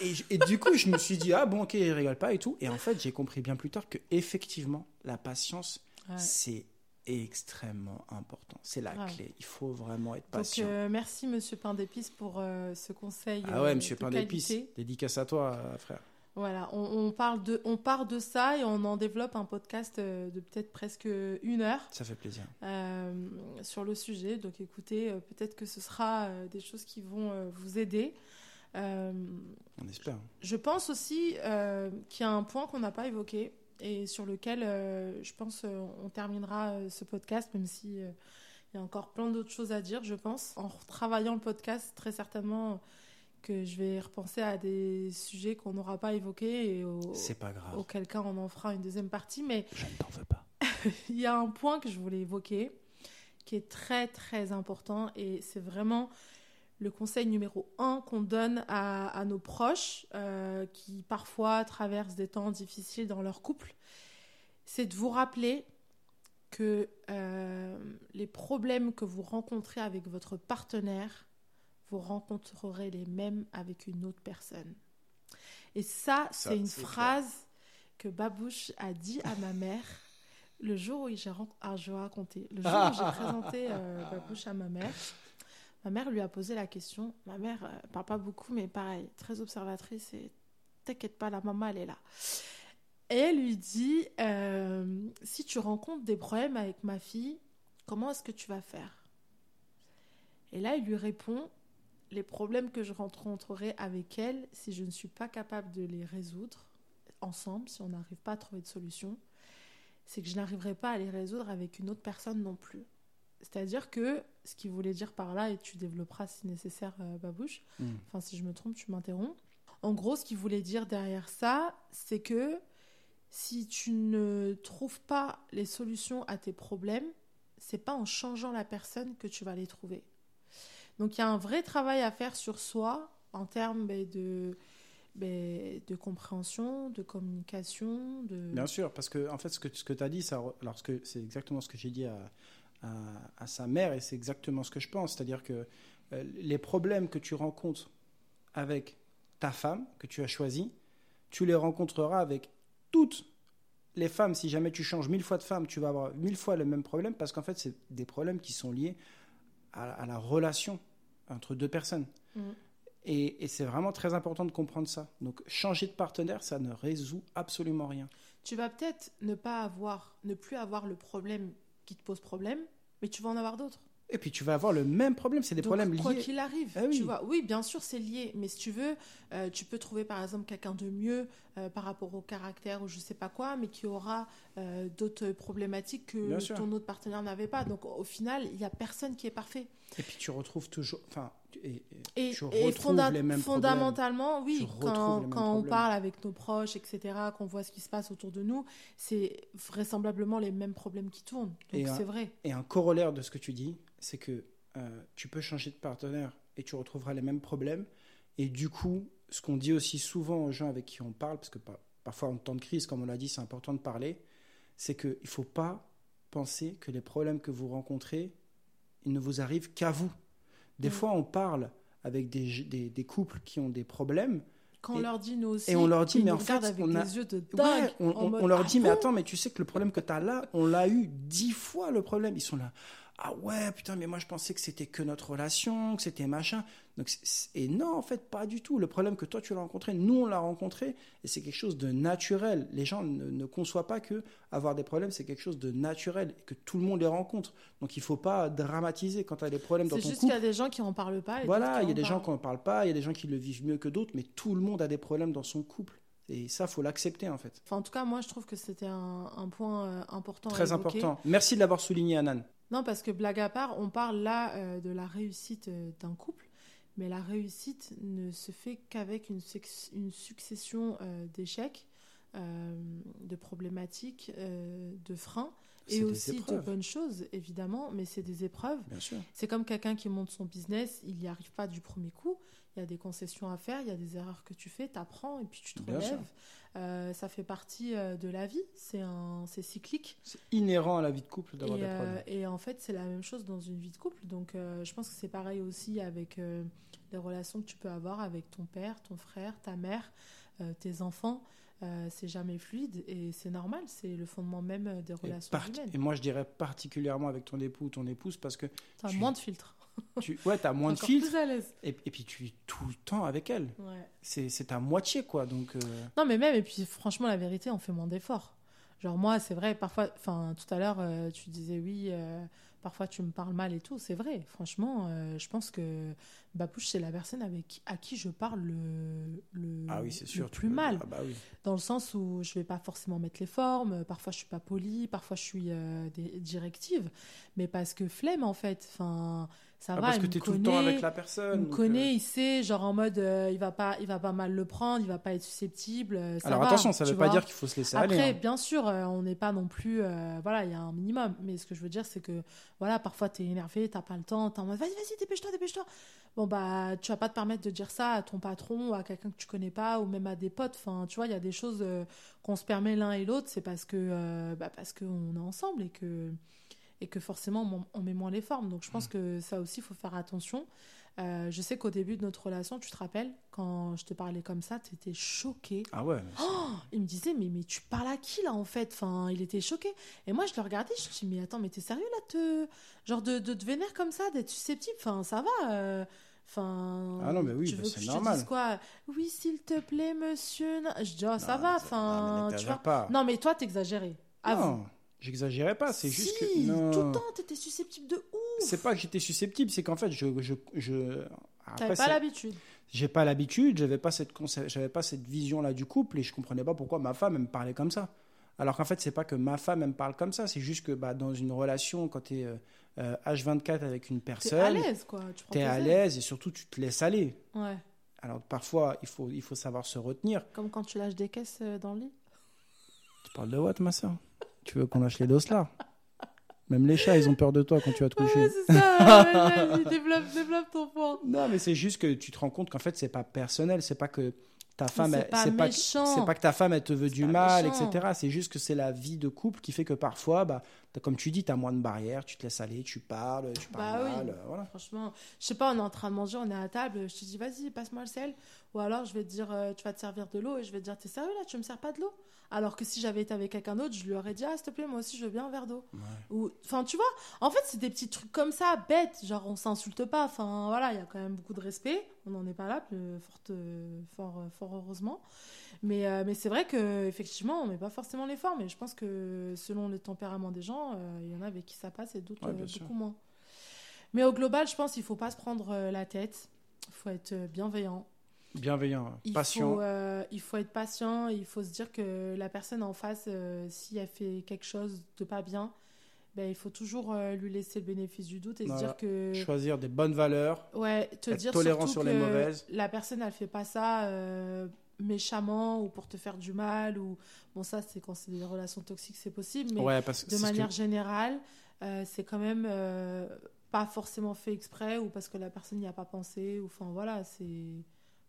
Speaker 5: Et, je- et du coup, je me suis dit, ah bon, ok, il rigole pas et tout. Et en fait, j'ai compris bien plus tard que, effectivement, la patience,
Speaker 4: Ouais.
Speaker 5: c'est extrêmement important. C'est la
Speaker 4: Ouais.
Speaker 5: clé. Il faut vraiment être
Speaker 4: Donc,
Speaker 5: patient.
Speaker 4: euh, merci, monsieur Pain d'épices, pour euh, ce conseil.
Speaker 5: ah ouais,
Speaker 4: euh,
Speaker 5: monsieur Pain d'épices, dédicace à toi, frère.
Speaker 4: Voilà, on, on parle de, on part de ça et on en développe un podcast euh, de peut-être presque une heure
Speaker 5: Ça fait plaisir.
Speaker 4: euh, sur le sujet. Donc écoutez, euh, peut-être que ce sera des choses qui vont vous aider. Euh,
Speaker 5: On espère.
Speaker 4: je pense aussi euh, qu'il y a un point qu'on n'a pas évoqué et sur lequel je pense on terminera ce podcast, même si il y a encore plein d'autres choses à dire, je pense. En travaillant le podcast, très certainement que je vais repenser à des sujets qu'on n'aura pas évoqués et au-
Speaker 5: C'est pas grave.
Speaker 4: auquel cas on en fera une deuxième partie. Mais
Speaker 5: Je ne t'en veux pas. [laughs]
Speaker 4: il y a un point que je voulais évoquer qui est très très important et c'est vraiment le conseil numéro un qu'on donne à, à nos proches euh, qui parfois traversent des temps difficiles dans leur couple. C'est de vous rappeler que euh, les problèmes que vous rencontrez avec votre partenaire, vous rencontrerez les mêmes avec une autre personne. Et ça,
Speaker 5: Ça,
Speaker 4: c'est une
Speaker 5: clair.
Speaker 4: phrase que Babouche a dit à ma mère le jour où j'ai ah, raconter. Le jour où j'ai présenté euh, [laughs] Babouche à ma mère, ma mère lui a posé la question. Ma mère euh, parle pas beaucoup, mais pareil, très observatrice et t'inquiète pas, la maman elle est là. Et elle lui dit euh, si tu rencontres des problèmes avec ma fille, comment est-ce que tu vas faire? Et là, il lui répond les problèmes que je rencontrerai avec elle, si je ne suis pas capable de les résoudre ensemble, si on n'arrive pas à trouver de solution, c'est que je n'arriverai pas à les résoudre avec une autre personne non plus. C'est-à-dire que ce qu'il voulait dire par là, et tu développeras si nécessaire, euh, Babouche,
Speaker 5: Mm.
Speaker 4: enfin si je me trompe, tu m'interromps. En gros, ce qu'il voulait dire derrière ça, c'est que si tu ne trouves pas les solutions à tes problèmes, c'est pas en changeant la personne que tu vas les trouver. Donc il y a un vrai travail à faire sur soi en termes ben, de, ben, de compréhension, de communication, de...
Speaker 5: Bien sûr, parce que en fait, ce que, ce que tu as dit, c'est exactement ce que j'ai dit à, à, sa mère et c'est exactement ce que je pense. C'est-à-dire que euh, les problèmes que tu rencontres avec ta femme, que tu as choisie, tu les rencontreras avec toutes les femmes. Si jamais tu changes mille fois de femme, tu vas avoir mille fois le même problème parce qu'en fait, c'est des problèmes qui sont liés à la relation entre deux personnes.
Speaker 4: Mhm.
Speaker 5: Et, et c'est vraiment très important de comprendre ça. Donc, changer de partenaire, ça ne résout absolument rien.
Speaker 4: Tu vas peut-être ne pas avoir, ne plus avoir le problème qui te pose problème, mais tu vas en avoir d'autres.
Speaker 5: Et puis tu vas avoir le même problème, c'est des
Speaker 4: Donc,
Speaker 5: problèmes
Speaker 4: quoi
Speaker 5: liés.
Speaker 4: qu'il arrive,
Speaker 5: Ah oui.
Speaker 4: tu vois. Oui, bien sûr, c'est lié, mais si tu veux, euh, tu peux trouver par exemple quelqu'un de mieux euh, par rapport au caractère ou je sais pas quoi, mais qui aura euh, d'autres problématiques que ton autre partenaire n'avait pas. Donc au final, il y a personne qui est parfait.
Speaker 5: Et puis tu retrouves toujours, enfin, et,
Speaker 4: Et,
Speaker 5: tu
Speaker 4: et fonda-
Speaker 5: les mêmes
Speaker 4: fondamentalement,
Speaker 5: Tu
Speaker 4: oui, quand, on
Speaker 5: problèmes.
Speaker 4: parle avec nos proches, etc., qu'on voit ce qui se passe autour de nous, c'est vraisemblablement les mêmes problèmes qui tournent. Donc c'est vrai.
Speaker 5: Et un corollaire de ce que tu dis, c'est que euh, tu peux changer de partenaire et tu retrouveras les mêmes problèmes. Et du coup, ce qu'on dit aussi souvent aux gens avec qui on parle, parce que par- parfois en temps de crise, comme on l'a dit, c'est important de parler, c'est qu'il ne faut pas penser que les problèmes que vous rencontrez, ils ne vous arrivent qu'à vous. Des
Speaker 4: Mm.
Speaker 5: fois, on parle avec des, des- des couples qui ont des problèmes
Speaker 4: Quand on leur dit nous aussi,
Speaker 5: et on leur dit, mais en fait, on a-
Speaker 4: yeux de
Speaker 5: Ouais, on,
Speaker 4: en
Speaker 5: on-
Speaker 4: mode,
Speaker 5: on leur
Speaker 4: Ah
Speaker 5: dit, mais
Speaker 4: bon?
Speaker 5: attends, mais tu sais que le problème que tu as là, on l'a eu dix fois le problème. Ils sont là. Ah ouais, putain, mais moi je pensais que c'était que notre relation, que c'était machin. Donc, c'est- c'est- et non, en fait, pas du tout. Le problème que toi tu l'as rencontré, nous on l'a rencontré, et c'est quelque chose de naturel. Les gens ne, ne conçoivent pas que avoir des problèmes, c'est quelque chose de naturel, et que tout le monde les rencontre. Donc il faut pas dramatiser quand tu as des problèmes dans
Speaker 4: C'est
Speaker 5: ton
Speaker 4: juste qu'il y
Speaker 5: couple.
Speaker 4: a des gens qui en parlent pas. et
Speaker 5: Voilà, il y a des
Speaker 4: en
Speaker 5: gens qui n'en parlent pas, il y a des gens qui le vivent mieux que d'autres, mais tout le monde a des problèmes dans son couple. Et ça, faut l'accepter en fait.
Speaker 4: Enfin, en tout cas, moi, je trouve que c'était un, un point euh, important.
Speaker 5: Très important. Merci de l'avoir souligné, Anan.
Speaker 4: Non, parce que blague à part, on parle là euh, de la réussite euh, d'un couple, mais la réussite ne se fait qu'avec une, succession euh, d'échecs, de problématiques, de freins, et aussi de bonnes choses, évidemment, mais c'est des épreuves.
Speaker 5: Bien sûr.
Speaker 4: C'est comme quelqu'un qui monte son business, il n'y arrive pas du premier coup. Il y a des concessions à faire, il y a des erreurs que tu fais, tu apprends et puis tu te
Speaker 5: Bien
Speaker 4: relèves. Euh, ça fait partie euh, de la vie, c'est un- c'est cyclique.
Speaker 5: C'est inhérent à la vie de couple d'avoir
Speaker 4: Et,
Speaker 5: des
Speaker 4: euh,
Speaker 5: problèmes.
Speaker 4: et en fait, c'est la même chose dans une vie de couple. Donc, euh, je pense que c'est pareil aussi avec euh, les relations que tu peux avoir avec ton père, ton frère, ta mère, euh, tes enfants. Euh, c'est jamais fluide et c'est normal. C'est le fondement même euh, des
Speaker 5: Et,
Speaker 4: relations
Speaker 5: part-
Speaker 4: humaines.
Speaker 5: et moi, je dirais particulièrement avec ton époux ou ton épouse parce que
Speaker 4: Tu as moins de filtres. [laughs]
Speaker 5: tu ouais, as moins de filtres et, et puis tu es tout le temps avec elle.
Speaker 4: Ouais.
Speaker 5: C'est c'est ta moitié, quoi. Donc, euh,
Speaker 4: Non, mais même, et puis franchement, la vérité, on fait moins d'efforts. Genre, moi, c'est vrai, parfois, enfin, tout à l'heure, euh, tu disais oui, euh, parfois tu me parles mal et tout. C'est vrai, franchement, je pense que Babouche, c'est la personne avec à qui je parle le, le,
Speaker 5: ah oui, c'est
Speaker 4: le plus
Speaker 5: peux-
Speaker 4: mal.
Speaker 5: Ah bah oui.
Speaker 4: Dans le sens où je vais pas forcément mettre les formes, parfois je suis pas polie, parfois je suis des- directive, mais parce que flemme en fait. Enfin, ça
Speaker 5: Ah,
Speaker 4: va.
Speaker 5: parce
Speaker 4: il
Speaker 5: que
Speaker 4: me
Speaker 5: tu es tout le temps avec la personne.
Speaker 4: il me connaît,
Speaker 5: euh,
Speaker 4: il sait, genre en mode, euh, il va pas, il va pas mal le prendre, il va pas être susceptible. euh, ça
Speaker 5: Alors
Speaker 4: va,
Speaker 5: attention, ça veut pas dire qu'il faut se laisser
Speaker 4: Après,
Speaker 5: aller. hein.
Speaker 4: bien sûr, on n'est pas non plus, voilà, il y a un minimum. Mais ce que je veux dire, c'est que, voilà, parfois t'es énervé, t'as pas le temps, t'es en mode, vas-y, vas-y, dépêche-toi, dépêche-toi. Bon bah, tu vas pas te permettre de dire ça à ton patron, ou à quelqu'un que tu connais pas, ou même à des potes. Enfin, tu vois, il y a des choses qu'on se permet l'un et l'autre, c'est parce que, bah, parce qu'on est ensemble et que et que forcément on, on met moins les formes. Donc je
Speaker 5: Mm.
Speaker 4: pense que ça aussi, il faut faire attention. Euh, je sais qu'au début de notre relation, tu te rappelles, quand je te parlais comme ça, tu étais choqué.
Speaker 5: Ah ouais.
Speaker 4: Oh, il me disait, mais, mais tu parles à qui là en fait? Enfin, Il était choqué. Et moi, je le regardais, je me dis, mais attends, mais t'es sérieux là te... Genre de, de te vénérer comme ça, d'être susceptible? Enfin, ça va. euh, Enfin,
Speaker 5: Ah non, mais oui,
Speaker 4: tu
Speaker 5: bah,
Speaker 4: veux
Speaker 5: c'est
Speaker 4: que je te
Speaker 5: normal.
Speaker 4: dise quoi? Oui, s'il te plaît, monsieur. Je dis, oh, ça
Speaker 5: Non,
Speaker 4: va. Enfin,
Speaker 5: non, mais
Speaker 4: tu vois.
Speaker 5: pas.
Speaker 4: Non, mais toi. Avoue.
Speaker 5: Non, j'exagérais pas. C'est juste que. Non.
Speaker 4: tout le temps, t'étais susceptible de ouf.
Speaker 5: C'est pas que j'étais susceptible, c'est qu'en fait, je. je, je... Après,
Speaker 4: pas l'habitude.
Speaker 5: j'ai pas l'habitude, j'avais pas cette j'avais pas cette vision là du couple et je comprenais pas pourquoi ma femme elle me parlait comme ça. Alors qu'en fait, c'est pas que ma femme elle me parle comme ça, c'est juste que bah, dans une relation, quand tu es euh, H24 avec une
Speaker 4: T'es à
Speaker 5: personne,
Speaker 4: l'aise, quoi. Tes
Speaker 5: à l'aise et surtout tu te laisses aller.
Speaker 4: Ouais.
Speaker 5: Alors parfois, il faut, il faut savoir se retenir.
Speaker 4: Comme quand tu lâches des caisses euh, dans le lit.
Speaker 5: Tu parles de what, ma soeur Tu veux qu'on lâche les dos là? Même les chats, ils ont peur de toi quand tu vas te coucher.
Speaker 4: Ouais, c'est ça. ouais, Vas-y, [laughs] développe, développe ton point.
Speaker 5: Non, mais c'est juste que tu te rends compte qu'en fait, c'est pas personnel. C'est pas que ta femme,
Speaker 4: c'est
Speaker 5: elle-
Speaker 4: pas
Speaker 5: c'est pas, que-
Speaker 4: méchant.
Speaker 5: c'est pas que ta femme, elle te veut
Speaker 4: C'est
Speaker 5: du mal,
Speaker 4: méchant.
Speaker 5: etc. C'est juste que c'est la vie de couple qui fait que parfois, bah, t'as- comme tu dis, tu as moins de barrières, tu te laisses aller, tu parles, tu parles
Speaker 4: Bah oui.
Speaker 5: mal. euh, voilà.
Speaker 4: Franchement, je sais pas, on est en train de manger, on est à table, je te dis vas-y, passe-moi le sel. Ou alors je vais te dire, euh, tu vas te servir de l'eau et je vais te dire, t'es sérieux là, tu me sers pas de l'eau? Alors que si j'avais été avec quelqu'un d'autre, je lui aurais dit, ah s'il te plaît, moi aussi je veux bien un verre d'eau. Ou, enfin, tu vois, en fait, c'est des petits trucs comme ça, bêtes, genre on s'insulte pas. Enfin, voilà, il y a quand même beaucoup de respect. On n'en est pas là, euh, fort, euh, fort, euh, fort heureusement. Mais, euh, mais c'est vrai que effectivement, on met pas forcément l'effort. Mais je pense que selon le tempérament des gens, il y en a avec qui ça passe et d'autres
Speaker 5: Ouais, bien sûr.
Speaker 4: beaucoup moins. Mais au global, je pense qu'il faut pas se prendre la tête. Il faut être bienveillant.
Speaker 5: Bienveillant,
Speaker 4: Il
Speaker 5: patient.
Speaker 4: Faut, euh, il faut être patient. Il faut se dire que la personne en face, euh, si elle fait quelque chose de pas bien, ben, il faut toujours euh, lui laisser le bénéfice du doute et
Speaker 5: Voilà.
Speaker 4: se dire que.
Speaker 5: Choisir des bonnes valeurs.
Speaker 4: Ouais, te
Speaker 5: être
Speaker 4: dire
Speaker 5: tolérant
Speaker 4: surtout
Speaker 5: sur les
Speaker 4: que
Speaker 5: mauvaises.
Speaker 4: La personne, elle fait pas ça euh, méchamment ou pour te faire du mal. ou Bon, ça, c'est quand c'est des relations toxiques, c'est possible. Mais
Speaker 5: ouais, parce que
Speaker 4: de
Speaker 5: que-
Speaker 4: manière générale, c'est quand même pas forcément fait exprès ou parce que la personne n'y a pas pensé. ou Enfin, voilà, c'est.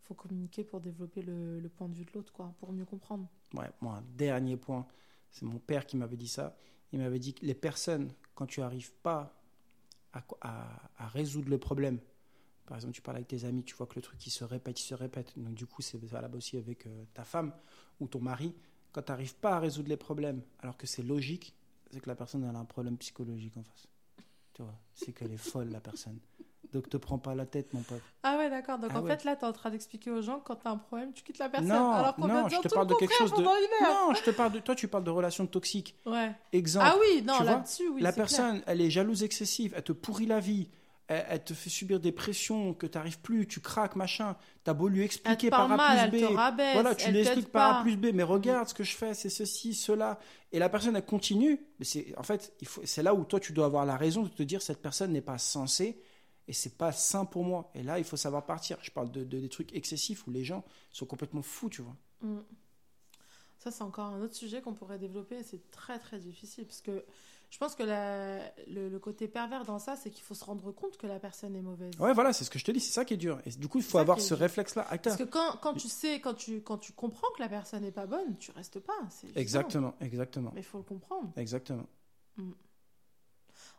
Speaker 4: Faut communiquer pour développer le, point de vue de l'autre, quoi, pour mieux comprendre.
Speaker 5: Ouais, moi, dernier point, c'est mon père qui m'avait dit ça. Il m'avait dit que les personnes, quand tu n'arrives pas à, à- à résoudre le problème, par exemple, tu parles avec tes amis, tu vois que le truc il se répète, il se répète. Donc, du coup, c'est valable aussi avec euh, ta femme ou ton mari. Quand tu n'arrives pas à résoudre les problèmes, alors que c'est logique, c'est que la personne elle a un problème psychologique en face. Tu vois, c'est qu'elle est folle, la personne. Donc, te prends pas la tête, mon pote.
Speaker 4: Ah ouais, d'accord. Donc
Speaker 5: Ah
Speaker 4: en
Speaker 5: ouais.
Speaker 4: fait, là, tu es en train d'expliquer aux gens que quand tu as un problème, tu quittes la personne.
Speaker 5: Non,
Speaker 4: alors qu'on
Speaker 5: non, je te parle
Speaker 4: le
Speaker 5: de quelque chose de. Non, je te parle de. Toi, tu parles de relations toxiques.
Speaker 4: Ouais.
Speaker 5: Exemple.
Speaker 4: Ah oui, non, là-dessus, oui.
Speaker 5: la
Speaker 4: clair.
Speaker 5: personne, elle est jalouse excessive, elle te pourrit la vie, elle, elle te fait subir des pressions que tu n'arrives plus, tu craques, machin. Tu as beau lui expliquer par A
Speaker 4: mal,
Speaker 5: plus B.
Speaker 4: rabaisse.
Speaker 5: Voilà, tu lui expliques par
Speaker 4: pas.
Speaker 5: A plus B, mais regarde ce que je fais, c'est ceci, cela. Et la personne, elle continue. Mais c'est, en fait, il faut, c'est là où toi, tu dois avoir la raison de te dire cette personne n'est pas censée et c'est pas sain pour moi. Et là, il faut savoir partir. Je parle de, de- des trucs excessifs où les gens sont complètement fous, tu vois.
Speaker 4: Mm. Ça, c'est encore un autre sujet qu'on pourrait développer. C'est très, très difficile. Parce que je pense que la- le, le côté pervers dans ça, c'est qu'il faut se rendre compte que la personne est mauvaise.
Speaker 5: Ouais, voilà, c'est ce que je te dis, c'est ça qui est dur. Et du coup, il faut avoir ce réflexe-là.
Speaker 4: Parce que quand, quand tu sais, quand tu, quand tu comprends que la personne n'est pas bonne, tu restes pas.
Speaker 5: Exactement, exactement.
Speaker 4: Mais il faut le comprendre.
Speaker 5: Exactement.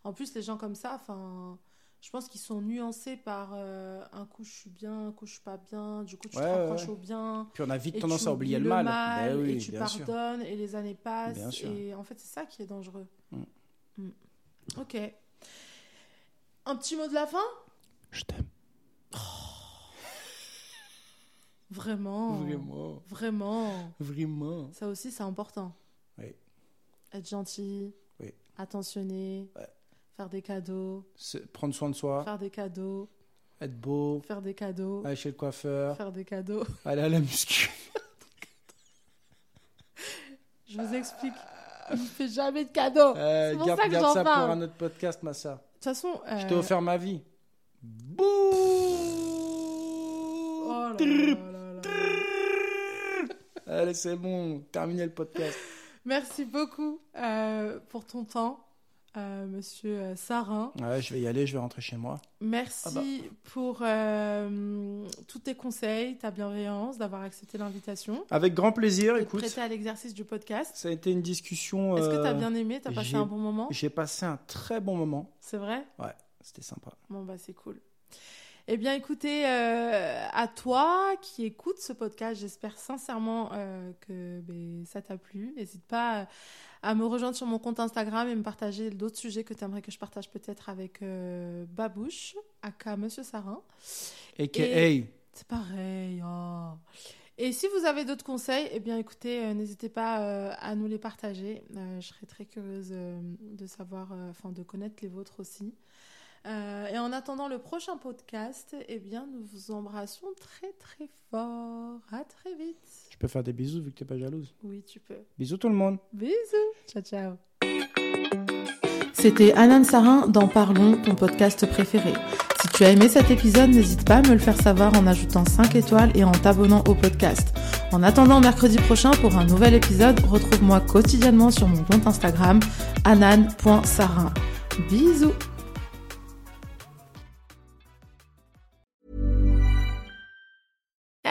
Speaker 4: En plus, les gens comme ça, enfin, je pense qu'ils sont nuancés par euh, un coup je suis bien, un coup je suis pas bien, du coup tu
Speaker 5: Ouais,
Speaker 4: te rapproches
Speaker 5: ouais.
Speaker 4: au bien.
Speaker 5: Puis on a vite tendance à oublier le mal. Ben oui,
Speaker 4: et tu
Speaker 5: bien sûr.
Speaker 4: pardonnes, et les années passent.
Speaker 5: Bien sûr.
Speaker 4: Et en fait, c'est ça qui est dangereux.
Speaker 5: Mm.
Speaker 4: Mm. Ok. Un petit mot de la fin?
Speaker 5: Je t'aime.
Speaker 4: Vraiment.
Speaker 5: Vraiment.
Speaker 4: Vraiment.
Speaker 5: Vraiment.
Speaker 4: Ça aussi, c'est important.
Speaker 5: Oui.
Speaker 4: Être gentil.
Speaker 5: Oui.
Speaker 4: Attentionné.
Speaker 5: Ouais.
Speaker 4: Faire des cadeaux.
Speaker 5: Se- Prendre soin de soi,
Speaker 4: Faire des cadeaux.
Speaker 5: être beau,
Speaker 4: Faire des cadeaux.
Speaker 5: aller chez le coiffeur,
Speaker 4: Faire des cadeaux. [laughs]
Speaker 5: aller à la muscu.
Speaker 4: Je vous explique. Il ne fait jamais de cadeaux.
Speaker 5: Euh,
Speaker 4: pour
Speaker 5: garde
Speaker 4: ça que
Speaker 5: garde
Speaker 4: j'en
Speaker 5: ça
Speaker 4: parle.
Speaker 5: pour un autre podcast, ma soeur.
Speaker 4: De toute façon.
Speaker 5: Je
Speaker 4: euh,
Speaker 5: t'ai offert ma vie. Bouh
Speaker 4: Oh.
Speaker 5: Allez, c'est bon. Terminé le podcast.
Speaker 4: Merci beaucoup euh, pour ton temps, euh, monsieur euh, Sarin.
Speaker 5: Ouais, je vais y aller, je vais rentrer chez moi.
Speaker 4: Merci
Speaker 5: Ah bah.
Speaker 4: pour euh, tous tes conseils, ta bienveillance, d'avoir accepté l'invitation.
Speaker 5: Avec grand plaisir,
Speaker 4: de
Speaker 5: écoute.
Speaker 4: prêter à l'exercice du podcast.
Speaker 5: Ça a été une discussion.
Speaker 4: Est-ce que tu as bien aimé? Tu as passé un bon moment?
Speaker 5: J'ai passé un très bon moment.
Speaker 4: C'est vrai?
Speaker 5: Ouais, c'était sympa.
Speaker 4: Bon, bah, c'est cool. Eh bien, écoutez, euh, à toi qui écoutes ce podcast, j'espère sincèrement euh, que ben, ça t'a plu. N'hésite pas à, à me rejoindre sur mon compte Instagram et me partager d'autres sujets que tu aimerais que je partage peut-être avec euh, Babouche, aka Monsieur Sarin.
Speaker 5: A.K.A.
Speaker 4: C'est pareil. oh. Et si vous avez d'autres conseils, eh bien écoutez, euh, n'hésitez pas euh, à nous les partager. Euh, je serais très curieuse euh, de savoir, euh, enfin de connaître les vôtres aussi. Euh, et en attendant le prochain podcast, eh bien nous vous embrassons très très fort. À très vite.
Speaker 5: Je peux faire des bisous vu que t'es pas jalouse.
Speaker 4: Oui, tu peux.
Speaker 5: Bisous tout le monde.
Speaker 4: Bisous. Ciao ciao. C'était Anan Sarin dans Parlons, ton podcast préféré. Si tu as aimé cet épisode, n'hésite pas à me le faire savoir en ajoutant 5 étoiles et en t'abonnant au podcast. En attendant mercredi prochain pour un nouvel épisode, retrouve-moi quotidiennement sur mon compte Instagram anan.sarin. Bisous